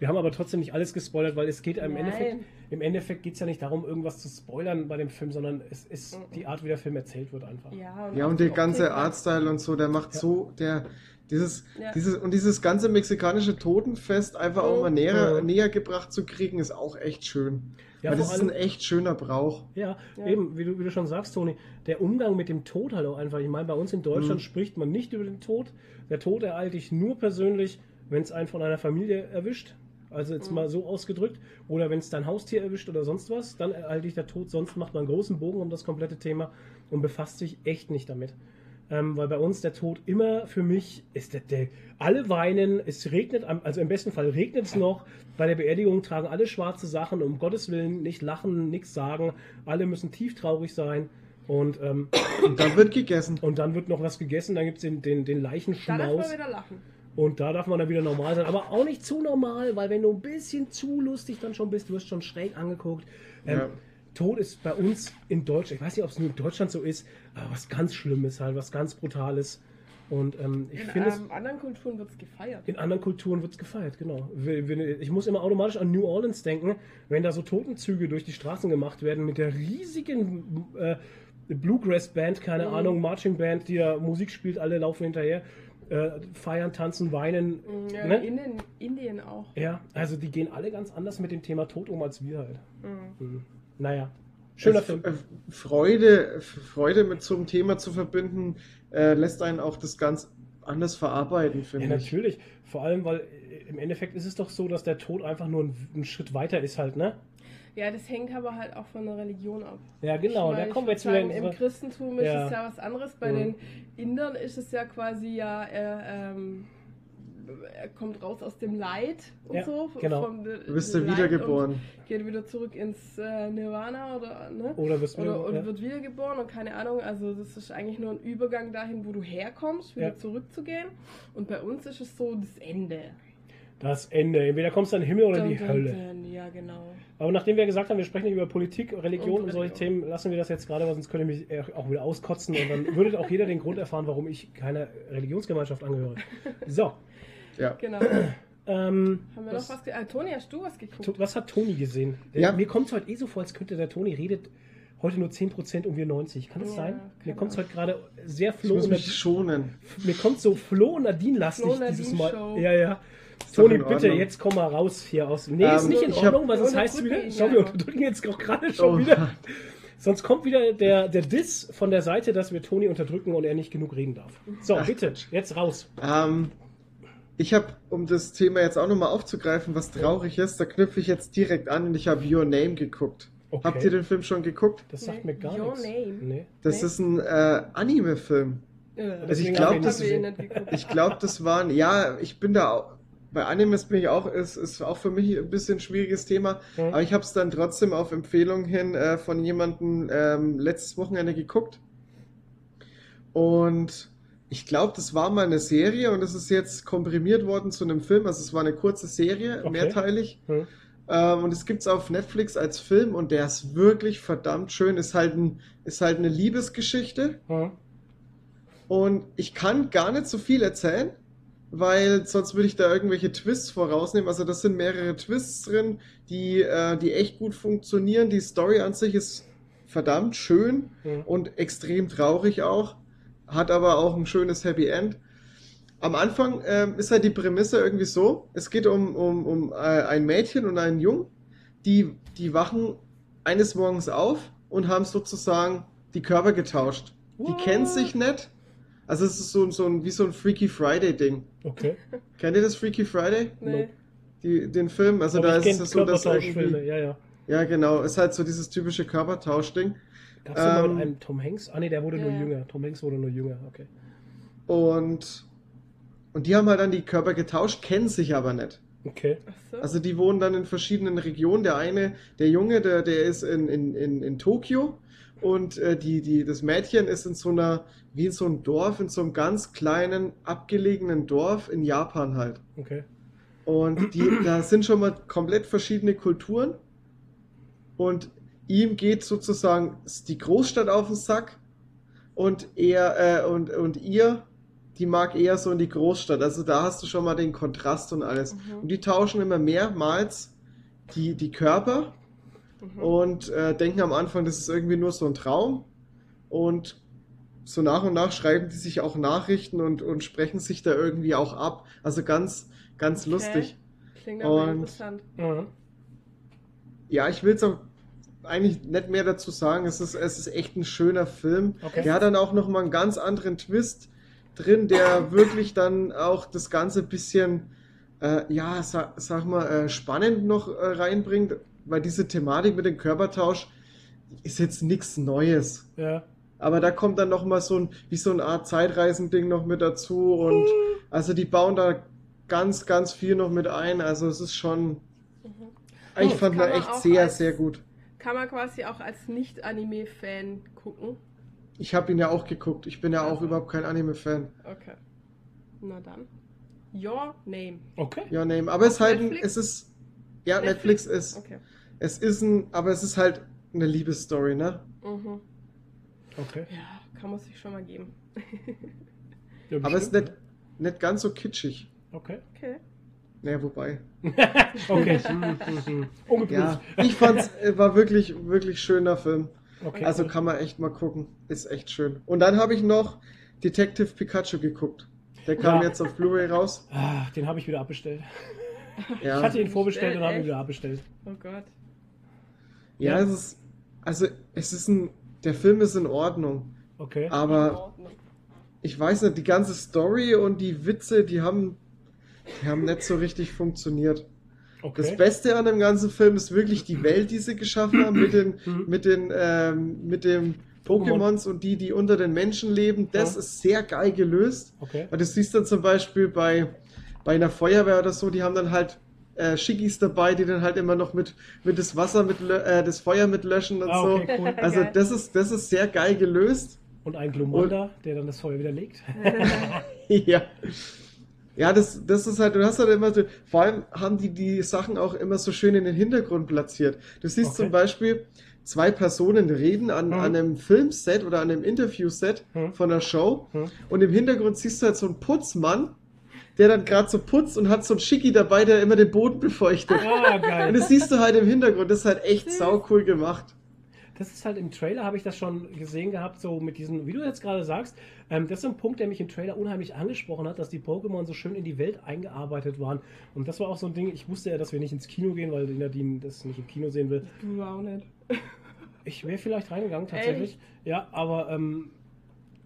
Wir haben aber trotzdem nicht alles gespoilert, weil es geht im Nein. Endeffekt, im Endeffekt geht es ja nicht darum, irgendwas zu spoilern bei dem Film, sondern es ist die Art, wie der Film erzählt wird einfach. Ja, Ja, auch und der ganze ne? Artstyle und so, der macht Ja. so, der, dieses, Ja. dieses, und dieses ganze mexikanische Totenfest einfach auch mal näher, Ja. näher gebracht zu kriegen, ist auch echt schön. Ja, Weil das ist allem- ein echt schöner Brauch. Ja, Ja. eben, wie du, wie du schon sagst, Toni, der Umgang mit dem Tod halt auch einfach. Ich meine, bei uns in Deutschland Mhm. spricht man nicht über den Tod. Der Tod ereilt dich nur persönlich, wenn es einen von einer Familie erwischt. Also jetzt Mhm. mal so ausgedrückt. Oder wenn es dein Haustier erwischt oder sonst was, dann ereilt dich der Tod. Sonst macht man einen großen Bogen um das komplette Thema und befasst sich echt nicht damit. Ähm, weil bei uns der Tod immer für mich ist der, der alle weinen, es regnet, also im besten Fall regnet es noch. Bei der Beerdigung tragen alle schwarze Sachen, um Gottes Willen nicht lachen, nichts sagen. Alle müssen tief traurig sein. Und, ähm, Und dann wird gegessen. und dann wird noch was gegessen, dann gibt es den, den, den Da darf Leichenschmaus. man wieder lachen. Und da darf man dann wieder normal sein. Aber auch nicht zu normal, weil wenn du ein bisschen zu lustig dann schon bist, du wirst schon schräg angeguckt. Ähm, Ja. Tod ist bei uns in Deutschland, ich weiß nicht, ob es nur in Deutschland so ist, was ganz Schlimmes halt, was ganz Brutales. Und ähm, ich In finde es. ähm, anderen Kulturen wird es gefeiert. In anderen Kulturen wird es gefeiert, genau. Ich muss immer automatisch an New Orleans denken, wenn da so Totenzüge durch die Straßen gemacht werden mit der riesigen äh, Bluegrass-Band, keine Mhm. Ahnung, Marching-Band, die da Musik spielt, alle laufen hinterher, äh, feiern, tanzen, weinen. Mm, Ja, ne? in den Indien auch. Ja, also die gehen alle ganz anders mit dem Thema Tod um als wir halt. Mhm. Mhm. Naja, schöner Es- Film. äh, Freude, Freude mit so einem Thema zu verbinden, äh, lässt einen auch das ganz anders verarbeiten, Ja, finde ich. natürlich. Vor allem, weil äh, im Endeffekt ist es doch so, dass der Tod einfach nur ein, ein Schritt weiter ist halt, ne? Ja, das hängt aber halt auch von der Religion ab. Ja, genau. Weil Da ich kommen wir jetzt wieder Im. Christentum ist Ja. es ja was anderes. Bei Mhm. den Indern ist es ja quasi ja, er, ähm, er kommt raus aus dem Leid und Ja, so. genau. Vom, Du bist ja wiedergeboren. Geht wieder zurück ins äh, Nirvana oder, ne? Oder wirst Oder, wieder, und ja. wird wiedergeboren und keine Ahnung, also das ist eigentlich nur ein Übergang dahin, wo du herkommst, wieder Ja. zurückzugehen. Und bei uns ist es so das Ende. das Ende. Entweder kommst du in den Himmel oder in die Dun, Hölle. dun. Ja, genau. Aber nachdem wir gesagt haben, wir sprechen nicht über Politik, Religion Und und solche Religion. Themen, lassen wir das jetzt gerade, weil sonst könnte mich äh, auch wieder auskotzen und dann würde auch jeder den Grund erfahren, warum ich keiner Religionsgemeinschaft angehöre. So, Ja. Genau. ähm, Haben wir was, noch was ah, Toni, hast du was geguckt? To- was hat Toni gesehen? Ja. Mir kommt es heute eh so vor, als könnte der Toni redet heute nur 10% und wir 90. Kann das Ja, sein? Mir kommt es heute gerade sehr Ich Flo muss und mich schonen. mir kommt so Flo und Nadine lastig Flo dieses Nadine Mal. Show. Ja, ja. Ist Toni, bitte, Ordnung. jetzt komm mal raus hier aus. Nee, ist Ähm, nicht in ich Ordnung, weil sonst Wir heißt es wieder. Schau, wir unterdrücken jetzt auch gerade schon Oh. wieder. Sonst kommt wieder der, der Diss von der Seite, dass wir Toni unterdrücken und er nicht genug reden darf. So, Ach, bitte, jetzt raus. Ähm, ich habe, um das Thema jetzt auch nochmal aufzugreifen, was traurig ist, da knüpfe ich jetzt direkt an und ich habe Your Name geguckt. Okay. Habt ihr den Film schon geguckt? Das sagt Nee, mir gar Your nichts. Name. Nee. Das Nee. ist ein äh, Anime-Film. Äh, Also ich glaub, ihn das- ich glaube, das waren, ja, ich bin da auch, bei Animes bin ich auch, ist, ist auch für mich ein bisschen ein schwieriges Thema, Mhm. aber ich habe es dann trotzdem auf Empfehlung hin äh, von jemandem ähm, letztes Wochenende geguckt. Und ich glaube, das war mal eine Serie und es ist jetzt komprimiert worden zu einem Film. Also es war eine kurze Serie, Okay. mehrteilig. Hm. Ähm, und es gibt es auf Netflix als Film und der ist wirklich verdammt schön. Ist halt, ein, ist halt eine Liebesgeschichte. Hm. Und ich kann gar nicht so viel erzählen, weil sonst würde ich da irgendwelche Twists vorausnehmen. Also das sind mehrere Twists drin, die, äh, die echt gut funktionieren. Die Story an sich ist verdammt schön Mhm. und extrem traurig auch, hat aber auch ein schönes Happy End. Am Anfang ähm, ist halt die Prämisse irgendwie so, es geht um, um, um äh, ein Mädchen und einen Jungen, die, die wachen eines Morgens auf und haben sozusagen die Körper getauscht. Die What? kennen sich nicht. Also es ist so, so ein, wie so ein Freaky Friday-Ding. Okay. Kennt ihr das Freaky Friday? Nee. Nope. Die, den Film? Also Aber da ich ist es so, dass Körpertauschfilme, irgendwie... ja, ja. Ja, genau. Ist halt so dieses typische Körpertausch-Ding. Gab's da mal Ähm, mit einem Tom Hanks? Ah ne, der wurde Ja, nur ja. jünger. Tom Hanks wurde nur jünger, okay. Und, und die haben halt dann die Körper getauscht, kennen sich aber nicht. Okay. So. Also die wohnen dann in verschiedenen Regionen. Der eine, der Junge, der, der ist in, in, in, in Tokio und äh, die, die, das Mädchen ist in so einer, wie in so einem Dorf, in so einem ganz kleinen, abgelegenen Dorf in Japan halt. Okay. Und die, da sind schon mal komplett verschiedene Kulturen. Und ihm geht sozusagen die Großstadt auf den Sack. Und er äh, und, und ihr, die mag eher so in die Großstadt. Also da hast du schon mal den Kontrast und alles. Mhm. Und die tauschen immer mehrmals die, die Körper Mhm. und äh, denken am Anfang, das ist irgendwie nur so ein Traum. Und so nach und nach schreiben die sich auch Nachrichten und, und sprechen sich da irgendwie auch ab. Also ganz, ganz Okay. lustig. Klingt aber Und- interessant. Mhm. Ja, ich will es auch eigentlich nicht mehr dazu sagen. Es ist, es ist echt ein schöner Film. Okay. Der hat dann auch nochmal einen ganz anderen Twist drin, der wirklich dann auch das Ganze ein bisschen, äh, ja, sag, sag mal, äh, spannend noch äh, reinbringt, weil diese Thematik mit dem Körpertausch ist jetzt nichts Neues. Ja. Aber da kommt dann nochmal so ein, wie so eine Art Zeitreisending noch mit dazu und also die bauen da ganz, ganz viel noch mit ein. Also es ist schon, Mhm. ich Oh, fand man echt sehr, als- sehr gut. Kann man quasi auch als Nicht-Anime-Fan gucken. Ich habe ihn ja auch geguckt. Ich bin ja auch Also. überhaupt kein Anime-Fan. Okay. Na dann. Your name. Okay. Ja, nee, aber es ist halt, ein, Netflix? es ist, ja, Netflix, ist, Okay. es ist ein, aber es ist halt eine Liebesstory, ne? Mhm. Okay. Ja, kann man sich schon mal geben. Ja, Aber es ist nicht, nicht ganz so kitschig. Okay. Okay. Naja, wobei. okay. Ja, ich fand's, äh, war wirklich, wirklich schöner Film. Okay. Also cool. kann man echt mal gucken. Ist echt schön. Und dann habe ich noch Detective Pikachu geguckt. Der kam Ja. jetzt auf Blu-ray raus. Ah, den habe ich wieder abbestellt. Ja, Ich hatte ihn vorbestellt und habe ihn wieder abbestellt. Oh Gott. ja, Ja. es ist, also es ist ein, der Film ist in Ordnung. Okay. Aber ich weiß nicht, die ganze Story und die Witze, die haben, die haben nicht so richtig funktioniert. Das okay. Beste an dem ganzen Film ist wirklich die Welt, die sie geschaffen haben, mit den, Mhm. mit den, ähm, mit den Pokémon. Pokémons und die, die unter den Menschen leben. Das Ja. ist sehr geil gelöst. Okay. Und das siehst du dann zum Beispiel bei, bei einer Feuerwehr oder so, die haben dann halt äh, Schickis dabei, die dann halt immer noch mit, mit das Wasser, mit, lö- äh, das Feuer mitlöschen und Ah, so. okay, cool. Also Geil. das ist, das ist sehr geil gelöst. Und ein Glumanda, der dann das Feuer wieder legt. ja. Ja, das, das ist halt, du hast halt immer so, vor allem haben die die Sachen auch immer so schön in den Hintergrund platziert. Du siehst Okay. zum Beispiel zwei Personen reden an, Mhm. an einem Filmset oder an einem Interviewset Mhm. von der Show Mhm. und im Hintergrund siehst du halt so einen Putzmann, der dann gerade so putzt und hat so einen Schicki dabei, der immer den Boden befeuchtet. Und geil. das siehst du halt im Hintergrund, das ist halt echt sau cool gemacht. Das ist halt im Trailer, habe ich das schon gesehen gehabt, so mit diesen, wie du jetzt gerade sagst, ähm, das ist ein Punkt, der mich im Trailer unheimlich angesprochen hat, dass die Pokémon so schön in die Welt eingearbeitet waren. Und das war auch so ein Ding, ich wusste ja, dass wir nicht ins Kino gehen, weil die Nadine das nicht im Kino sehen will. Du auch nicht. Ich wäre vielleicht reingegangen, tatsächlich. Ja, aber ähm,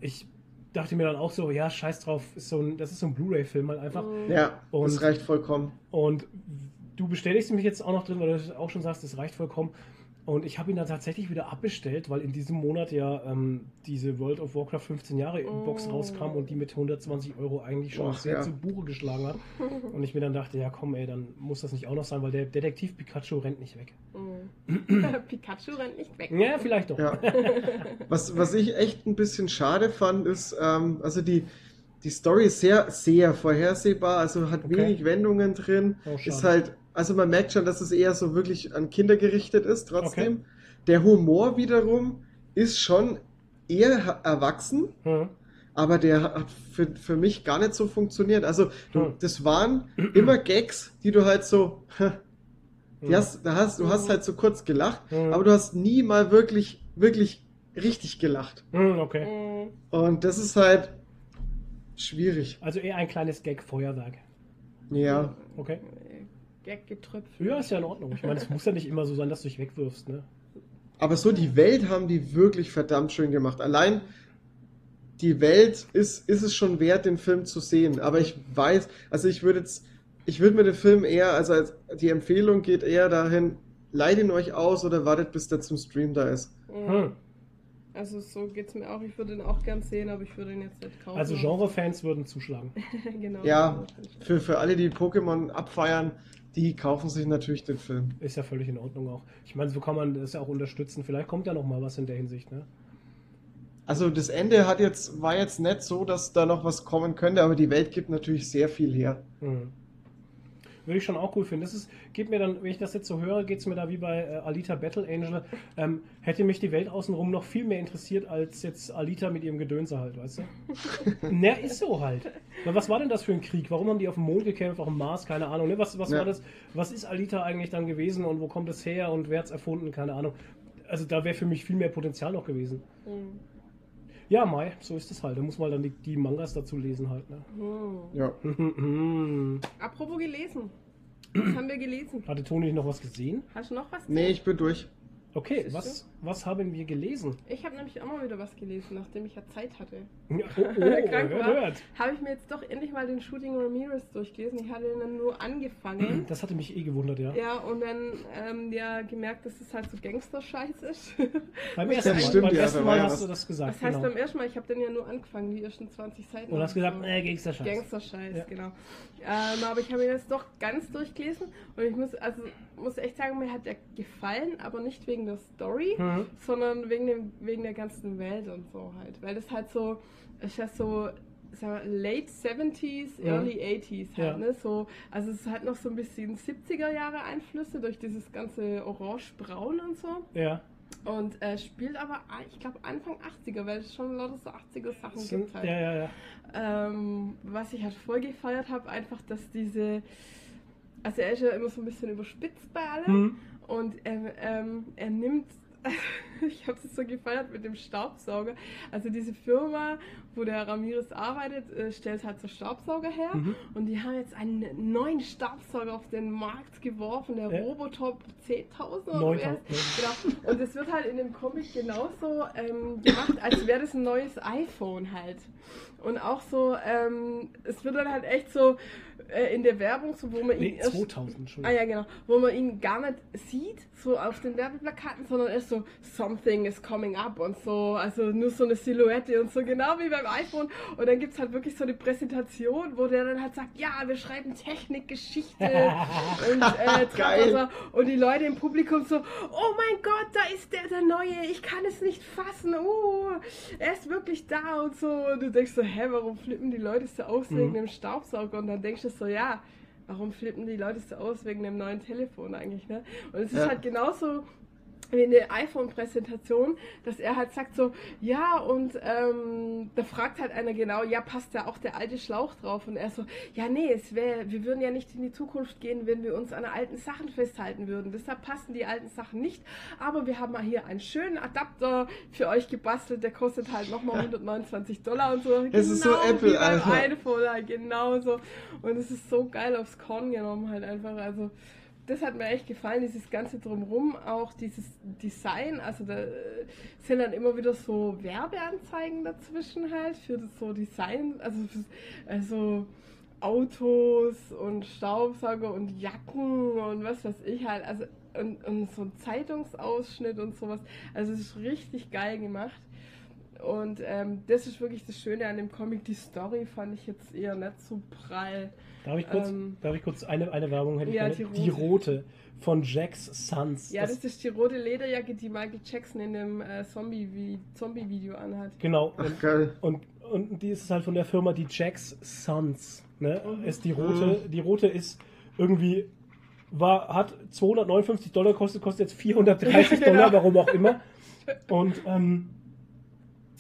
ich dachte mir dann auch so, ja, scheiß drauf, ist so ein, das ist so ein Blu-ray-Film halt einfach. Mhm. Ja, Und- das reicht vollkommen. Und du bestätigst mich jetzt auch noch drin, weil du auch schon sagst, das reicht vollkommen. Und ich habe ihn dann tatsächlich wieder abbestellt, weil in diesem Monat ja ähm, diese World of Warcraft 15 Jahre Box Oh. rauskam und die mit 120 Euro eigentlich schon Boah, sehr ja. zu Buche geschlagen hat. Und ich mir dann dachte, ja komm ey, dann muss das nicht auch noch sein, weil der Detektiv Pikachu rennt nicht weg. Mhm. Pikachu rennt nicht weg. Ja, vielleicht doch. Ja. Was, was ich echt ein bisschen schade fand, ist, ähm, also die, die Story ist sehr, sehr vorhersehbar, also hat Okay. wenig Wendungen drin. Oh, ist halt, also man merkt schon, dass es eher so wirklich an Kinder gerichtet ist, trotzdem. Der Humor wiederum ist schon eher erwachsen, Hm. aber der hat für, für mich gar nicht so funktioniert. Also, du, Hm. das waren immer Gags, die du halt so, die hast, da hast, du hast halt so kurz gelacht, Hm. aber du hast nie mal wirklich, wirklich richtig gelacht. Hm, okay. Mhm. Und das ist halt schwierig. Also eher ein kleines Gag-Feuerwerk. Ja. Okay. Gag-Getröpfel. Ja, ist ja in Ordnung. Ich meine, es muss ja nicht immer so sein, dass du dich wegwirfst, ne? Aber so die Welt haben die wirklich verdammt schön gemacht. Allein die Welt ist, ist es schon wert, den Film zu sehen. Aber ich weiß, also ich würde jetzt, ich würde mir den Film eher, also als, die Empfehlung geht eher dahin, leiht ihn euch aus oder wartet, bis der zum Stream da ist. Hm. Also so geht's mir auch. Ich würde ihn auch gern sehen, aber ich würde ihn jetzt nicht kaufen. Also Genre-Fans würden zuschlagen. genau. Ja, für, für alle, die Pokémon abfeiern, die kaufen sich natürlich den Film. Ist ja völlig in Ordnung auch. Ich meine, so kann man das ja auch unterstützen. Vielleicht kommt ja noch mal was in der Hinsicht, ne? Also das Ende hat jetzt, war jetzt nicht so, dass da noch was kommen könnte, aber die Welt gibt natürlich sehr viel her. Hm. Würde ich schon auch cool finden. Das ist, geht mir dann, wenn ich das jetzt so höre, geht es mir da wie bei äh, Alita Battle Angel. Ähm, hätte mich die Welt außenrum noch viel mehr interessiert, als jetzt Alita mit ihrem Gedönse halt, weißt du? Na, ist so halt. Na, was war denn das für ein Krieg? Warum haben die auf dem Mond gekämpft, auf dem Mars? Keine Ahnung. Ne? Was, was Ja. war das? Was ist Alita eigentlich dann gewesen und wo kommt es her und wer hat es erfunden? Keine Ahnung. Also da wäre für mich viel mehr Potenzial noch gewesen. Mhm. Ja, Mai, so ist es halt. Da muss man dann die, die Mangas dazu lesen halt. Ne? Mhm. Ja. Apropos gelesen. Was haben wir gelesen? Hatte Toni noch was gesehen? Hast du noch was? Nee, ich bin durch. Okay, was, was haben wir gelesen? Ich habe nämlich auch mal wieder was gelesen, nachdem ich ja Zeit hatte. Ja, Oh, oh, Krank hört, war. Habe ich mir jetzt doch endlich mal den Shooting Ramirez durchgelesen. Ich hatte ihn dann nur angefangen. Das hatte mich eh gewundert, ja. Ja, und dann ähm, ja gemerkt, dass es halt so Gangster-Scheiß ist. Beim ersten Mal, stimmt, beim ja, ersten Mal hast du das gesagt. Das heißt genau. beim ersten Mal, ich habe den ja nur angefangen, die ersten 20 Seiten. Und hast gesagt, äh, Gangster-Scheiß. Gangster-Scheiß, Ja. genau. Ähm, aber ich habe ihn jetzt doch ganz durchgelesen und ich muss, also muss echt sagen, mir hat er gefallen, aber nicht wegen der Story, Mhm. sondern wegen, dem, wegen der ganzen Welt und so halt. Weil das halt so, es ist ja so, wir, late 70s, Mhm. early 80s halt, Ja. ne? So, also es hat noch so ein bisschen 70er Jahre Einflüsse durch dieses ganze Orange-Braun und so. Ja. Und äh, spielt aber, ich glaube, Anfang 80er, weil es schon lauter so 80er Sachen Sind, gibt halt. ja, ja, ja. Ähm, was ich halt voll gefeiert habe, einfach, dass diese. Also er ist ja immer so ein bisschen überspitzt bei allem Mhm. und er, ähm, er nimmt. ich habe es so gefeiert mit dem Staubsauger. Also diese Firma, wo der Ramirez arbeitet, äh, stellt halt so Staubsauger her Mhm. und die haben jetzt einen neuen Staubsauger auf den Markt geworfen, der Ja. Robotop 10.000 oder 9000, wer- Genau. Und es wird halt in dem Comic genauso ähm, gemacht, als wäre das ein neues iPhone halt. Und auch so, ähm, es wird dann halt echt so äh, in der Werbung, so wo man ihn Nee, erst- 2000 schon. Ah ja, genau. Wo man ihn gar nicht sieht, so auf den Werbeplakaten, sondern erst so, something is coming up und so, also nur so eine Silhouette und so, genau wie beim iPhone. Und dann gibt es halt wirklich so eine Präsentation, wo der dann halt sagt, ja, wir schreiben Technik, Geschichte und äh, Geil. Und die Leute im Publikum so, oh mein Gott, da ist der, der Neue, ich kann es nicht fassen, uh, er ist wirklich da und so. Und du denkst so, hä, warum flippen die Leute so aus wegen Mhm. dem Staubsauger? Und dann denkst du so, ja, warum flippen die Leute so aus wegen dem neuen Telefon eigentlich, ne? Und es ist Ja. halt genauso in der iPhone-Präsentation, dass er halt sagt so, ja, und ähm, da fragt halt einer genau, ja, passt da auch der alte Schlauch drauf? Und er so, ja, nee, es wäre, wir würden ja nicht in die Zukunft gehen, wenn wir uns an alten Sachen festhalten würden. Deshalb passen die alten Sachen nicht. Aber wir haben mal hier einen schönen Adapter für euch gebastelt, der kostet halt nochmal 129 Dollar und so. Es ist so Apple, wie beim Alter. iPhone, halt, genauso. Und es ist so geil aufs Korn genommen halt einfach, also das hat mir echt gefallen, dieses ganze Drumrum, auch dieses Design. Also da äh, sind dann immer wieder so Werbeanzeigen dazwischen halt für das so Design, also, für, also Autos und Staubsauger und Jacken und was weiß ich halt. Also und, und so ein Zeitungsausschnitt und sowas. Also es ist richtig geil gemacht. Und ähm, das ist wirklich das Schöne an dem Comic. Die Story fand ich jetzt eher nicht so prall. Darf ich kurz, Ähm, darf ich kurz eine, eine Werbung hätte ich ja, gerne? die Die rote. rote von Jack's Sons. Ja, Das- das ist die rote Lederjacke, die Michael Jackson in dem äh, Zombie- Zombie-Video anhat. Genau. Ach, Und, geil. und, und die ist halt von der Firma die Jack's Sons. Ne? Mhm. Ist die rote, die rote ist irgendwie war, hat 259 Dollar gekostet, kostet jetzt 430 Ja, genau. Dollar, warum auch immer. Und ähm,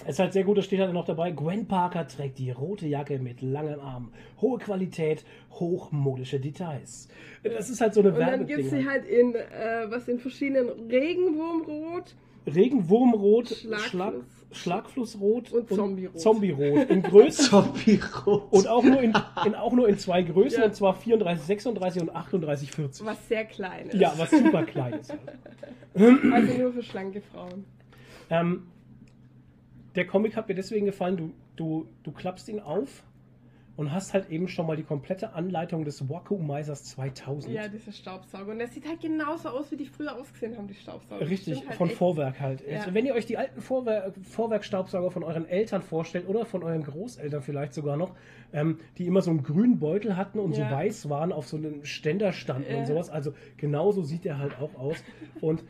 ist halt sehr gut, da steht halt noch dabei, Gwen Parker trägt die rote Jacke mit langen Armen. Hohe Qualität, hochmodische Details. Das ist halt so eine Und dann gibt es Werbeding. sie halt in, äh, was in verschiedenen Regenwurmrot. Regenwurmrot, Schlagfluss. Schlag, Schlagflussrot Und Zombierot. Zombierot. In Größen Zombie-Rot. und auch nur in, in, auch nur in zwei Größen, Ja. und zwar 34, 36 und 38, 40. Was sehr klein ist. Ja, was super klein ist. Also nur für schlanke Frauen. Ähm, der Comic hat mir deswegen gefallen, du, du, du klappst ihn auf und hast halt eben schon mal die komplette Anleitung des Wacomizers 2000. Ja, dieser Staubsauger. Und der sieht halt genauso aus, wie die früher ausgesehen haben, die Staubsauger. Richtig, halt von echt. Vorwerk halt. Ja. Also wenn ihr euch die alten Vorwer Vorwerkstaubsauger von euren Eltern vorstellt oder von euren Großeltern vielleicht sogar noch, ähm, die immer so einen grünen Beutel hatten und Ja. so weiß waren, auf so einem Ständer standen Ja. und sowas. Also genauso sieht er halt auch aus. Und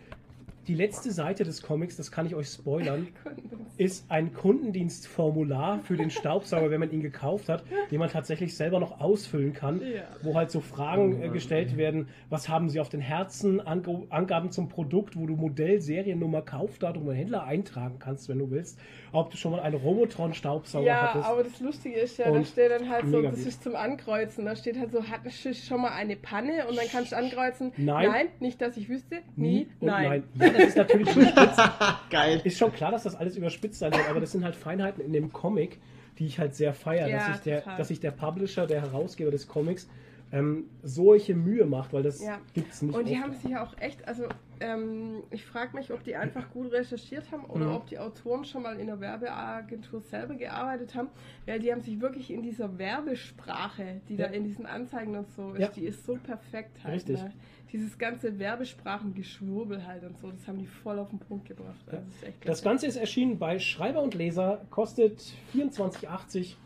die letzte Seite des Comics, das kann ich euch spoilern, ist ein Kundendienstformular für den Staubsauger, wenn man ihn gekauft hat, den man tatsächlich selber noch ausfüllen kann, Ja. wo halt so Fragen äh, gestellt werden, was haben Sie auf den Herzen, Ange Angaben zum Produkt, wo du Modell, Seriennummer, Kaufdatum und Händler eintragen kannst, wenn du willst, ob du schon mal einen Robotron-Staubsauger Ja, hattest. aber das Lustige ist ja, da Und steht dann halt so, das gut. ist zum Ankreuzen. Da steht halt so, hattest du schon mal eine Panne? Und dann kannst du ankreuzen, Nein. nicht, dass ich wüsste, Nie nein. nein. Das ist natürlich überspitzt. Geil. Ist schon klar, dass das alles überspitzt sein wird, aber das sind halt Feinheiten in dem Comic, die ich halt sehr feiere, Ja, dass, sich der, total. dass sich der Publisher, der Herausgeber des Comics, ähm, solche Mühe macht, weil das Ja. gibt's nicht. Und die oft. haben sich ja auch echt, also ähm, ich frage mich, ob die einfach gut recherchiert haben oder Mhm. ob die Autoren schon mal in der Werbeagentur selber gearbeitet haben, weil die haben sich wirklich in dieser Werbesprache, die Ja. da in diesen Anzeigen und so ist, Ja. die ist so perfekt halt. Richtig. Ne? Dieses ganze Werbesprachengeschwurbel halt und so, das haben die voll auf den Punkt gebracht. Also das Das. Ganze ist erschienen bei Schreiber und Leser, kostet 24,80.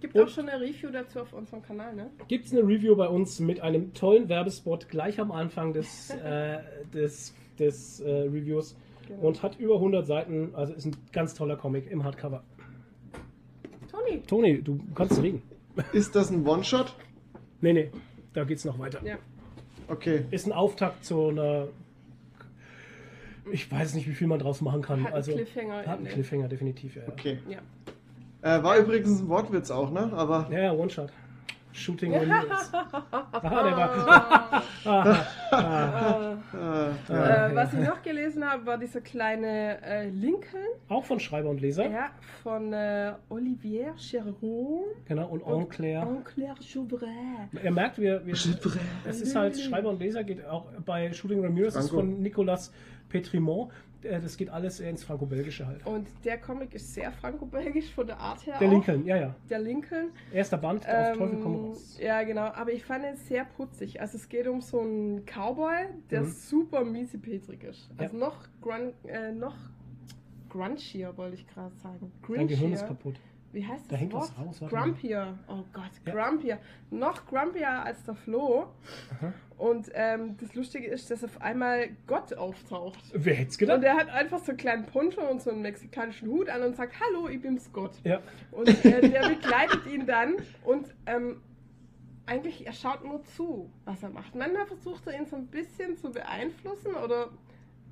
Gibt und- auch schon eine Review dazu auf unserem Kanal, ne? Gibt es eine Review bei uns mit einem tollen Werbespot gleich am Anfang des, äh, des, des äh, Reviews Genau. und hat über 100 Seiten, also ist ein ganz toller Comic im Hardcover. Toni! Toni, du kannst reden. Ist das ein One-Shot? Nee, nee, da geht's noch weiter. Ja. Okay. Ist ein Auftakt zu einer. Ich weiß nicht, wie viel man draus machen kann. Hat einen also, Cliffhanger Hat einen. Cliffhanger, definitiv. Ja, ja. Okay. Ja. Äh, war übrigens ein Wortwitz auch, ne? Aber Ja, ja, One-Shot. Shooting Ramirez. Aha, der war. Aha, ah, äh, ah, Äh, was ich noch gelesen habe, war dieser kleine äh, Lincoln. Auch von Schreiber und Leser. Ja, von äh, Olivier Cheron Genau, und Enclair. Enclair Joubert. Er merkt, wir, wir, es ist halt Schreiber und Leser, geht auch bei Shooting Ramirez, ist von Nicolas Petrimont. Äh, Das geht alles ins Franco-Belgische halt. Und der Comic ist sehr franco-belgisch von der Art her. Der auch. Lincoln, ja, ja. Der Lincoln. Erster Band, auf Teufel komm Ähm, raus. ja, genau. Aber ich fand es sehr putzig. Also es geht um so einen Cowboy, der Mhm. super miesepetrig ist. Ja. Also noch, grun äh, noch grunchier, wollte ich gerade sagen. Dein Gehirn ist Grinchier. kaputt. Wie heißt das Da hängt Wort? was raus. Grumpier. Oh Gott, Ja. grumpier. Noch grumpier als der Flo. Aha. Und ähm, das Lustige ist, dass auf einmal Gott auftaucht. Wer hätte es gedacht? Und er hat einfach so einen kleinen Poncho und so einen mexikanischen Hut an und sagt, hallo, ich bin's Gott. Ja, Und äh, der begleitet ihn dann und ähm, eigentlich, er schaut nur zu, was er macht. Manchmal versucht er ihn so ein bisschen zu beeinflussen oder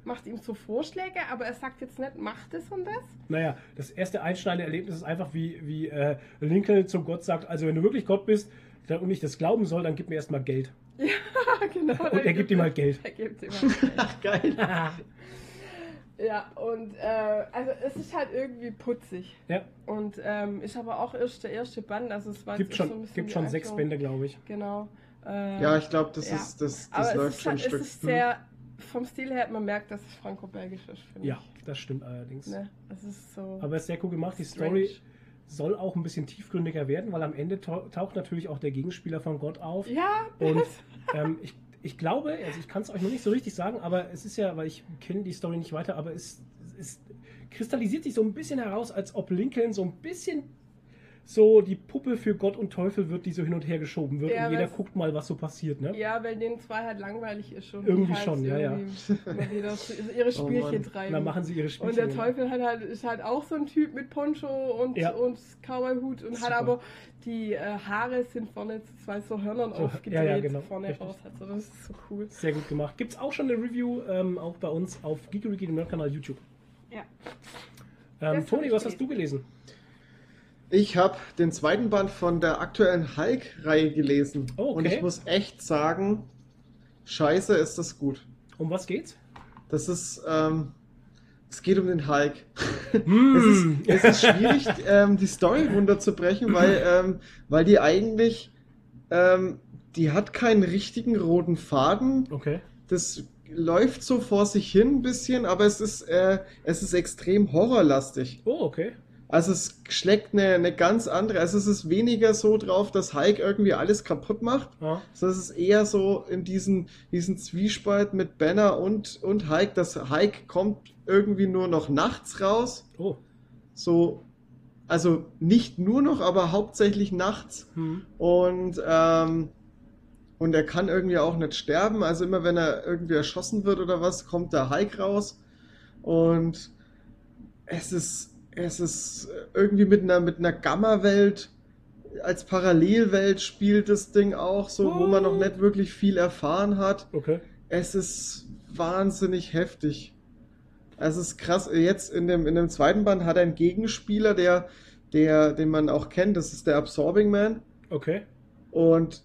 macht ihm so Vorschläge, aber er sagt jetzt nicht, mach das und das. naja, das erste einschneidende Erlebnis ist einfach, wie, wie äh, Lincoln zum Gott sagt, also wenn du wirklich Gott bist dann, und ich das glauben soll, dann gib mir erstmal Geld. genau. Und er gibt ihm halt Geld. Er gibt ihm halt Geld. geil. Ja, und äh, also es ist halt irgendwie putzig. Ja, Und ähm, ist aber auch erst der erste Band, also es war gibt schon, ein bisschen gibt schon sechs. Bände, glaube ich. Genau. Ja, ich glaube, das Ja. ist das, das läuft ist, schon ein halt, Stück. es ist sehr, vom Stil her, man merkt, dass es franco-belgisch ist, Ja, das stimmt allerdings. ich. Ne? Es ist so. Aber es ist sehr cool gemacht. Die strange. Story soll auch ein bisschen tiefgründiger werden, weil am Ende tau- taucht natürlich auch der Gegenspieler von Gott auf. Ja, Und ähm, ich, ich glaube, also ich kann es euch noch nicht so richtig sagen, aber es ist ja, weil ich kenne die Story nicht weiter, aber es, es kristallisiert sich so ein bisschen heraus, als ob Lincoln so ein bisschen so die Puppe für Gott und Teufel wird, die so hin und her geschoben wird Ja, und jeder guckt mal, was so passiert, ne? ja, weil denen zwei halt langweilig ist schon. Irgendwie schon, ja, ja. ihre Spielchen Oh treiben. Und dann machen sie ihre und Spielchen. der Teufel hat halt, ist halt auch so ein Typ mit Poncho und, Ja. und Cowboy-Hut und Super. hat aber die äh, Haare sind vorne zu zwei so Hörnern So, aufgedreht, ja, ja, genau, vorne richtig. raus. Also das ist so cool. Sehr gut gemacht. Gibt es auch schon eine Review, ähm, auch bei uns auf Geekeriki, dem Nerdkanal YouTube. Ja. Ähm, Toni, was hast du gelesen? Ich habe den zweiten Band von der aktuellen Hulk-Reihe gelesen. Oh, okay. Und ich muss echt sagen, scheiße ist das gut. Um was geht's? Das ist, ähm, es geht um den Hulk. Hm. Es ist, es ist schwierig, ähm, die Story runterzubrechen, weil, ähm, weil die eigentlich, ähm, die hat keinen richtigen roten Faden. Okay. Das läuft so vor sich hin ein bisschen, aber es ist, äh, es ist extrem horrorlastig. Oh, okay. Also es schlägt eine, eine ganz andere, also es ist weniger so drauf, dass Hulk irgendwie alles kaputt macht, Ah, sondern es ist eher so in diesen, diesen Zwiespalt mit Banner und, und Hulk, dass Hulk kommt irgendwie nur noch nachts raus, oh. so, also nicht nur noch, aber hauptsächlich nachts. Hm. und, ähm, und er kann irgendwie auch nicht sterben, also immer wenn er irgendwie erschossen wird oder was, kommt der Hulk raus. Und es ist, es ist irgendwie mit einer, mit einer Gamma-Welt, als Parallelwelt spielt das Ding auch so, wo man noch nicht wirklich viel erfahren hat. Okay. Es ist wahnsinnig heftig. Es ist krass. Jetzt in dem, in dem zweiten Band hat er einen Gegenspieler, der, der, den man auch kennt, das ist der Absorbing Man. Okay. Und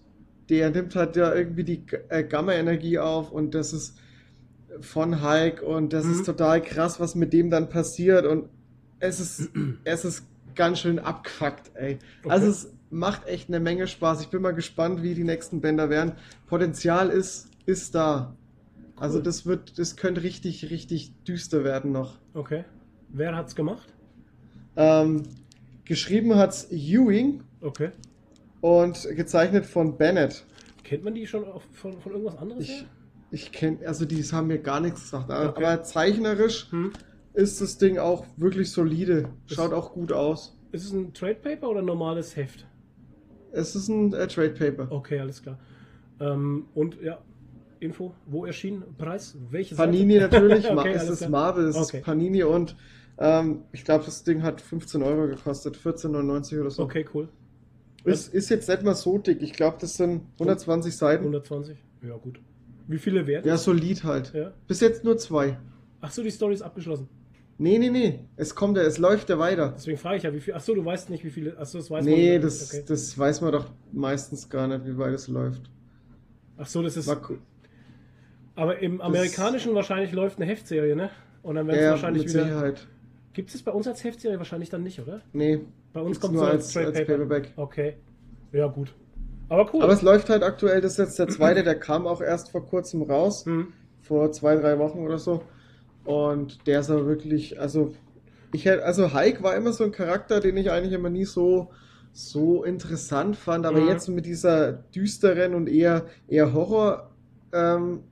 der nimmt halt ja irgendwie die äh, Gamma-Energie auf und das ist von Hulk und das Mhm. ist total krass, was mit dem dann passiert und es ist, es ist ganz schön abgefuckt, ey. Okay. Also es macht echt eine Menge Spaß. Ich bin mal gespannt, wie die nächsten Bänder werden. Potenzial ist, ist da. Also Cool. das wird, das könnte richtig, richtig düster werden noch. Okay. Wer hat's gemacht? Ähm, geschrieben hat's Ewing Okay. und gezeichnet von Bennett. Kennt man die schon von, von irgendwas anderes Ich, her? ich kenne, also die haben mir gar nichts gesagt, aber, Okay. aber zeichnerisch Hm. Ist das Ding auch wirklich solide. Schaut auch gut aus. Ist es ein Trade Paper oder ein normales Heft? Es ist ein äh, Trade Paper. Okay, alles klar. Ähm, und ja, Info, wo erschien? Preis? Welches? Panini natürlich, Ma okay, es ist klar. Marvel, es Okay. ist Panini und ähm, ich glaube, das Ding hat 15 Euro gekostet, 14,99 oder so. Okay, cool. Ist, ist jetzt nicht mal so dick. Ich glaube, das sind 120 Seiten. 120? Ja, gut. Wie viele wert? Ja, solid halt. Ja. Bis jetzt nur zwei. Ach so, die Story ist abgeschlossen. Nee, nee, nee. Es kommt ja, es läuft ja weiter. Deswegen frage ich ja, wie viel. Ach so, du weißt nicht, wie viele. Ach so, das weiß Nee, man. das, Okay. das weiß man doch meistens gar nicht, wie weit es läuft. Ach so, das ist. War cool. Aber im amerikanischen wahrscheinlich läuft eine Heftserie, ne? Und dann werden es Ja, wahrscheinlich mit wieder. Sicherheit. Gibt es bei uns als Heftserie wahrscheinlich dann nicht, oder? Nee, Bei uns kommt nur so als, als- als Paper. Paperback. Okay. Ja, gut. Aber cool. aber es läuft halt aktuell, das ist jetzt der zweite, der kam auch erst vor kurzem raus, hm. vor zwei, drei Wochen oder so. Und der ist aber wirklich, also ich hätte, also Hulk war immer so ein Charakter, den ich eigentlich immer nie so, so interessant fand, aber Mhm. jetzt mit dieser düsteren und eher, eher Horror ähm,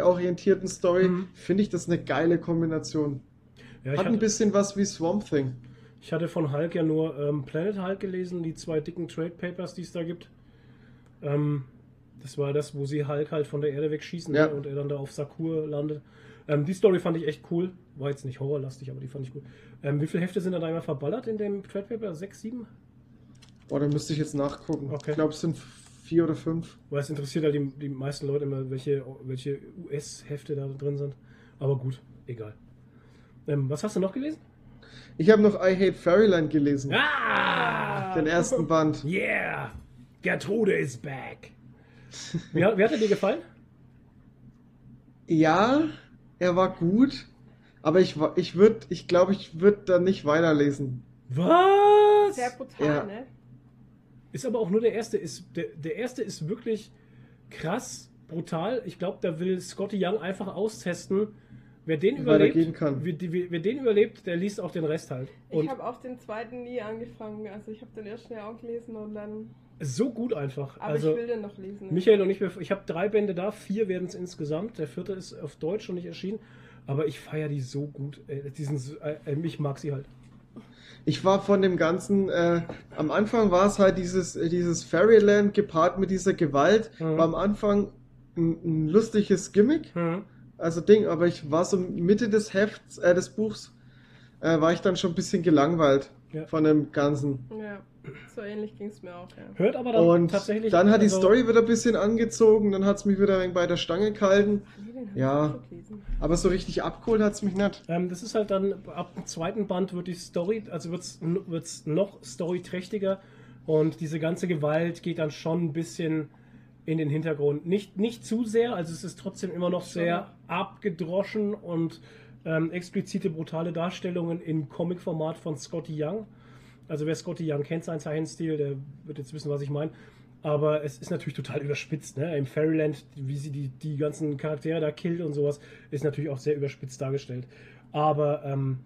orientierten Story Mhm. finde ich das eine geile Kombination. ja, ich, Hat ein hatte, bisschen was wie Swamp Thing. ich hatte von Hulk ja nur ähm, Planet Hulk gelesen, die zwei dicken Trade Papers, die es da gibt. Ähm, das war das, wo sie Hulk halt von der Erde wegschießen Ja. ne, und er dann da auf Sakur landet. Ähm, die Story fand ich echt cool. War jetzt nicht horrorlastig, aber die fand ich gut. Ähm, wie viele Hefte sind da einmal verballert in dem Trade Paper? Sechs, sieben? Boah, da müsste ich jetzt nachgucken. Okay. Ich glaube, es sind vier oder fünf. Weil es interessiert halt die, die meisten Leute immer, welche, welche US-Hefte da drin sind. Aber gut, egal. Ähm, was hast du noch gelesen? Ich habe noch I Hate Fairyland gelesen. Ah! Den ersten Band. Yeah! Gertrude is back! Wie, wie hat er dir gefallen? Ja, er war gut, aber ich, ich würde, ich glaube, ich würde da nicht weiterlesen. Was? Sehr brutal, Ja. ne? Ist aber auch nur der erste. Ist, der, der erste ist wirklich krass, brutal. Ich glaube, da will Scotty Young einfach austesten. Wer den überlebt. Wer, wer den überlebt, der liest auch den Rest halt. Ich Und habe auch den zweiten nie angefangen. Also ich habe den ersten ja auch gelesen und dann. So gut einfach. Aber also, ich will den noch lesen. Michael und ich, ich habe drei Bände da, vier werden es insgesamt. Der vierte ist auf Deutsch noch nicht erschienen. Aber ich feiere die so gut. Äh, diesen, äh, ich mag sie halt. Ich war von dem Ganzen, äh, am Anfang war es halt dieses, äh, dieses Fairyland gepaart mit dieser Gewalt. Mhm. War am Anfang ein, ein lustiges Gimmick, Hm. also Ding, aber ich war so Mitte des Hefts, äh, des Buchs, äh, war ich dann schon ein bisschen gelangweilt Ja. von dem Ganzen. Ja, so ähnlich ging es mir auch, ja. Hört aber dann Und tatsächlich. dann hat die also- Story wieder ein bisschen angezogen, dann hat es mich wieder ein wenig bei der Stange gehalten. Ja. Aber so richtig abgeholt hat es mich nicht. Ähm, das ist halt dann, ab dem zweiten Band wird die Story, also wird es noch storyträchtiger und diese ganze Gewalt geht dann schon ein bisschen in den Hintergrund. Nicht, nicht zu sehr, also es ist trotzdem immer noch sehr abgedroschen und ähm, explizite, brutale Darstellungen im Comic-Format von Scotty Young. Also wer Scotty Young kennt, seinen Zeichenstil, der wird jetzt wissen, was ich meine. Aber es ist natürlich total überspitzt. Ne? Im Fairyland, wie sie die, die ganzen Charaktere da killt und sowas, ist natürlich auch sehr überspitzt dargestellt. Aber ähm,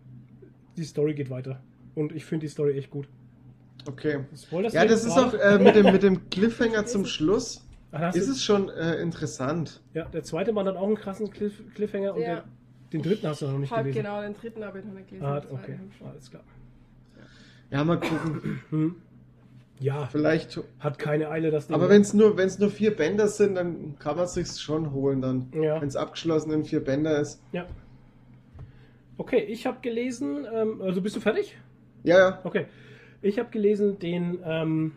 die Story geht weiter. Und ich finde die Story echt gut. Okay. Spoilerst Ja, das ist auch äh, mit, dem, mit dem Cliffhanger zum Schluss. Ach, Ist du- es schon äh, interessant. Ja, der zweite Mann hat auch einen krassen Cliff Cliffhanger und Ja. der, den dritten hast du noch nicht gelesen. genau den dritten habe ich noch nicht gelesen. Ah, okay, alles klar. Ja, mal gucken. Hm. Ja, Vielleicht. hat keine Eile das Ding. Aber wenn es nur, wenn's nur vier Bänder sind, dann kann man es sich schon holen dann. Ja. Wenn es abgeschlossen in vier Bänder ist. Ja. Okay, ich habe gelesen, ähm, also bist du fertig? Ja, ja. Okay. Ich habe gelesen den, ähm,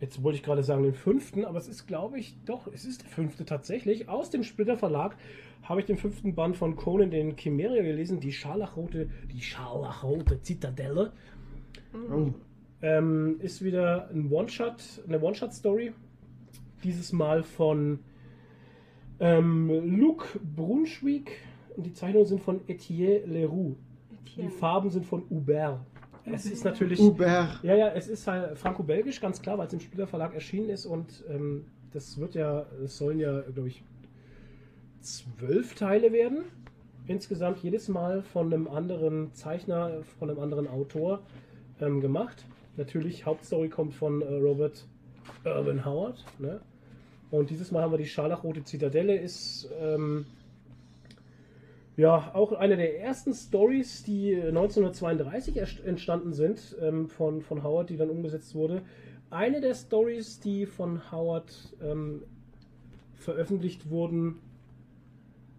jetzt wollte ich gerade sagen den fünften, aber es ist glaube ich doch, es ist der fünfte tatsächlich. Aus dem Splitter Verlag habe ich den fünften Band von Conan den Chimärier gelesen, die scharlachrote, die scharlachrote Zitadelle. Oh. Ähm, ist wieder ein One-Shot, eine One-Shot-Story. Dieses Mal von ähm, Luc Brunschwig und die Zeichnungen sind von Etienne Leroux. Die Etienne. Farben sind von Hubert. Es ist natürlich. Uber. Ja, ja, es ist halt franco-belgisch, ganz klar, weil es im Spieler Verlag erschienen ist und ähm, das wird ja, es sollen ja, glaube ich, zwölf Teile werden. Insgesamt jedes Mal von einem anderen Zeichner, von einem anderen Autor ähm, gemacht. Natürlich, Hauptstory kommt von äh, Robert Irwin Howard. Ne? Und dieses Mal haben wir die Scharlachrote Zitadelle, ist ähm, ja auch eine der ersten Stories, die 1932 erst- entstanden sind ähm, von, von Howard, die dann umgesetzt wurde. Eine der Stories, die von Howard ähm, veröffentlicht wurden,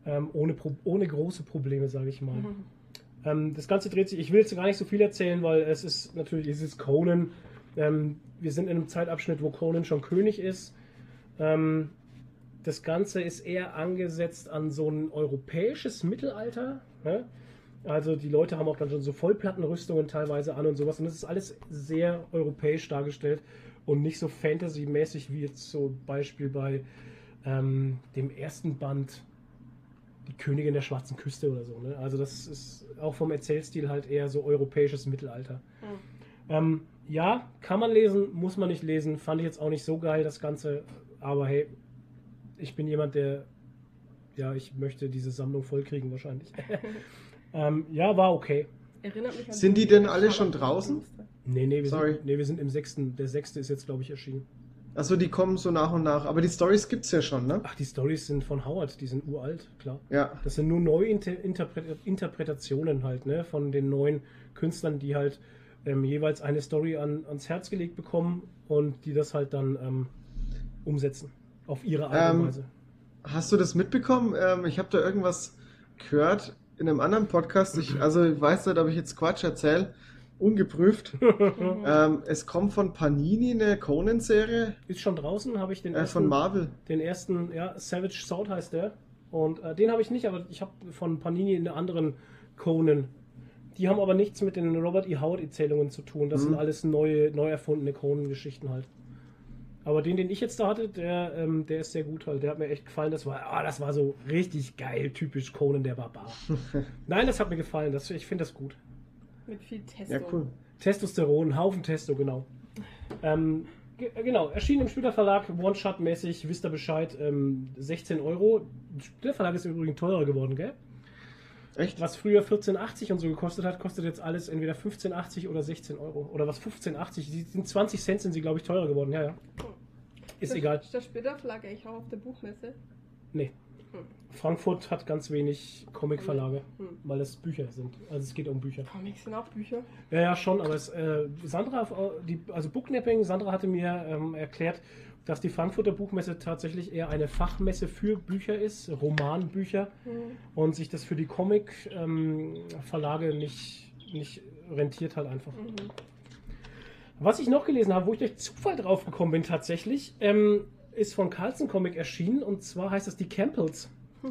ähm, ohne, ohne große Probleme, sage ich mal. Mhm. Ähm, das Ganze dreht sich, ich will jetzt gar nicht so viel erzählen, weil es ist natürlich, es ist Conan. Ähm, wir sind in einem Zeitabschnitt, wo Conan schon König ist. Ähm, das Ganze ist eher angesetzt an so ein europäisches Mittelalter. Ne? Also die Leute haben auch dann schon so Vollplattenrüstungen teilweise an und sowas. Und das ist alles sehr europäisch dargestellt und nicht so Fantasy-mäßig wie jetzt so Beispiel bei ähm, dem ersten Band die Königin der schwarzen Küste oder so. Ne? Also das ist auch vom Erzählstil halt eher so europäisches Mittelalter. Ähm, ja, kann man lesen, muss man nicht lesen. Fand ich jetzt auch nicht so geil, das Ganze. Aber hey, ich bin jemand, der, ja, ich möchte diese Sammlung vollkriegen wahrscheinlich. ähm, ja, war okay. Erinnert mich an Sind die denn alle schon draußen? Nee, nee, wir, Sorry. Sind, nee, wir sind im sechsten. Der sechste ist jetzt, glaube ich, erschienen. Achso, die kommen so nach und nach. Aber die Stories gibt's ja schon, ne? Ach, die Stories sind von Howard, die sind uralt, klar. Ja. Das sind nur neue Inter Interpre Interpretationen halt, ne, von den neuen Künstlern, die halt ähm, jeweils eine Story an, ans Herz gelegt bekommen und die das halt dann ähm, umsetzen. Auf ihre Art und Ähm, Weise. Hast du das mitbekommen? Ähm, ich habe da irgendwas gehört in einem anderen Podcast. Ich, also ich weiß nicht, ob ich jetzt Quatsch erzähle. Ungeprüft. ähm, es kommt von Panini eine Conan-Serie Ist schon draußen, habe ich den äh, ersten, von Marvel. den ersten, ja, Savage Sword heißt der. Und äh, den habe ich nicht, aber ich habe von Panini einen anderen Conan. Die haben aber nichts mit den Robert E. Howard-Erzählungen zu tun. Das Mhm. sind alles neue, neu erfundene Conan-Geschichten halt. Aber den, den ich jetzt da hatte, der, ähm, der ist sehr gut halt. Der hat mir echt gefallen. Das war, ah, das war so richtig geil, typisch Conan der Barbar. Nein, das hat mir gefallen. Das, ich finde das gut. Mit viel Testo. Ja, cool. Testosteron, Haufen Testo, genau. Ähm, ge- genau, erschien im Splitter Verlag, One-Shot-mäßig, wisst ihr Bescheid, ähm, 16 Euro. Der Verlag ist übrigens teurer geworden, gell? Echt? Was früher 14,80 und so gekostet hat, kostet jetzt alles entweder 15,80 oder 16 Euro. Oder was 15,80, die sind 20 Cent sind sie, glaube ich, teurer geworden, ja, ja. Ist das, egal. Das später Verlag eigentlich auch auf der Buchmesse. Nee. Hm. Frankfurt hat ganz wenig Comic-Verlage, Hm. weil es Bücher sind. Also es geht um Bücher. Comics sind auch Bücher. Ja, ja, schon, aber es, äh, Sandra, äh, die, also Booknapping, Sandra hatte mir ähm, erklärt, dass die Frankfurter Buchmesse tatsächlich eher eine Fachmesse für Bücher ist, Romanbücher, und sich das für die Comic-Verlage nicht, nicht rentiert halt einfach. Mhm. Was ich noch gelesen habe, wo ich durch Zufall drauf gekommen bin tatsächlich, ähm, ist von Carlson Comic erschienen und zwar heißt es die Campbells.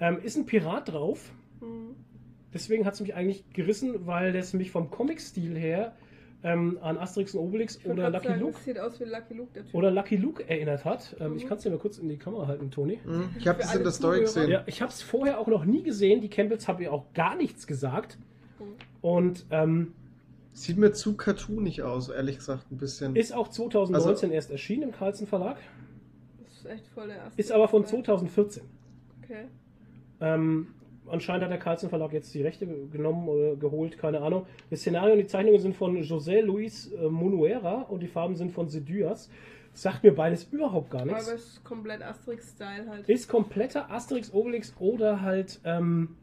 Ähm, ist ein Pirat drauf. Mhm. Deswegen hat es mich eigentlich gerissen, weil das mich vom Comic-Stil her ähm, an Asterix und Obelix Ich oder Lucky sagen, Luke sieht aus wie Lucky Luke, der Typ. oder Lucky Luke erinnert hat. Ähm, Ich Mhm. kann es dir mal kurz in die Kamera halten, Toni. Mhm. Ich habe das in der Story gesehen. Ja, ich habe es vorher auch noch nie gesehen. Die Campbells haben ja auch gar nichts gesagt. Und ähm, Sieht mir zu cartoonig aus, ehrlich gesagt, ein bisschen. ist auch 2019 Also- erst erschienen im Carlsen Verlag. Echt voll der erste. Ist aber von 2014. Okay. Ähm, anscheinend hat der Carlsen Verlag jetzt die Rechte genommen oder geholt, keine Ahnung. Das Szenario und die Zeichnungen sind von José Luis äh, Monuera und die Farben sind von Seduas. Sagt mir beides überhaupt gar Aber nichts. es ist komplett Asterix-Style halt. Ist kompletter Asterix, Obelix oder halt ähm,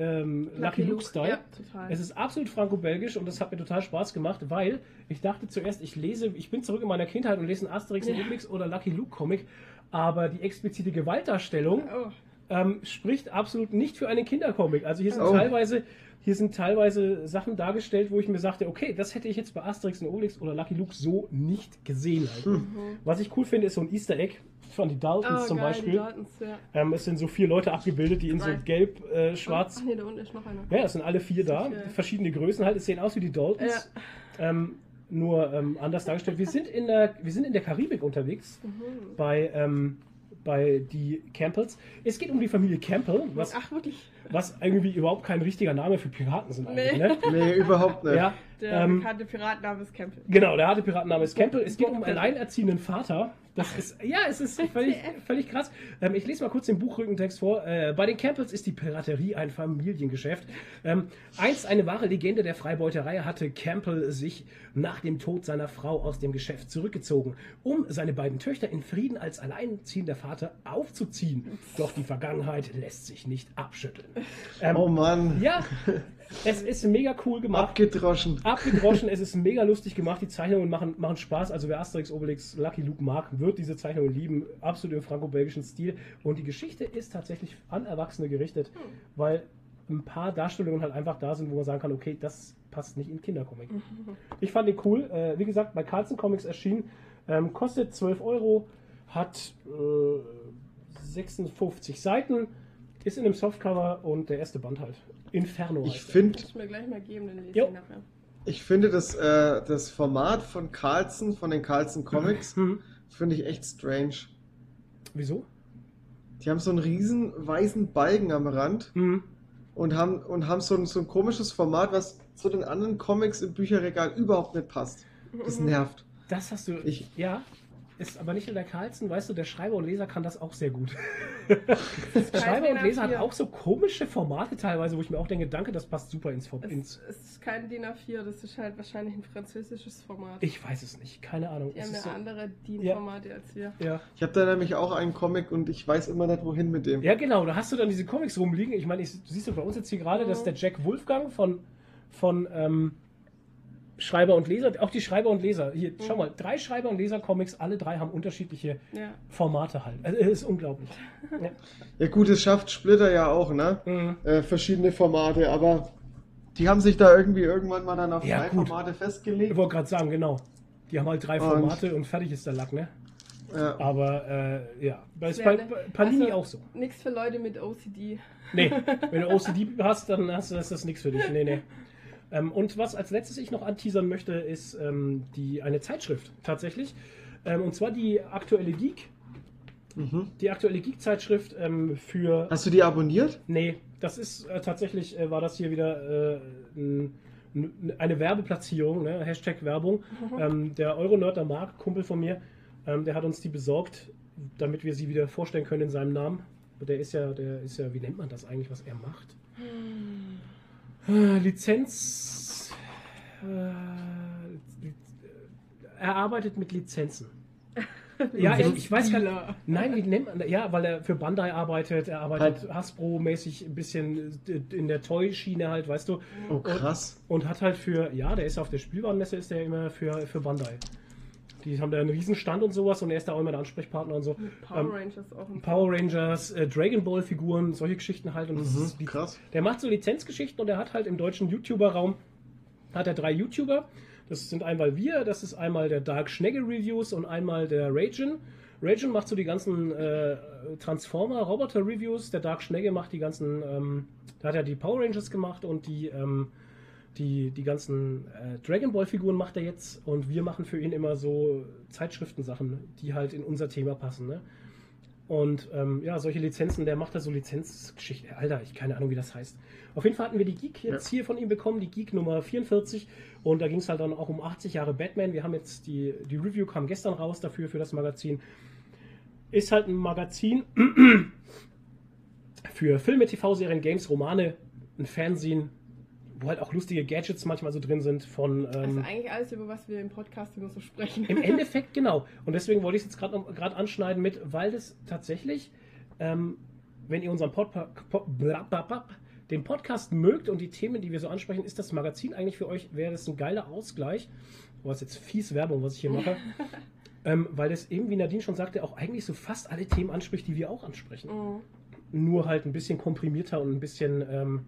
ähm, Lucky Luke-Style. Ja, total. Es ist absolut franco-belgisch und das hat mir total Spaß gemacht, weil ich dachte zuerst, ich lese, ich bin zurück in meiner Kindheit und lese einen Asterix, Ja. Obelix oder Lucky Luke Comic, aber die explizite Gewaltdarstellung oh. ähm, spricht absolut nicht für einen Kindercomic. Also hier sind Oh. teilweise hier sind teilweise Sachen dargestellt, wo ich mir sagte, okay, das hätte ich jetzt bei Asterix und Obelix oder Lucky Luke so nicht gesehen. Halt. Mhm. Was ich cool finde, ist so ein Easter Egg von die Daltons Oh, zum geil, Beispiel. Daltons, ja. Ähm, es sind so vier Leute abgebildet, die in so Drei. gelb, äh, schwarz. Ach nee, da unten ist noch einer. Ja, es sind alle vier da. Sicher. Verschiedene Größen halt. Es sehen aus wie die Daltons. Ähm, nur ähm, anders dargestellt. Wir sind in der, wir sind in der Karibik unterwegs. Mhm. Bei, ähm, bei die Campbells. Es geht um die Familie Campbell, was, Ach, wirklich? Was irgendwie überhaupt kein richtiger Name für Piraten sind eigentlich. Nee. Ne? Nee, überhaupt nicht. Ja, Der ähm, bekannte Piratenname ist Campbell. Genau, der harte Piratenname ist Campbell. Es geht um einen alleinerziehenden Vater. Das ist, ja, es ist völlig, völlig krass. Ähm, ich lese mal kurz den Buchrückentext vor. Äh, bei den Campbells ist die Piraterie ein Familiengeschäft. Ähm, einst eine wahre Legende der Freibeuterei hatte Campbell sich nach dem Tod seiner Frau aus dem Geschäft zurückgezogen, um seine beiden Töchter in Frieden als alleinziehender Vater aufzuziehen. Doch die Vergangenheit lässt sich nicht abschütteln. Ähm, Oh Mann, ja, es ist mega cool gemacht. abgedroschen. Abgedroschen, es ist mega lustig gemacht, die Zeichnungen machen, machen Spaß. Also wer Asterix, Obelix, Lucky Luke mag, wird diese Zeichnungen lieben. Absolut im franco-belgischen Stil. Und die Geschichte ist tatsächlich an Erwachsene gerichtet, weil ein paar Darstellungen halt einfach da sind, wo man sagen kann, okay, das passt nicht in Kindercomic. Ich fand ihn cool. Äh, wie gesagt, bei Carlsen Comics erschienen. Ähm, kostet 12 Euro, hat äh, 56 Seiten, ist in einem Softcover und der erste Band halt. Inferno Ich finde, mir gleich mal geben, den lese ich nachher. ich finde das, äh, das Format von Carlson, von den Carlson Comics, Hm. finde ich echt strange. Wieso? Die haben so einen riesen weißen Balken am Rand Hm. und haben, und haben so, ein, so ein komisches Format, was zu den anderen Comics im Bücherregal überhaupt nicht passt. Das nervt. Das hast du. Ich- ja. Ist aber nicht in der Carlsen, weißt du, der Schreiber und Leser kann das auch sehr gut. Schreiber und Leser hat auch so komische Formate teilweise, wo ich mir auch denke, danke, das passt super ins Format. Es, es ist kein DIN A4, das ist halt wahrscheinlich ein französisches Format. ich weiß es nicht, keine Ahnung. Die Es haben ist ja so, andere DIN-Formate als wir. ja. Ich habe da nämlich auch einen Comic und ich weiß immer nicht, wohin mit dem. ja, genau, da hast du dann diese Comics rumliegen. Ich meine, ich, du siehst du bei uns jetzt hier gerade, das ist der Jack Wolfgang von, von ähm, Schreiber und Leser. Auch die Schreiber und Leser. Hier, schau mal, drei Schreiber und Leser-Comics, alle drei haben unterschiedliche Ja. Formate halt. Also, es ist unglaublich. Ja. Ja gut, es schafft Splitter ja auch, ne? Mhm. Äh, verschiedene Formate, aber die haben sich da irgendwie irgendwann mal dann auf Ja, drei gut. Formate Ich festgelegt. wollte gerade sagen, genau. Die haben halt drei Und- Formate und fertig ist der Lack, ne? Ja. Aber äh, ja, das ist bei, ne? bei Panini Also- auch so. Nichts für Leute mit OCD. Nee, wenn du OCD hast, dann hast du, ist das nichts für dich. Nee, nee. Ähm, und was als letztes ich noch anteasern möchte, ist ähm, die, eine Zeitschrift tatsächlich. Ähm, und zwar die aktuelle Geek. Mhm. Die aktuelle Geek-Zeitschrift ähm, für. Hast du die abonniert? Nee, das ist äh, tatsächlich, äh, war das hier wieder äh, n- n- eine Werbeplatzierung, ne? Hashtag Werbung. Ähm, der Euronerd, der Marc, Kumpel von mir, ähm, der hat uns die besorgt, damit wir sie wieder vorstellen können in seinem Namen. Der ist ja, der ist ja, wie nennt man das eigentlich, was er macht? Äh, Lizenz. Äh, Liz- er arbeitet mit Lizenzen. Ja, ich, ich weiß gar nicht. Nein, wie nennt man? Ja, weil er für Bandai arbeitet, er arbeitet Hasbro-mäßig ein bisschen in der Toy-Schiene halt, weißt du. Oh, krass. Und hat halt für, ja, der ist auf der Spielwarenmesse, ist der immer für, für Bandai. Die haben da einen Riesenstand und sowas und er ist da auch immer der Ansprechpartner und so. Power Ähm, Rangers auch. ein Power Rangers, äh, Dragon Ball Figuren, solche Geschichten halt. Und das Mhm, ist die, krass. der macht so Lizenzgeschichten und er hat halt im deutschen YouTuber-Raum hat er drei YouTuber. Das sind einmal wir, das ist einmal der Dark Schnegge Reviews und einmal der Ragin. Rajon macht so die ganzen äh, Transformer-Roboter-Reviews. Der Dark Schnegge macht die ganzen, ähm, da hat er die Power Rangers gemacht und die, ähm, die, die ganzen äh, Dragon Ball-Figuren macht er jetzt. Und wir machen für ihn immer so Zeitschriftensachen, die halt in unser Thema passen. Ne? Und ähm, ja, solche Lizenzen, der macht da so Lizenzgeschichten. Alter, ich keine Ahnung, wie das heißt. Auf jeden Fall hatten wir die Geek jetzt hier von ihm bekommen, die Geek Nummer 44. Und da ging es halt dann auch um 80 Jahre Batman. Wir haben jetzt die, die Review kam gestern raus dafür, für das Magazin. Ist halt ein Magazin für Filme, TV-Serien, Games, Romane, ein Fernsehen, wo halt auch lustige Gadgets manchmal so drin sind von. Also Ähm, eigentlich alles, über was wir im Podcast immer so sprechen. im Endeffekt genau. Und deswegen wollte ich es jetzt gerade gerade anschneiden mit, weil das tatsächlich, ähm, wenn ihr unseren Pod, Pod, den Podcast mögt und die Themen, die wir so ansprechen, ist das Magazin eigentlich für euch, wäre das ein geiler Ausgleich. Oh, ist jetzt fies Werbung, was ich hier mache. ähm, weil das eben, wie Nadine schon sagte, auch eigentlich so fast alle Themen anspricht, die wir auch ansprechen. Mhm. Nur halt ein bisschen komprimierter und ein bisschen, ähm,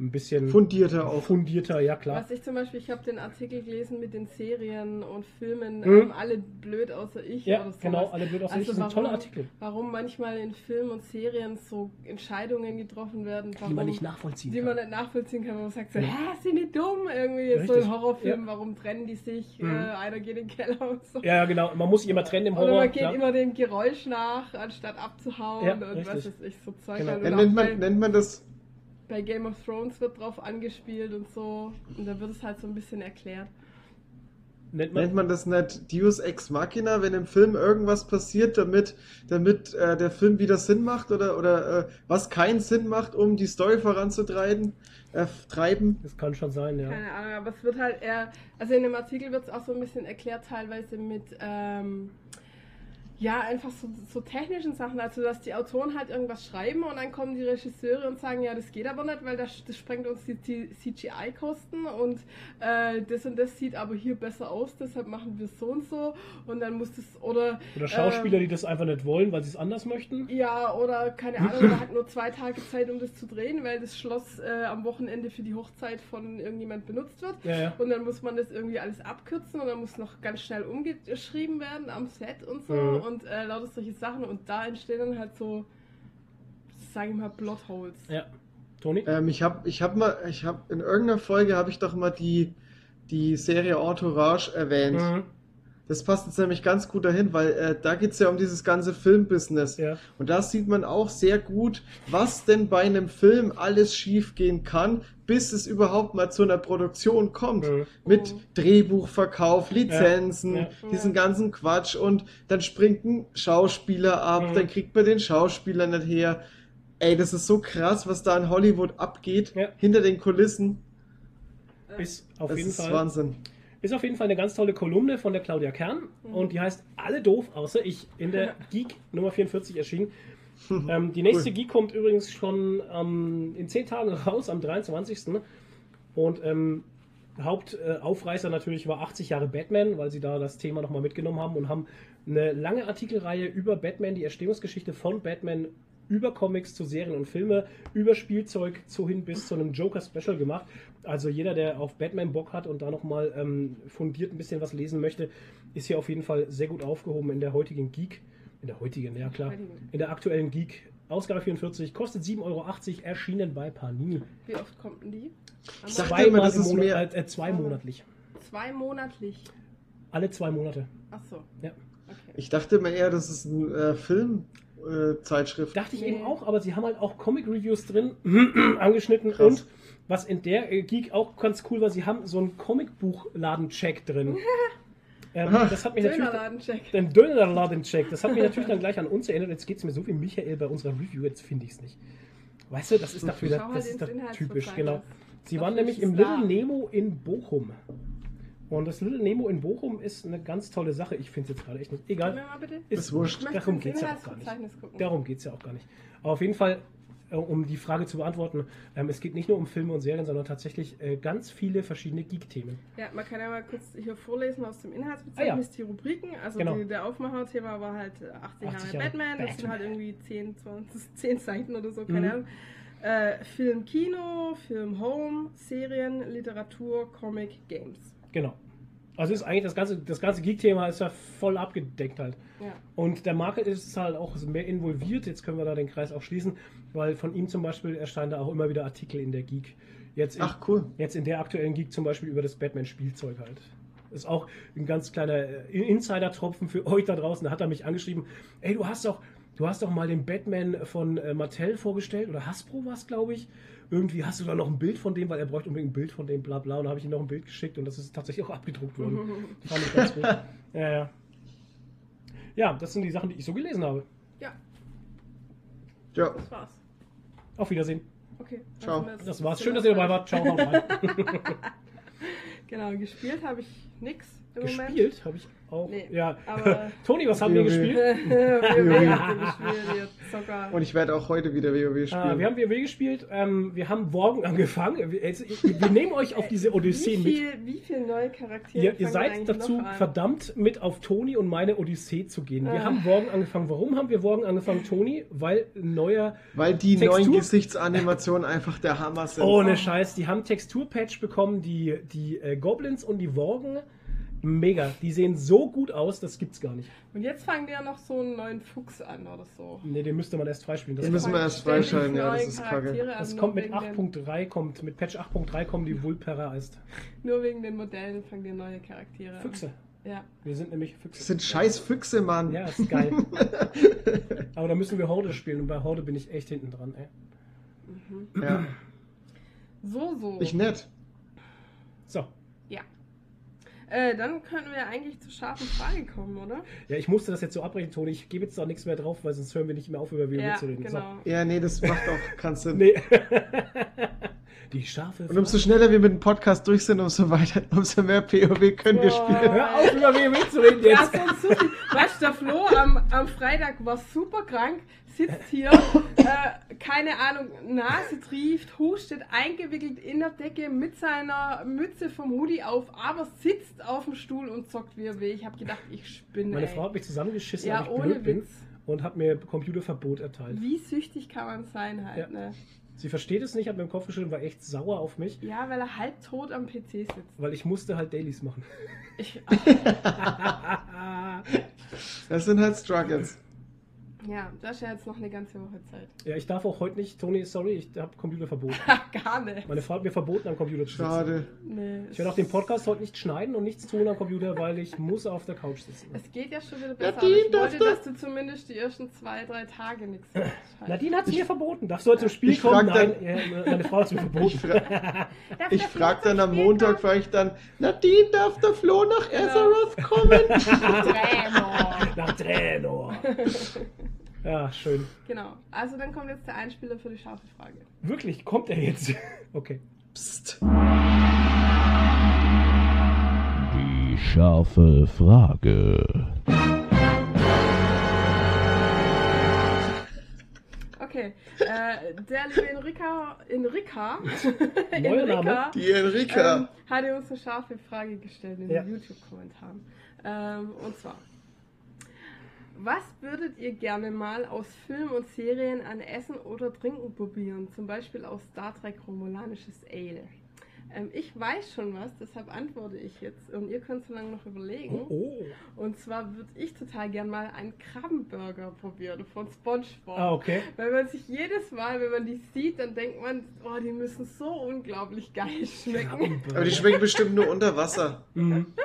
ein bisschen Fundierter auch. fundierter, ja klar. Was ich zum Beispiel, ich habe den Artikel gelesen mit den Serien und Filmen, Mhm. ähm, alle blöd außer ich. Ja, oder sowas. genau, alle blöd außer ich. Das ist ein toller Artikel. Warum manchmal in Filmen und Serien so Entscheidungen getroffen werden, warum, Die man nicht nachvollziehen die kann. man nicht nachvollziehen kann, wo man sagt so, Ja. hä, sind die dumm? Irgendwie jetzt so Richtig, in Horrorfilmen, ja. warum trennen die sich? Mhm. Äh, einer geht in den Keller und so. Ja, ja, genau. Man muss sich immer trennen im Oder Horror. man geht klar. immer dem Geräusch nach, anstatt abzuhauen Ja, und richtig. was weiß ich, so Zeug. Genau. halt. Ja, nennt, man, nennt man das bei Game of Thrones wird drauf angespielt und so. Und da wird es halt so ein bisschen erklärt. Nennt man, Nennt man das nicht Deus Ex Machina, wenn im Film irgendwas passiert, damit, damit äh, der Film wieder Sinn macht oder, oder äh, was keinen Sinn macht, um die Story voranzutreiben? Äh, treiben? das kann schon sein, ja. Keine Ahnung, aber es wird halt eher, also in dem Artikel wird es auch so ein bisschen erklärt, teilweise mit, ähm, ja, einfach so, so technischen Sachen, also dass die Autoren halt irgendwas schreiben und dann kommen die Regisseure und sagen, ja, das geht aber nicht, weil das, das sprengt uns die, die CGI-Kosten und äh, das und das sieht aber hier besser aus, deshalb machen wir es so und so und dann muss das, oder... Oder Schauspieler, ähm, die das einfach nicht wollen, weil sie es anders möchten. Ja, oder keine Ahnung, man hat nur zwei Tage Zeit, um das zu drehen, weil das Schloss äh, am Wochenende für die Hochzeit von irgendjemand benutzt wird. Ja, ja. Und dann muss man das irgendwie alles abkürzen und dann muss noch ganz schnell umgeschrieben werden am Set und so Mhm. Und äh, lauter solche Sachen und da entstehen dann halt so, sage ich mal, Plotholes. Ja. Toni? Ähm, ich habe ich hab mal, ich habe in irgendeiner Folge habe ich doch mal die, die Serie Entourage erwähnt. Mhm. Das passt jetzt nämlich ganz gut dahin, weil äh, da geht es ja um dieses ganze Filmbusiness. Ja. Und da sieht man auch sehr gut, was denn bei einem Film alles schiefgehen kann, bis es überhaupt mal zu einer Produktion kommt. Mhm. Mit. Drehbuchverkauf, Lizenzen, Ja, diesen Ja. ganzen Quatsch. Und dann springt ein Schauspieler ab, dann kriegt man den Schauspieler nicht her. Ey, das ist so krass, was da in Hollywood abgeht, Ja. hinter den Kulissen. Ist auf das jeden ist Fall. Wahnsinn. Ist auf jeden Fall eine ganz tolle Kolumne von der Claudia Kern Mhm. und die heißt Alle doof, außer ich, in der Geek Nummer 44 erschienen. ähm, die nächste Cool. Geek kommt übrigens schon ähm, in 10 Tagen raus, am 23. Und ähm, Hauptaufreißer natürlich war 80 Jahre Batman, weil sie da das Thema nochmal mitgenommen haben und haben eine lange Artikelreihe über Batman, die Erstehungsgeschichte von Batman über Comics zu Serien und Filme, über Spielzeug zu hin bis zu einem Joker-Special gemacht. Also jeder, der auf Batman Bock hat und da nochmal ähm, fundiert ein bisschen was lesen möchte, ist hier auf jeden Fall sehr gut aufgehoben in der heutigen Geek. In der heutigen, ja klar. In der aktuellen Geek. Ausgabe 44, kostet 7,80 Euro, erschienen bei Panini. Wie oft kommt denn die? Ich dachte Einmal? immer, das ist mehr- äh, äh, zweimonatlich. Zwei monatlich. Alle zwei Monate. Achso. Ja. Okay. Ich dachte immer eher, das ist eine äh, Filmzeitschrift. Dachte ich eben auch, aber sie haben halt auch Comic-Reviews drin angeschnitten Krass. und was in der äh, Geek auch ganz cool war, sie haben so einen Comicbuchladen-Check drin. ähm, das hat mich natürlich. Dönerladen-Check. Den Dönerladen-Check, das hat mich natürlich dann gleich an uns erinnert. Jetzt geht es mir so wie Michael bei unserer Review, jetzt finde ich es nicht. Weißt du, das ist halt das ist typisch, genau. Sie waren nämlich im. Little Nemo in Bochum. Und das Little Nemo in Bochum ist eine ganz tolle Sache. Ich finde es jetzt gerade echt nicht. Egal. bitte. Ist wurscht. Darum geht es ja auch gar nicht. Gucken. Darum geht es ja auch gar nicht. Aber auf jeden Fall, äh, um die Frage zu beantworten, ähm, es geht nicht nur um Filme und Serien, sondern tatsächlich äh, ganz viele verschiedene Geek-Themen. Ja, man kann ja mal kurz hier vorlesen aus dem Inhaltsverzeichnis die Rubriken. Also Ah, Genau. die, der Aufmacher-Thema war halt äh, 80 Jahre 80 Jahre Batman. Das sind Batman. halt irgendwie 10, 20, 10 Seiten oder so, keine Mhm. Ahnung. Äh, Film, Kino, Film, Home, Serien, Literatur, Comic, Games. Genau. Also ist eigentlich das ganze, das ganze Geek-Thema ist ja voll abgedeckt halt. Ja. Und der Market ist halt auch mehr involviert. Jetzt können wir da den Kreis auch schließen, weil von ihm zum Beispiel erscheinen da auch immer wieder Artikel in der Geek. Jetzt in, Ach, cool. Jetzt in der aktuellen Geek zum Beispiel über das Batman-Spielzeug halt. Ist auch ein ganz kleiner äh, Insider-Tropfen für euch da draußen. Da hat er mich angeschrieben, ey, du hast doch, du hast doch mal den Batman von äh, Mattel vorgestellt oder Hasbro war es, glaube ich. Irgendwie hast du da noch ein Bild von dem, weil er bräuchte unbedingt ein Bild von dem, bla bla. Und da habe ich ihm noch ein Bild geschickt und das ist tatsächlich auch abgedruckt worden. Fand ich ganz gut. Ja, ja. ja, das sind die Sachen, die ich so gelesen habe. Ja, Ja, das war's. Auf Wiedersehen. Okay. Ciao. also Das war's. Schön, dass ihr dabei wart. Ciao. Genau, gespielt habe ich nix im Moment. Gespielt habe ich auch. Nee, ja. aber- Toni, was haben wir WoW. gespielt? WoW ihr gespielt, Zocker. und ich werde auch heute wieder WoW spielen. Ah, wir haben WoW gespielt. Ähm, wir haben morgen angefangen. Wir, jetzt, wir nehmen euch auf diese Odyssee wie mit. viel, Wie viele neue Charaktere Ihr, ihr seid dazu verdammt, mit auf Toni und meine Odyssee zu gehen. Wir Ah. haben morgen angefangen. Warum haben wir morgen angefangen, Toni? Weil ein neuer Weil die Textur- neuen Gesichtsanimationen einfach der Hammer sind. Ohne Scheiß, die haben Texturpatch bekommen, die, die äh, Goblins und die Worgen. Mega. Die sehen so gut aus, das gibt's gar nicht. Und jetzt fangen die ja noch so einen neuen Fuchs an oder so. Ne, den müsste man erst freispielen. Das, Den müssen wir erst freischalten, ja, das ist kacke. das kommt mit wegen den- 8.3, kommt mit Patch 8.3 kommen die Vulpera ist. Nur wegen den Modellen fangen die neue Charaktere Füchse. an. Ja. Wir sind nämlich Füchse. Das sind scheiß Füchse, Mann. Ja, ist geil. Aber da müssen wir Horde spielen und bei Horde bin ich echt hinten dran, ey. Ja. So, so. Ich nett. So. Äh, dann könnten wir eigentlich zur scharfen Frage kommen, oder? Ja, ich musste das jetzt so abbrechen, Toni. Ich gebe jetzt da nichts mehr drauf, weil sonst hören wir nicht mehr auf, über WoW ja, zu reden. genau. Ja, nee, das macht auch keinen So. Sinn. Nee. Die scharfe Und umso Frage. schneller wir mit dem Podcast durch sind, umso weiter, umso mehr POW können wir Boah. spielen. Hör auf, über WoW zu reden Ja, jetzt. sonst so viel. Weißt du, der Flo am, am Freitag war super krank, sitzt hier, äh, keine Ahnung, Nase trieft, hustet, eingewickelt in der Decke mit seiner Mütze vom Hoodie auf, aber sitzt auf dem Stuhl und zockt wie er will. Ich habe gedacht, ich spinne. Meine ey. Frau hat mich zusammengeschissen, Ja, weil ich ohne blöd bin Witz. und hat mir Computerverbot erteilt. Wie süchtig kann man sein halt, Ja. ne? Sie versteht es nicht, hat mir den Kopf geschüttelt, war echt sauer auf mich, Ja, weil er halb tot am PC sitzt. weil ich musste halt Dailies machen. Ich, Das sind halt Struggles. Ja, das ist ja jetzt noch eine ganze Woche Zeit. ja, ich darf auch heute nicht, Toni, sorry, ich habe Computerverbot. Gar nicht. Meine Frau hat mir verboten, am Computer zu sitzen. Schade. Nee, Ich werde auch den Podcast heute nicht schneiden und nichts tun am Computer, weil ich muss auf der Couch sitzen. Es geht ja schon wieder besser. Nadine, aber ich darf wollte, da- dass du zumindest die ersten zwei, drei Tage nichts machst. Nadine hat es mir verboten. Darfst du heute zum Spiel Ich kommen? frag Nein, dann- ja, meine Frau hat es mir Ich, verboten. fra ich der frag Flo dann am Montag, frage ich dann, Nadine, darf der Flo nach Genau. Azeroth kommen? Trainer. Nach Trainer. Ja, schön. Genau. Also dann kommt jetzt der Einspieler für die scharfe Frage. Wirklich, kommt er jetzt? Okay. Psst. Die scharfe Frage. Okay. Äh, der liebe Enrica, Enrica, Neuer Name. Die Enrika. ähm, hatte uns eine scharfe Frage gestellt in Ja. den YouTube-Kommentaren. Ähm, und zwar. Was würdet ihr gerne mal aus Filmen und Serien an Essen oder Trinken probieren? Zum Beispiel aus Star Trek Romulanisches Ale. Ähm, ich weiß schon was, deshalb antworte ich jetzt. Und ihr könnt so lange noch überlegen. Oh. Und zwar würde ich total gern mal einen Krabbenburger probieren von SpongeBob. Ah, okay. Weil man sich jedes Mal, wenn man die sieht, dann denkt man, oh, die müssen so unglaublich geil schmecken. Aber die schmecken bestimmt nur unter Wasser. Mhm.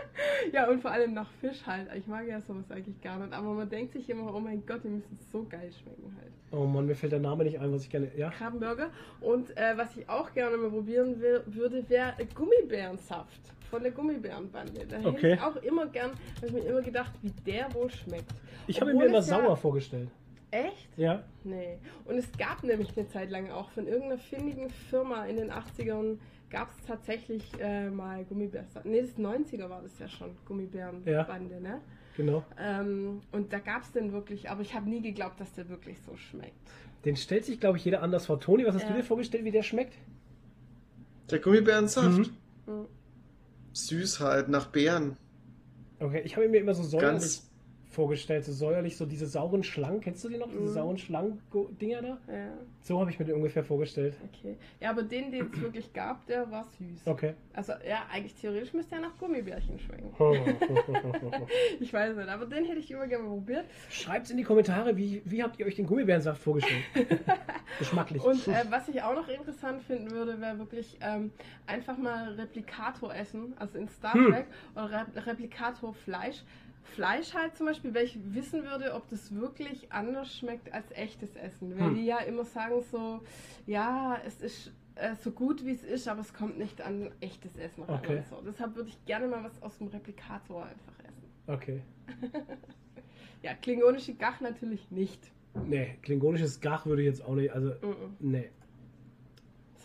Ja, und vor allem nach Fisch halt. Ich mag ja sowas eigentlich gar nicht. Aber man denkt sich immer, oh mein Gott, die müssen so geil schmecken halt. Oh Mann, mir fällt der Name nicht ein, was ich gerne. Ja? Krabbenburger. Und äh, was ich auch gerne mal probieren will, würde, wäre Gummibärensaft von der Gummibärenbande. Da hätte Okay. ich auch immer gern, habe ich mir immer gedacht, wie der wohl schmeckt. Ich habe ihn mir immer ja- sauer vorgestellt. Echt? Ja. Nee. Und es gab nämlich eine Zeit lang auch von irgendeiner findigen Firma in den 80ern gab es tatsächlich äh, mal Gummibärensaft. Nee, das 90er war das ja schon, Gummibärenbande, ne? Genau. Ähm, und da gab es den wirklich, aber ich habe nie geglaubt, dass der wirklich so schmeckt. Den stellt sich, glaube ich, jeder anders vor. Toni, was hast du Ja. dir vorgestellt, wie der schmeckt? Der Gummibärensaft. Mhm. Mhm. Süß halt, nach Beeren. Okay, ich habe mir immer so säuerlich Ganz vorgestellt, so säuerlich, so diese sauren Schlangen. Kennst du die noch? Diese Mhm. sauren Schlangen-Dinger da? Ja, So habe ich mir den ungefähr vorgestellt. okay. Ja, aber den, den es wirklich gab, der war süß. Okay. Also, ja, eigentlich theoretisch müsste er nach Gummibärchen schmecken. Ich weiß nicht, aber den hätte ich immer gerne probiert. Schreibt in die Kommentare, wie, wie habt ihr euch den Gummibärensaft vorgestellt? Geschmacklich. Und äh, was ich auch noch interessant finden würde, wäre wirklich ähm, einfach mal Replikator essen, also in Star Hm. Trek, oder Re Replikator Fleisch. Fleisch halt zum Beispiel, weil ich wissen würde, ob das wirklich anders schmeckt als echtes Essen. Weil Hm. die ja immer sagen so, ja, es ist äh, so gut wie es ist, aber es kommt nicht an echtes Essen ran. Okay. So. Deshalb würde ich gerne mal was aus dem Replikator einfach essen. Okay. Ja, klingonische Gach natürlich nicht. Nee, klingonisches Gach würde ich jetzt auch nicht. Also, Mhm. nee.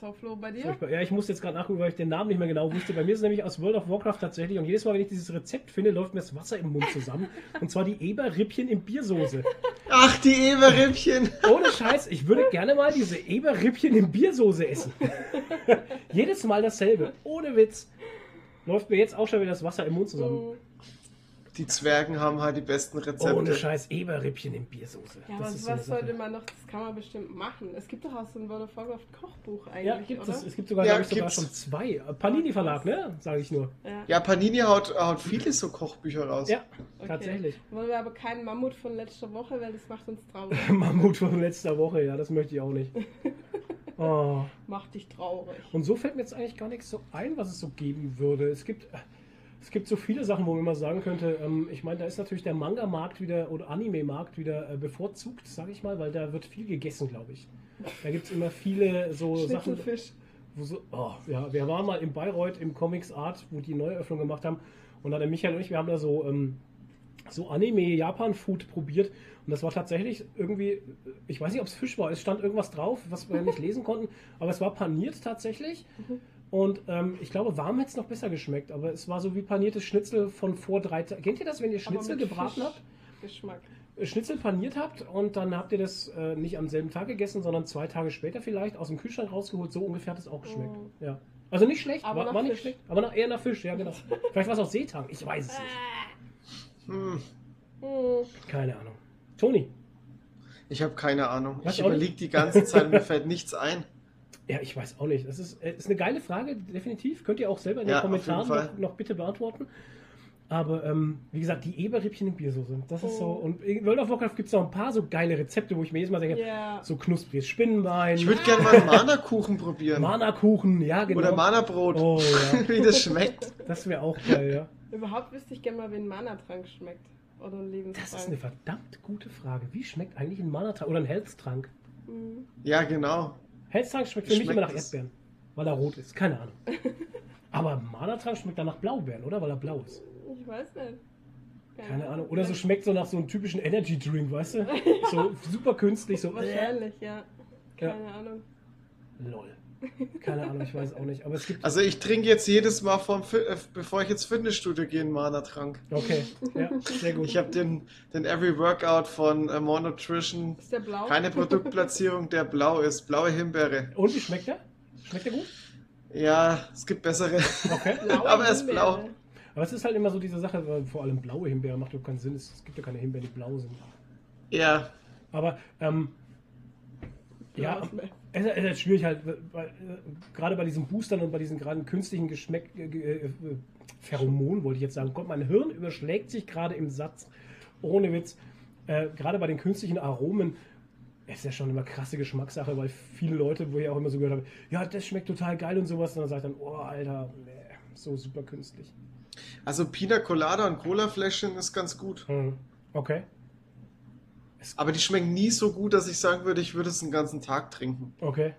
So, Flo, bei dir? Furchtbar. Ja, ich muss jetzt gerade nachgucken, weil ich den Namen nicht mehr genau wusste. Bei mir ist es nämlich aus World of Warcraft tatsächlich. Und jedes Mal, wenn ich dieses Rezept finde, läuft mir das Wasser im Mund zusammen. Und zwar die Eberrippchen in Biersoße. Ach, die Eberrippchen. Ohne Scheiß, ich würde gerne mal diese Eberrippchen in Biersoße essen. Jedes Mal dasselbe. Ohne Witz. Läuft mir jetzt auch schon wieder das Wasser im Mund zusammen. Die Zwergen haben halt die besten Rezepte. Ohne Scheiß, Eberrippchen in Biersoße. Ja, aber das ist so eine was sollte man noch, das kann man bestimmt machen. Es gibt doch auch so ein World of Warcraft Kochbuch eigentlich, Ja, gibt oder? es. Es gibt sogar, Ja, ich, sogar schon zwei. Panini Verlag, ne? Sage ich nur. Ja, Ja, Panini haut, haut viele so Kochbücher raus. Ja, okay. tatsächlich. Wollen wir aber keinen Mammut von letzter Woche, weil das macht uns traurig. Mammut von letzter Woche, ja, das möchte ich auch nicht. Oh. macht dich traurig. Und so fällt mir jetzt eigentlich gar nichts so ein, was es so geben würde. Es gibt, es gibt so viele Sachen, wo man mal sagen könnte, ähm, ich meine, da ist natürlich der Manga-Markt wieder oder Anime-Markt wieder äh, bevorzugt, sage ich mal, weil da wird viel gegessen, glaube ich. Da gibt es immer viele so Sachen. Wo so, oh, ja, wir waren mal in Bayreuth im Comics Art, wo die Neueröffnung gemacht haben. Und da der Michael und ich, wir haben da so, ähm, so Anime-Japan-Food probiert. Und das war tatsächlich irgendwie, ich weiß nicht, ob es Fisch war, es stand irgendwas drauf, was wir nicht lesen konnten, aber es war paniert tatsächlich. Und ähm, ich glaube, warm hätte es noch besser geschmeckt, aber es war so wie paniertes Schnitzel von vor drei Tagen. Kennt ihr das, wenn ihr Schnitzel gebraten habt? Geschmack. Äh, Schnitzel paniert habt und dann habt ihr das äh, nicht am selben Tag gegessen, sondern zwei Tage später vielleicht aus dem Kühlschrank rausgeholt. So ungefähr hat es auch geschmeckt. Oh. Ja. Also nicht schlecht, Aber war, nach war nicht Fisch. schlecht, aber nach, eher nach Fisch, ja genau. Vielleicht war es auch Seetang, ich weiß es nicht. Hm, Hm. Keine Ahnung. Toni, ich habe keine Ahnung. Was ich überlege die ganze Zeit, mir fällt nichts ein. ja, ich weiß auch nicht. Das ist, äh, ist eine geile Frage, definitiv. Könnt ihr auch selber in den Ja, jeden Kommentaren noch, noch bitte beantworten. Aber ähm, wie gesagt, die Eberrippchen in Biersoße, das ist so. Oh. Und in World of Warcraft gibt es noch ein paar so geile Rezepte, wo ich mir jedes Mal denke, Ja. so knuspriges Spinnenbein, Ich würde gerne mal einen Mana-Kuchen probieren. Mana-Kuchen, ja genau. Oder Mana-Brot. Oh ja, Wie das schmeckt. das wäre auch geil, ja. Überhaupt wüsste ich gerne mal, wie ein Mana-Trank schmeckt. Oder ein Lebenstrank. Das ist eine verdammt gute Frage. Wie schmeckt eigentlich ein Mana-Trank oder ein Health-Trank? Hm. Ja, genau. Health-Trank schmeckt für mich Schmeckt immer nach? Erdbeeren, weil er rot ist. Keine Ahnung. Aber Mana-Trank schmeckt dann nach Blaubeeren, oder? Weil er blau ist. Ich weiß nicht. Keine Ahnung. Oder so schmeckt so nach so einem typischen Energy-Drink, weißt du? So super künstlich, so. Wahrscheinlich, ja. Ja. Keine Ahnung. Lol. Keine Ahnung, ich weiß auch nicht. Aber es gibt. Also ich trinke jetzt jedes Mal, vom äh, bevor ich ins Fitnessstudio gehe, einen Mana-Trank. Okay, ja, sehr gut. Ich habe den, den Every Workout von äh, More Nutrition. Ist der blau? Keine Produktplatzierung, der blau ist. Blaue Himbeere. Und wie schmeckt der? Schmeckt der gut? Ja, es gibt bessere. Okay. Aber er ist Himbeere. blau. Aber es ist halt immer so diese Sache, weil vor allem blaue Himbeeren macht doch keinen Sinn. Es gibt ja keine Himbeeren, die blau sind. Ja, Aber, ähm, ja. Es ist, es ist schwierig halt, weil, äh, gerade bei diesen Boostern und bei diesen gerade künstlichen Geschmäck, äh, äh, äh, Pheromonen, wollte ich jetzt sagen. Gott, mein Hirn überschlägt sich gerade im Satz, ohne Witz. Äh, gerade bei den künstlichen Aromen ist ja schon immer krasse Geschmackssache, weil viele Leute, wo ich auch immer so gehört habe, ja, das schmeckt total geil und sowas, und dann sagt dann, oh, Alter, nee, so super künstlich. also Pina Colada und Cola-Fläschchen ist ganz gut. Hm. Okay, Aber die schmecken nie so gut, dass ich sagen würde, ich würde es den ganzen Tag trinken. okay.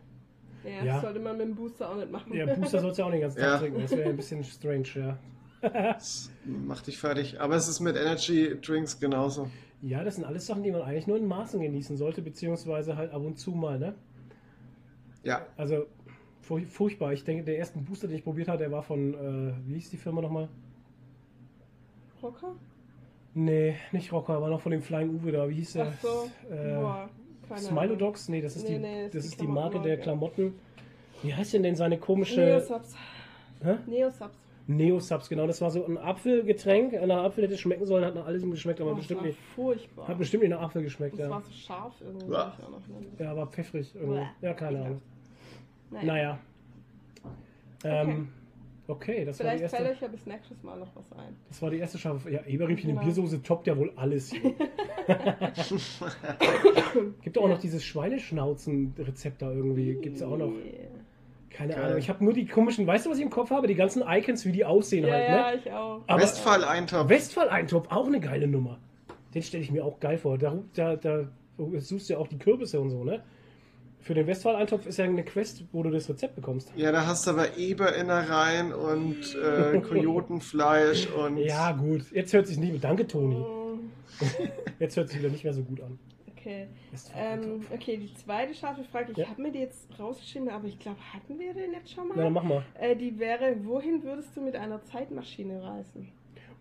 Ja, Ja. das sollte man mit dem Booster auch nicht machen. Ja, Booster sollst du ja auch nicht den ganzen Tag Ja. trinken, das wäre ein bisschen strange, ja. Das macht dich fertig. Aber es ist mit Energy Drinks genauso. Ja, das sind alles Sachen, die man eigentlich nur in Maßen genießen sollte, beziehungsweise halt ab und zu mal, ne? Ja, Also, furch- furchtbar. Ich denke, der erste Booster, den ich probiert habe, der war von, äh, wie hieß die Firma nochmal? Rocker? Nee, nicht Rocker, war noch von dem Flying Uwe da. Wie hieß der? Ach so. Äh, Boah, keine Smilodogs? Nee, das ist Nee, die, nee, das ist die Marke der. Klamotten. Wie heißt denn denn seine komische. Neosubs. Hä? Neosubs. Neo-Subs, genau. Das war so ein Apfelgetränk. Nach Apfel hätte es schmecken sollen, hat nach alles geschmeckt, aber Oh, bestimmt nicht. furchtbar. Hat bestimmt nicht nach Apfel geschmeckt, das ja. war so scharf irgendwie. Ne? Ja, aber pfeffrig irgendwie. Ja, keine Ahnung. Naja. Naja. Ähm, okay, das war, die Vielleicht fällt erste, euch ja bis nächstes Mal noch was ein. das war die erste Schafe. Ja, Eberriemchen in Genau. Biersoße toppt ja wohl alles hier. Gibt auch noch dieses Schweineschnauzen-Rezept da irgendwie. Gibt's auch noch. Yeah. Keine Geil. Ahnung. Ich habe nur die komischen, weißt du, was ich im Kopf habe? Die ganzen Icons, wie die aussehen Ja, halt, ja, ne? ich auch. Aber Westfall-Eintopf. Westfall-Eintopf, auch eine geile Nummer. Den stelle ich mir auch geil vor. Da, da, da suchst du ja auch die Kürbisse und so, ne? Für den Westfall-Eintopf ist ja eine Quest, wo du das Rezept bekommst. Ja, da hast du aber Eberinnereien und äh, Kojotenfleisch und. Ja, gut. Jetzt hört sich nicht mehr. Danke, Toni. Jetzt hört sich wieder nicht mehr so gut an. Okay. Ähm, okay, die zweite scharfe Frage. Ich Ja. habe mir die jetzt rausgeschrieben, aber ich glaube, hatten wir den jetzt schon mal? Na, dann mach mal. Äh, die wäre, wohin würdest du mit einer Zeitmaschine reisen?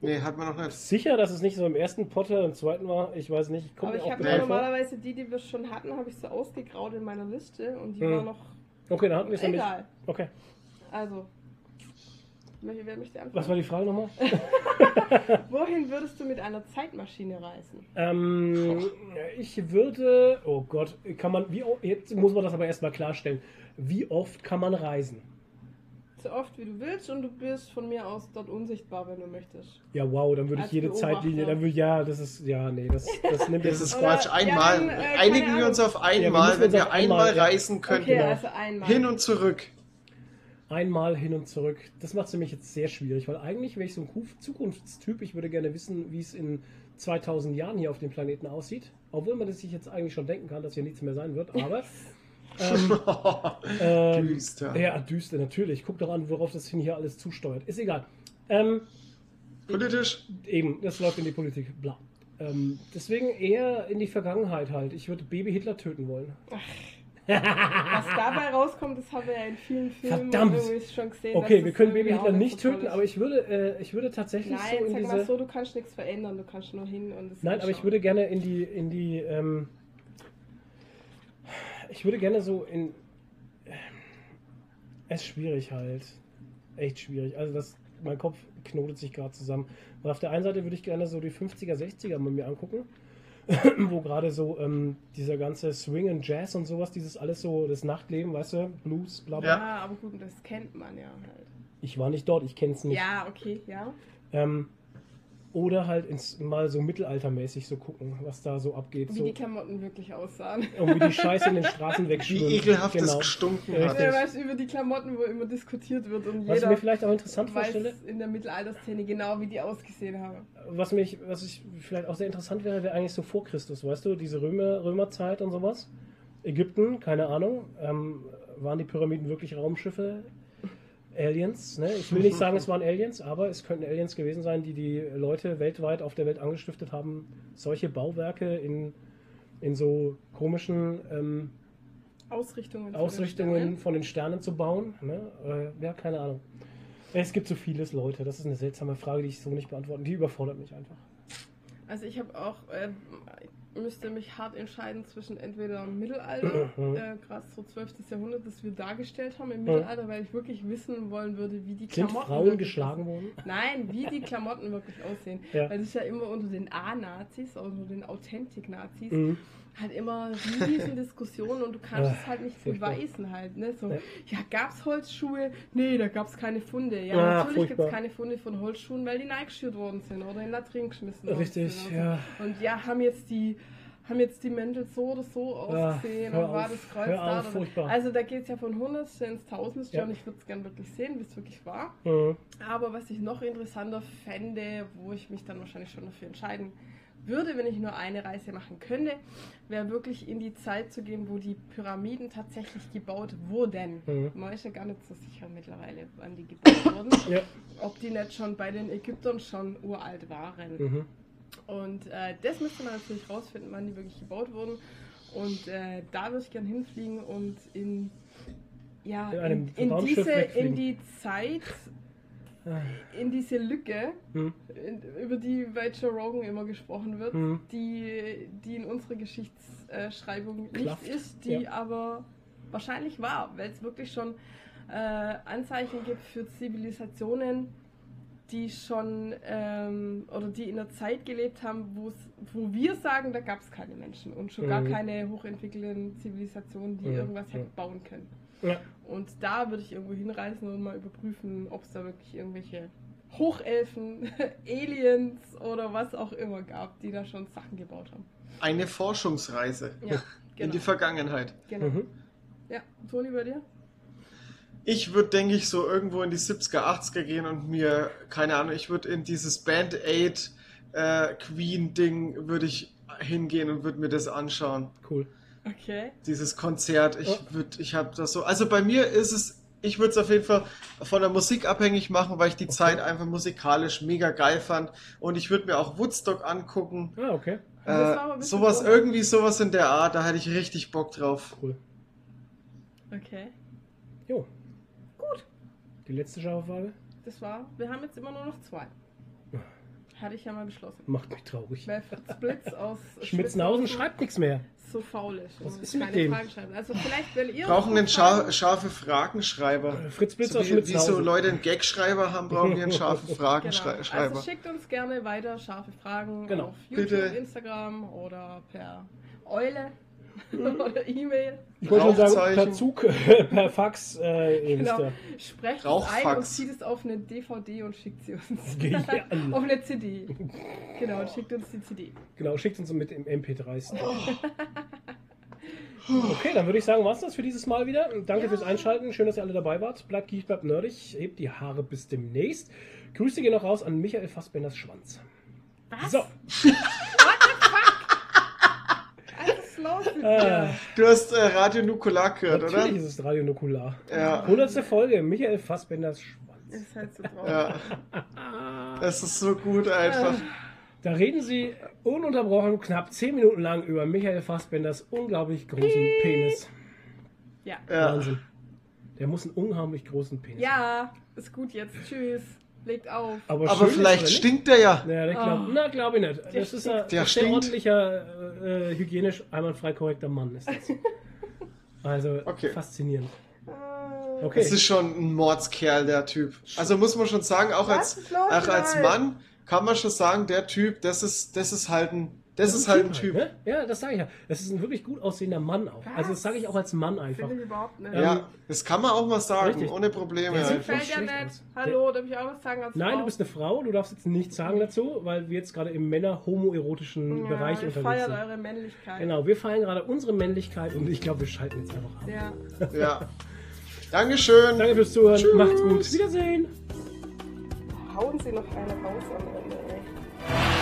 Nee, hat man noch nicht. Sicher, dass es nicht so im ersten Potter im zweiten war? Ich weiß nicht. Ich komme aber ich habe vor. normalerweise die, die wir schon hatten, habe ich so ausgegraut in meiner Liste und die Hm. war noch Okay, dann hatten wir es nämlich. egal. Okay. Also, wer möchte anfangen? Was war die Frage nochmal? Wohin würdest du mit einer Zeitmaschine reisen? Ähm, ich würde. Oh Gott, kann man. Wie, jetzt muss man das aber erstmal klarstellen. Wie oft kann man reisen? So oft wie du willst und du bist von mir aus dort unsichtbar, wenn du möchtest. Ja, wow, dann würde ich Als jede Beobachter. Zeitlinie. Dann würde ja, das ist. Ja, nee, das, das nimmt Das jetzt. ist Quatsch. ja, Einmal. dann, äh, Einigen wir uns auf Ja, wir einmal, wenn wir einmal, einmal ja. reisen könnten. Okay, genau. also einmal. Hin und zurück. Einmal hin und zurück. Das macht es nämlich jetzt sehr schwierig, weil eigentlich wäre ich so ein Ku- Zukunftstyp. Ich würde gerne wissen, wie es in 2000 Jahren hier auf dem Planeten aussieht. Obwohl man das sich jetzt eigentlich schon denken kann, dass hier nichts mehr sein wird. Aber. Ähm, ähm, Düster. ja, düster, natürlich. Guck doch an, worauf das hin hier alles zusteuert. Ist egal. Ähm, Politisch. eben, das läuft in die Politik. Bla. Ähm, deswegen eher in die Vergangenheit halt. Ich würde Baby Hitler töten wollen. Was dabei rauskommt, das haben wir ja in vielen Filmen Verdammt. schon gesehen. Okay, wir können Baby Hitler nicht töten, ist. aber ich würde, äh, ich würde tatsächlich Nein, so in sag diese. mal so, du kannst nichts verändern, du kannst nur hin und es Nein, aber ich anschauen. würde gerne in die, in die, ähm, ich würde gerne so in, es ist schwierig halt, echt schwierig. Also das, mein Kopf knotet sich gerade zusammen. Weil auf der einen Seite würde ich gerne so die 50er, 60er mit mir angucken, wo gerade so ähm, dieser ganze Swing und Jazz und sowas, dieses alles so, das Nachtleben, weißt du, Blues, bla bla. Ja. Aber gut, das kennt man ja halt. Ich war nicht dort, ich kenne es nicht. Ja, okay, ja. Ähm, oder halt ins, mal so mittelaltermäßig so gucken, was da so abgeht. Wie so. die Klamotten wirklich aussahen. Und wie die Scheiße in den Straßen Wie wegschwimmt. ekelhaft es Genau. gestunken Ja, hat. Ja, weißt über die Klamotten, wo immer diskutiert wird und Was ich jeder mir vielleicht auch interessant weiß vorstelle, in der Mittelalterszene genau, wie die ausgesehen haben. was mich, was ich vielleicht auch sehr interessant wäre, wäre eigentlich so vor Christus, weißt du, diese Römer, Römerzeit und sowas. Ägypten, keine Ahnung. Ähm, waren die Pyramiden wirklich Raumschiffe? Aliens, ne? Ich will nicht sagen, es waren Aliens, aber es könnten Aliens gewesen sein, die die Leute weltweit auf der Welt angestiftet haben, solche Bauwerke in, in so komischen ähm, Ausrichtungen. von den Ausrichtungen Sternen. von den Sternen zu bauen. Ne? Äh, ja, keine Ahnung. Es gibt so vieles, Leute. Das ist eine seltsame Frage, die ich so nicht beantworten. Die überfordert mich einfach. Also ich habe auch, äh, müsste mich hart entscheiden zwischen entweder Mittelalter, Mhm. äh, gerade so 12. Jahrhundert, das wir dargestellt haben im Mittelalter, weil ich wirklich wissen wollen würde, wie die Sind Klamotten Frauen geschlagen worden? Nein, wie die Klamotten wirklich aussehen. Ja. Weil es ist ja immer unter den A-Nazis, also unter den Authentik-Nazis, Mhm. Halt immer riesen Diskussionen und du kannst Ah, es halt nicht beweisen halt. Ne? So, Ja. ja, gab's Holzschuhe? Nee, da gab's keine Funde. Ja, Ah, natürlich gibt's furchtbar. keine Funde von Holzschuhen, weil die Nike geschürt worden sind oder in Latrin geschmissen worden Richtig, sind. ja. Und ja, haben jetzt die haben jetzt die Mäntel so oder so ausgesehen hör und war auf, das Kreuz da? auf, furchtbar. Also da geht es ja von Hundertste ins Tausendste Ja. und ich würde es gerne wirklich sehen, wie es wirklich war. Mhm. Aber was ich noch interessanter fände, wo ich mich dann wahrscheinlich schon dafür entscheiden würde, wenn ich nur eine Reise machen könnte, wäre wirklich in die Zeit zu gehen, wo die Pyramiden tatsächlich gebaut wurden. Mhm. Man ist ja gar nicht so sicher mittlerweile, wann die gebaut wurden. Ja. Ob die nicht schon bei den Ägyptern schon uralt waren. Mhm. Und äh, das müsste man natürlich rausfinden, wann die wirklich gebaut wurden. Und äh, da würde ich gern hinfliegen und in, ja, In in, diese, in die Zeit. In diese Lücke, Mhm. in, über die bei Joe Rogan immer gesprochen wird, Mhm. die, die in unserer Geschichtsschreibung Klafft, nicht ist, die ja. aber wahrscheinlich war, weil es wirklich schon äh, Anzeichen gibt für Zivilisationen, die schon ähm, oder die in einer Zeit gelebt haben, wo wir sagen, da gab es keine Menschen und schon gar Mhm. keine hochentwickelten Zivilisationen, die Mhm. irgendwas Ja. hätten bauen können. Ja. Und da würde ich irgendwo hinreisen und mal überprüfen, ob es da wirklich irgendwelche Hochelfen, Aliens oder was auch immer gab, die da schon Sachen gebaut haben. Eine Forschungsreise Ja, in genau. die Vergangenheit. genau. Mhm. Ja, Toni, bei dir? Ich würde, denke ich, so irgendwo in die 70er, 80er gehen und mir, keine Ahnung, ich würde in dieses Band-Aid äh, Queen-Ding würde ich hingehen und würde mir das anschauen. Cool. Okay. Dieses Konzert. Ich Ja. würde, ich habe das so. Also bei mir ist es, ich würde es auf jeden Fall von der Musik abhängig machen, weil ich die Zeit einfach musikalisch mega geil fand. Und ich würde mir auch Woodstock angucken. Ah, okay. Äh, sowas, vorher. irgendwie sowas in der Art, da hätte ich richtig Bock drauf. Cool. Okay. Jo. Gut. Die letzte Schaufelfrage Das war, wir haben jetzt immer nur noch zwei. Hatte ich ja mal beschlossen. macht mich traurig. Weil Fritz Blitz aus Schmitzenhausen schreibt nichts mehr. So faul ist. Was ist mit dem? Fragen. Also vielleicht, wenn ihr Brauchen einen scha Fragen- scharfe Fragenschreiber. Fritz Blitz So aus wie, wie so. Leute einen Gagschreiber haben, brauchen wir einen scharfen Genau. Fragenschreiber. Also schickt uns gerne weiter scharfe Fragen Genau. auf YouTube, Bitte. Instagram oder per Eule oder E-Mail. ich wollte schon sagen, per Zug, per Fax, äh, ihr Genau. ja. Sprecht es ein Rauchfax. und zieht es auf eine DVD und schickt sie uns. Auf eine CD. Genau, und schickt uns die CD. Genau, schickt uns mit im MP3. Okay, dann würde ich sagen, war's das für dieses Mal wieder. Danke fürs Einschalten. Schön, dass ihr alle dabei wart. Bleibt geek, bleibt nerdig. Hebt die Haare bis demnächst. Grüße gehen noch raus an Michael Fassbenders Schwanz. Was? So. Ist los mit dir? Du hast äh, Radio Nukular gehört, natürlich oder? ist es Radio Nukular. Ja. 100. Folge, Michael Fassbenders Schwanz. Ist halt so traurig. ja. Es ist so gut einfach. Da reden sie ununterbrochen knapp 10 Minuten lang über Michael Fassbenders unglaublich großen Penis. Ja. Ja. Wahnsinn. Der muss einen unheimlich großen Penis haben. ja, ist gut jetzt. Tschüss. Legt auf. Aber, Aber vielleicht stinkt der ja. Ja, der glaub, Oh. Na, glaube ich nicht. Das ist ein Der ein sehr stinkt. ordentlicher, äh, hygienisch einwandfrei korrekter Mann. Ist das. Also Okay. faszinierend. Äh, Okay. Es ist schon ein Mordskerl, der Typ. Also muss man schon sagen, auch Was als, auch als? Mann kann man schon sagen, der Typ, das ist, das ist halt ein, das ist halt ein Typ. Ne? Ja, das sage ich ja. Das ist ein wirklich gut aussehender Mann auch. Was? Also das sage ich auch als Mann einfach. Finde ich überhaupt nicht. Ähm, Ja, das kann man auch mal sagen, Richtig. ohne Probleme. Der halt. sieht Fällt ja aus. Hallo, darf ich auch was sagen als Nein, Frau? du bist eine Frau, du darfst jetzt nichts sagen dazu, weil wir jetzt gerade im Männer-homoerotischen ja, Bereich unterwegs feiert sind. eure Männlichkeit. Genau, wir feiern gerade unsere Männlichkeit und ich glaube, wir schalten jetzt einfach ab. Ja. Ja. Dankeschön. Danke fürs Zuhören, Tschüss. macht's gut, Wiedersehen! Hauen Sie noch eine raus am Ende.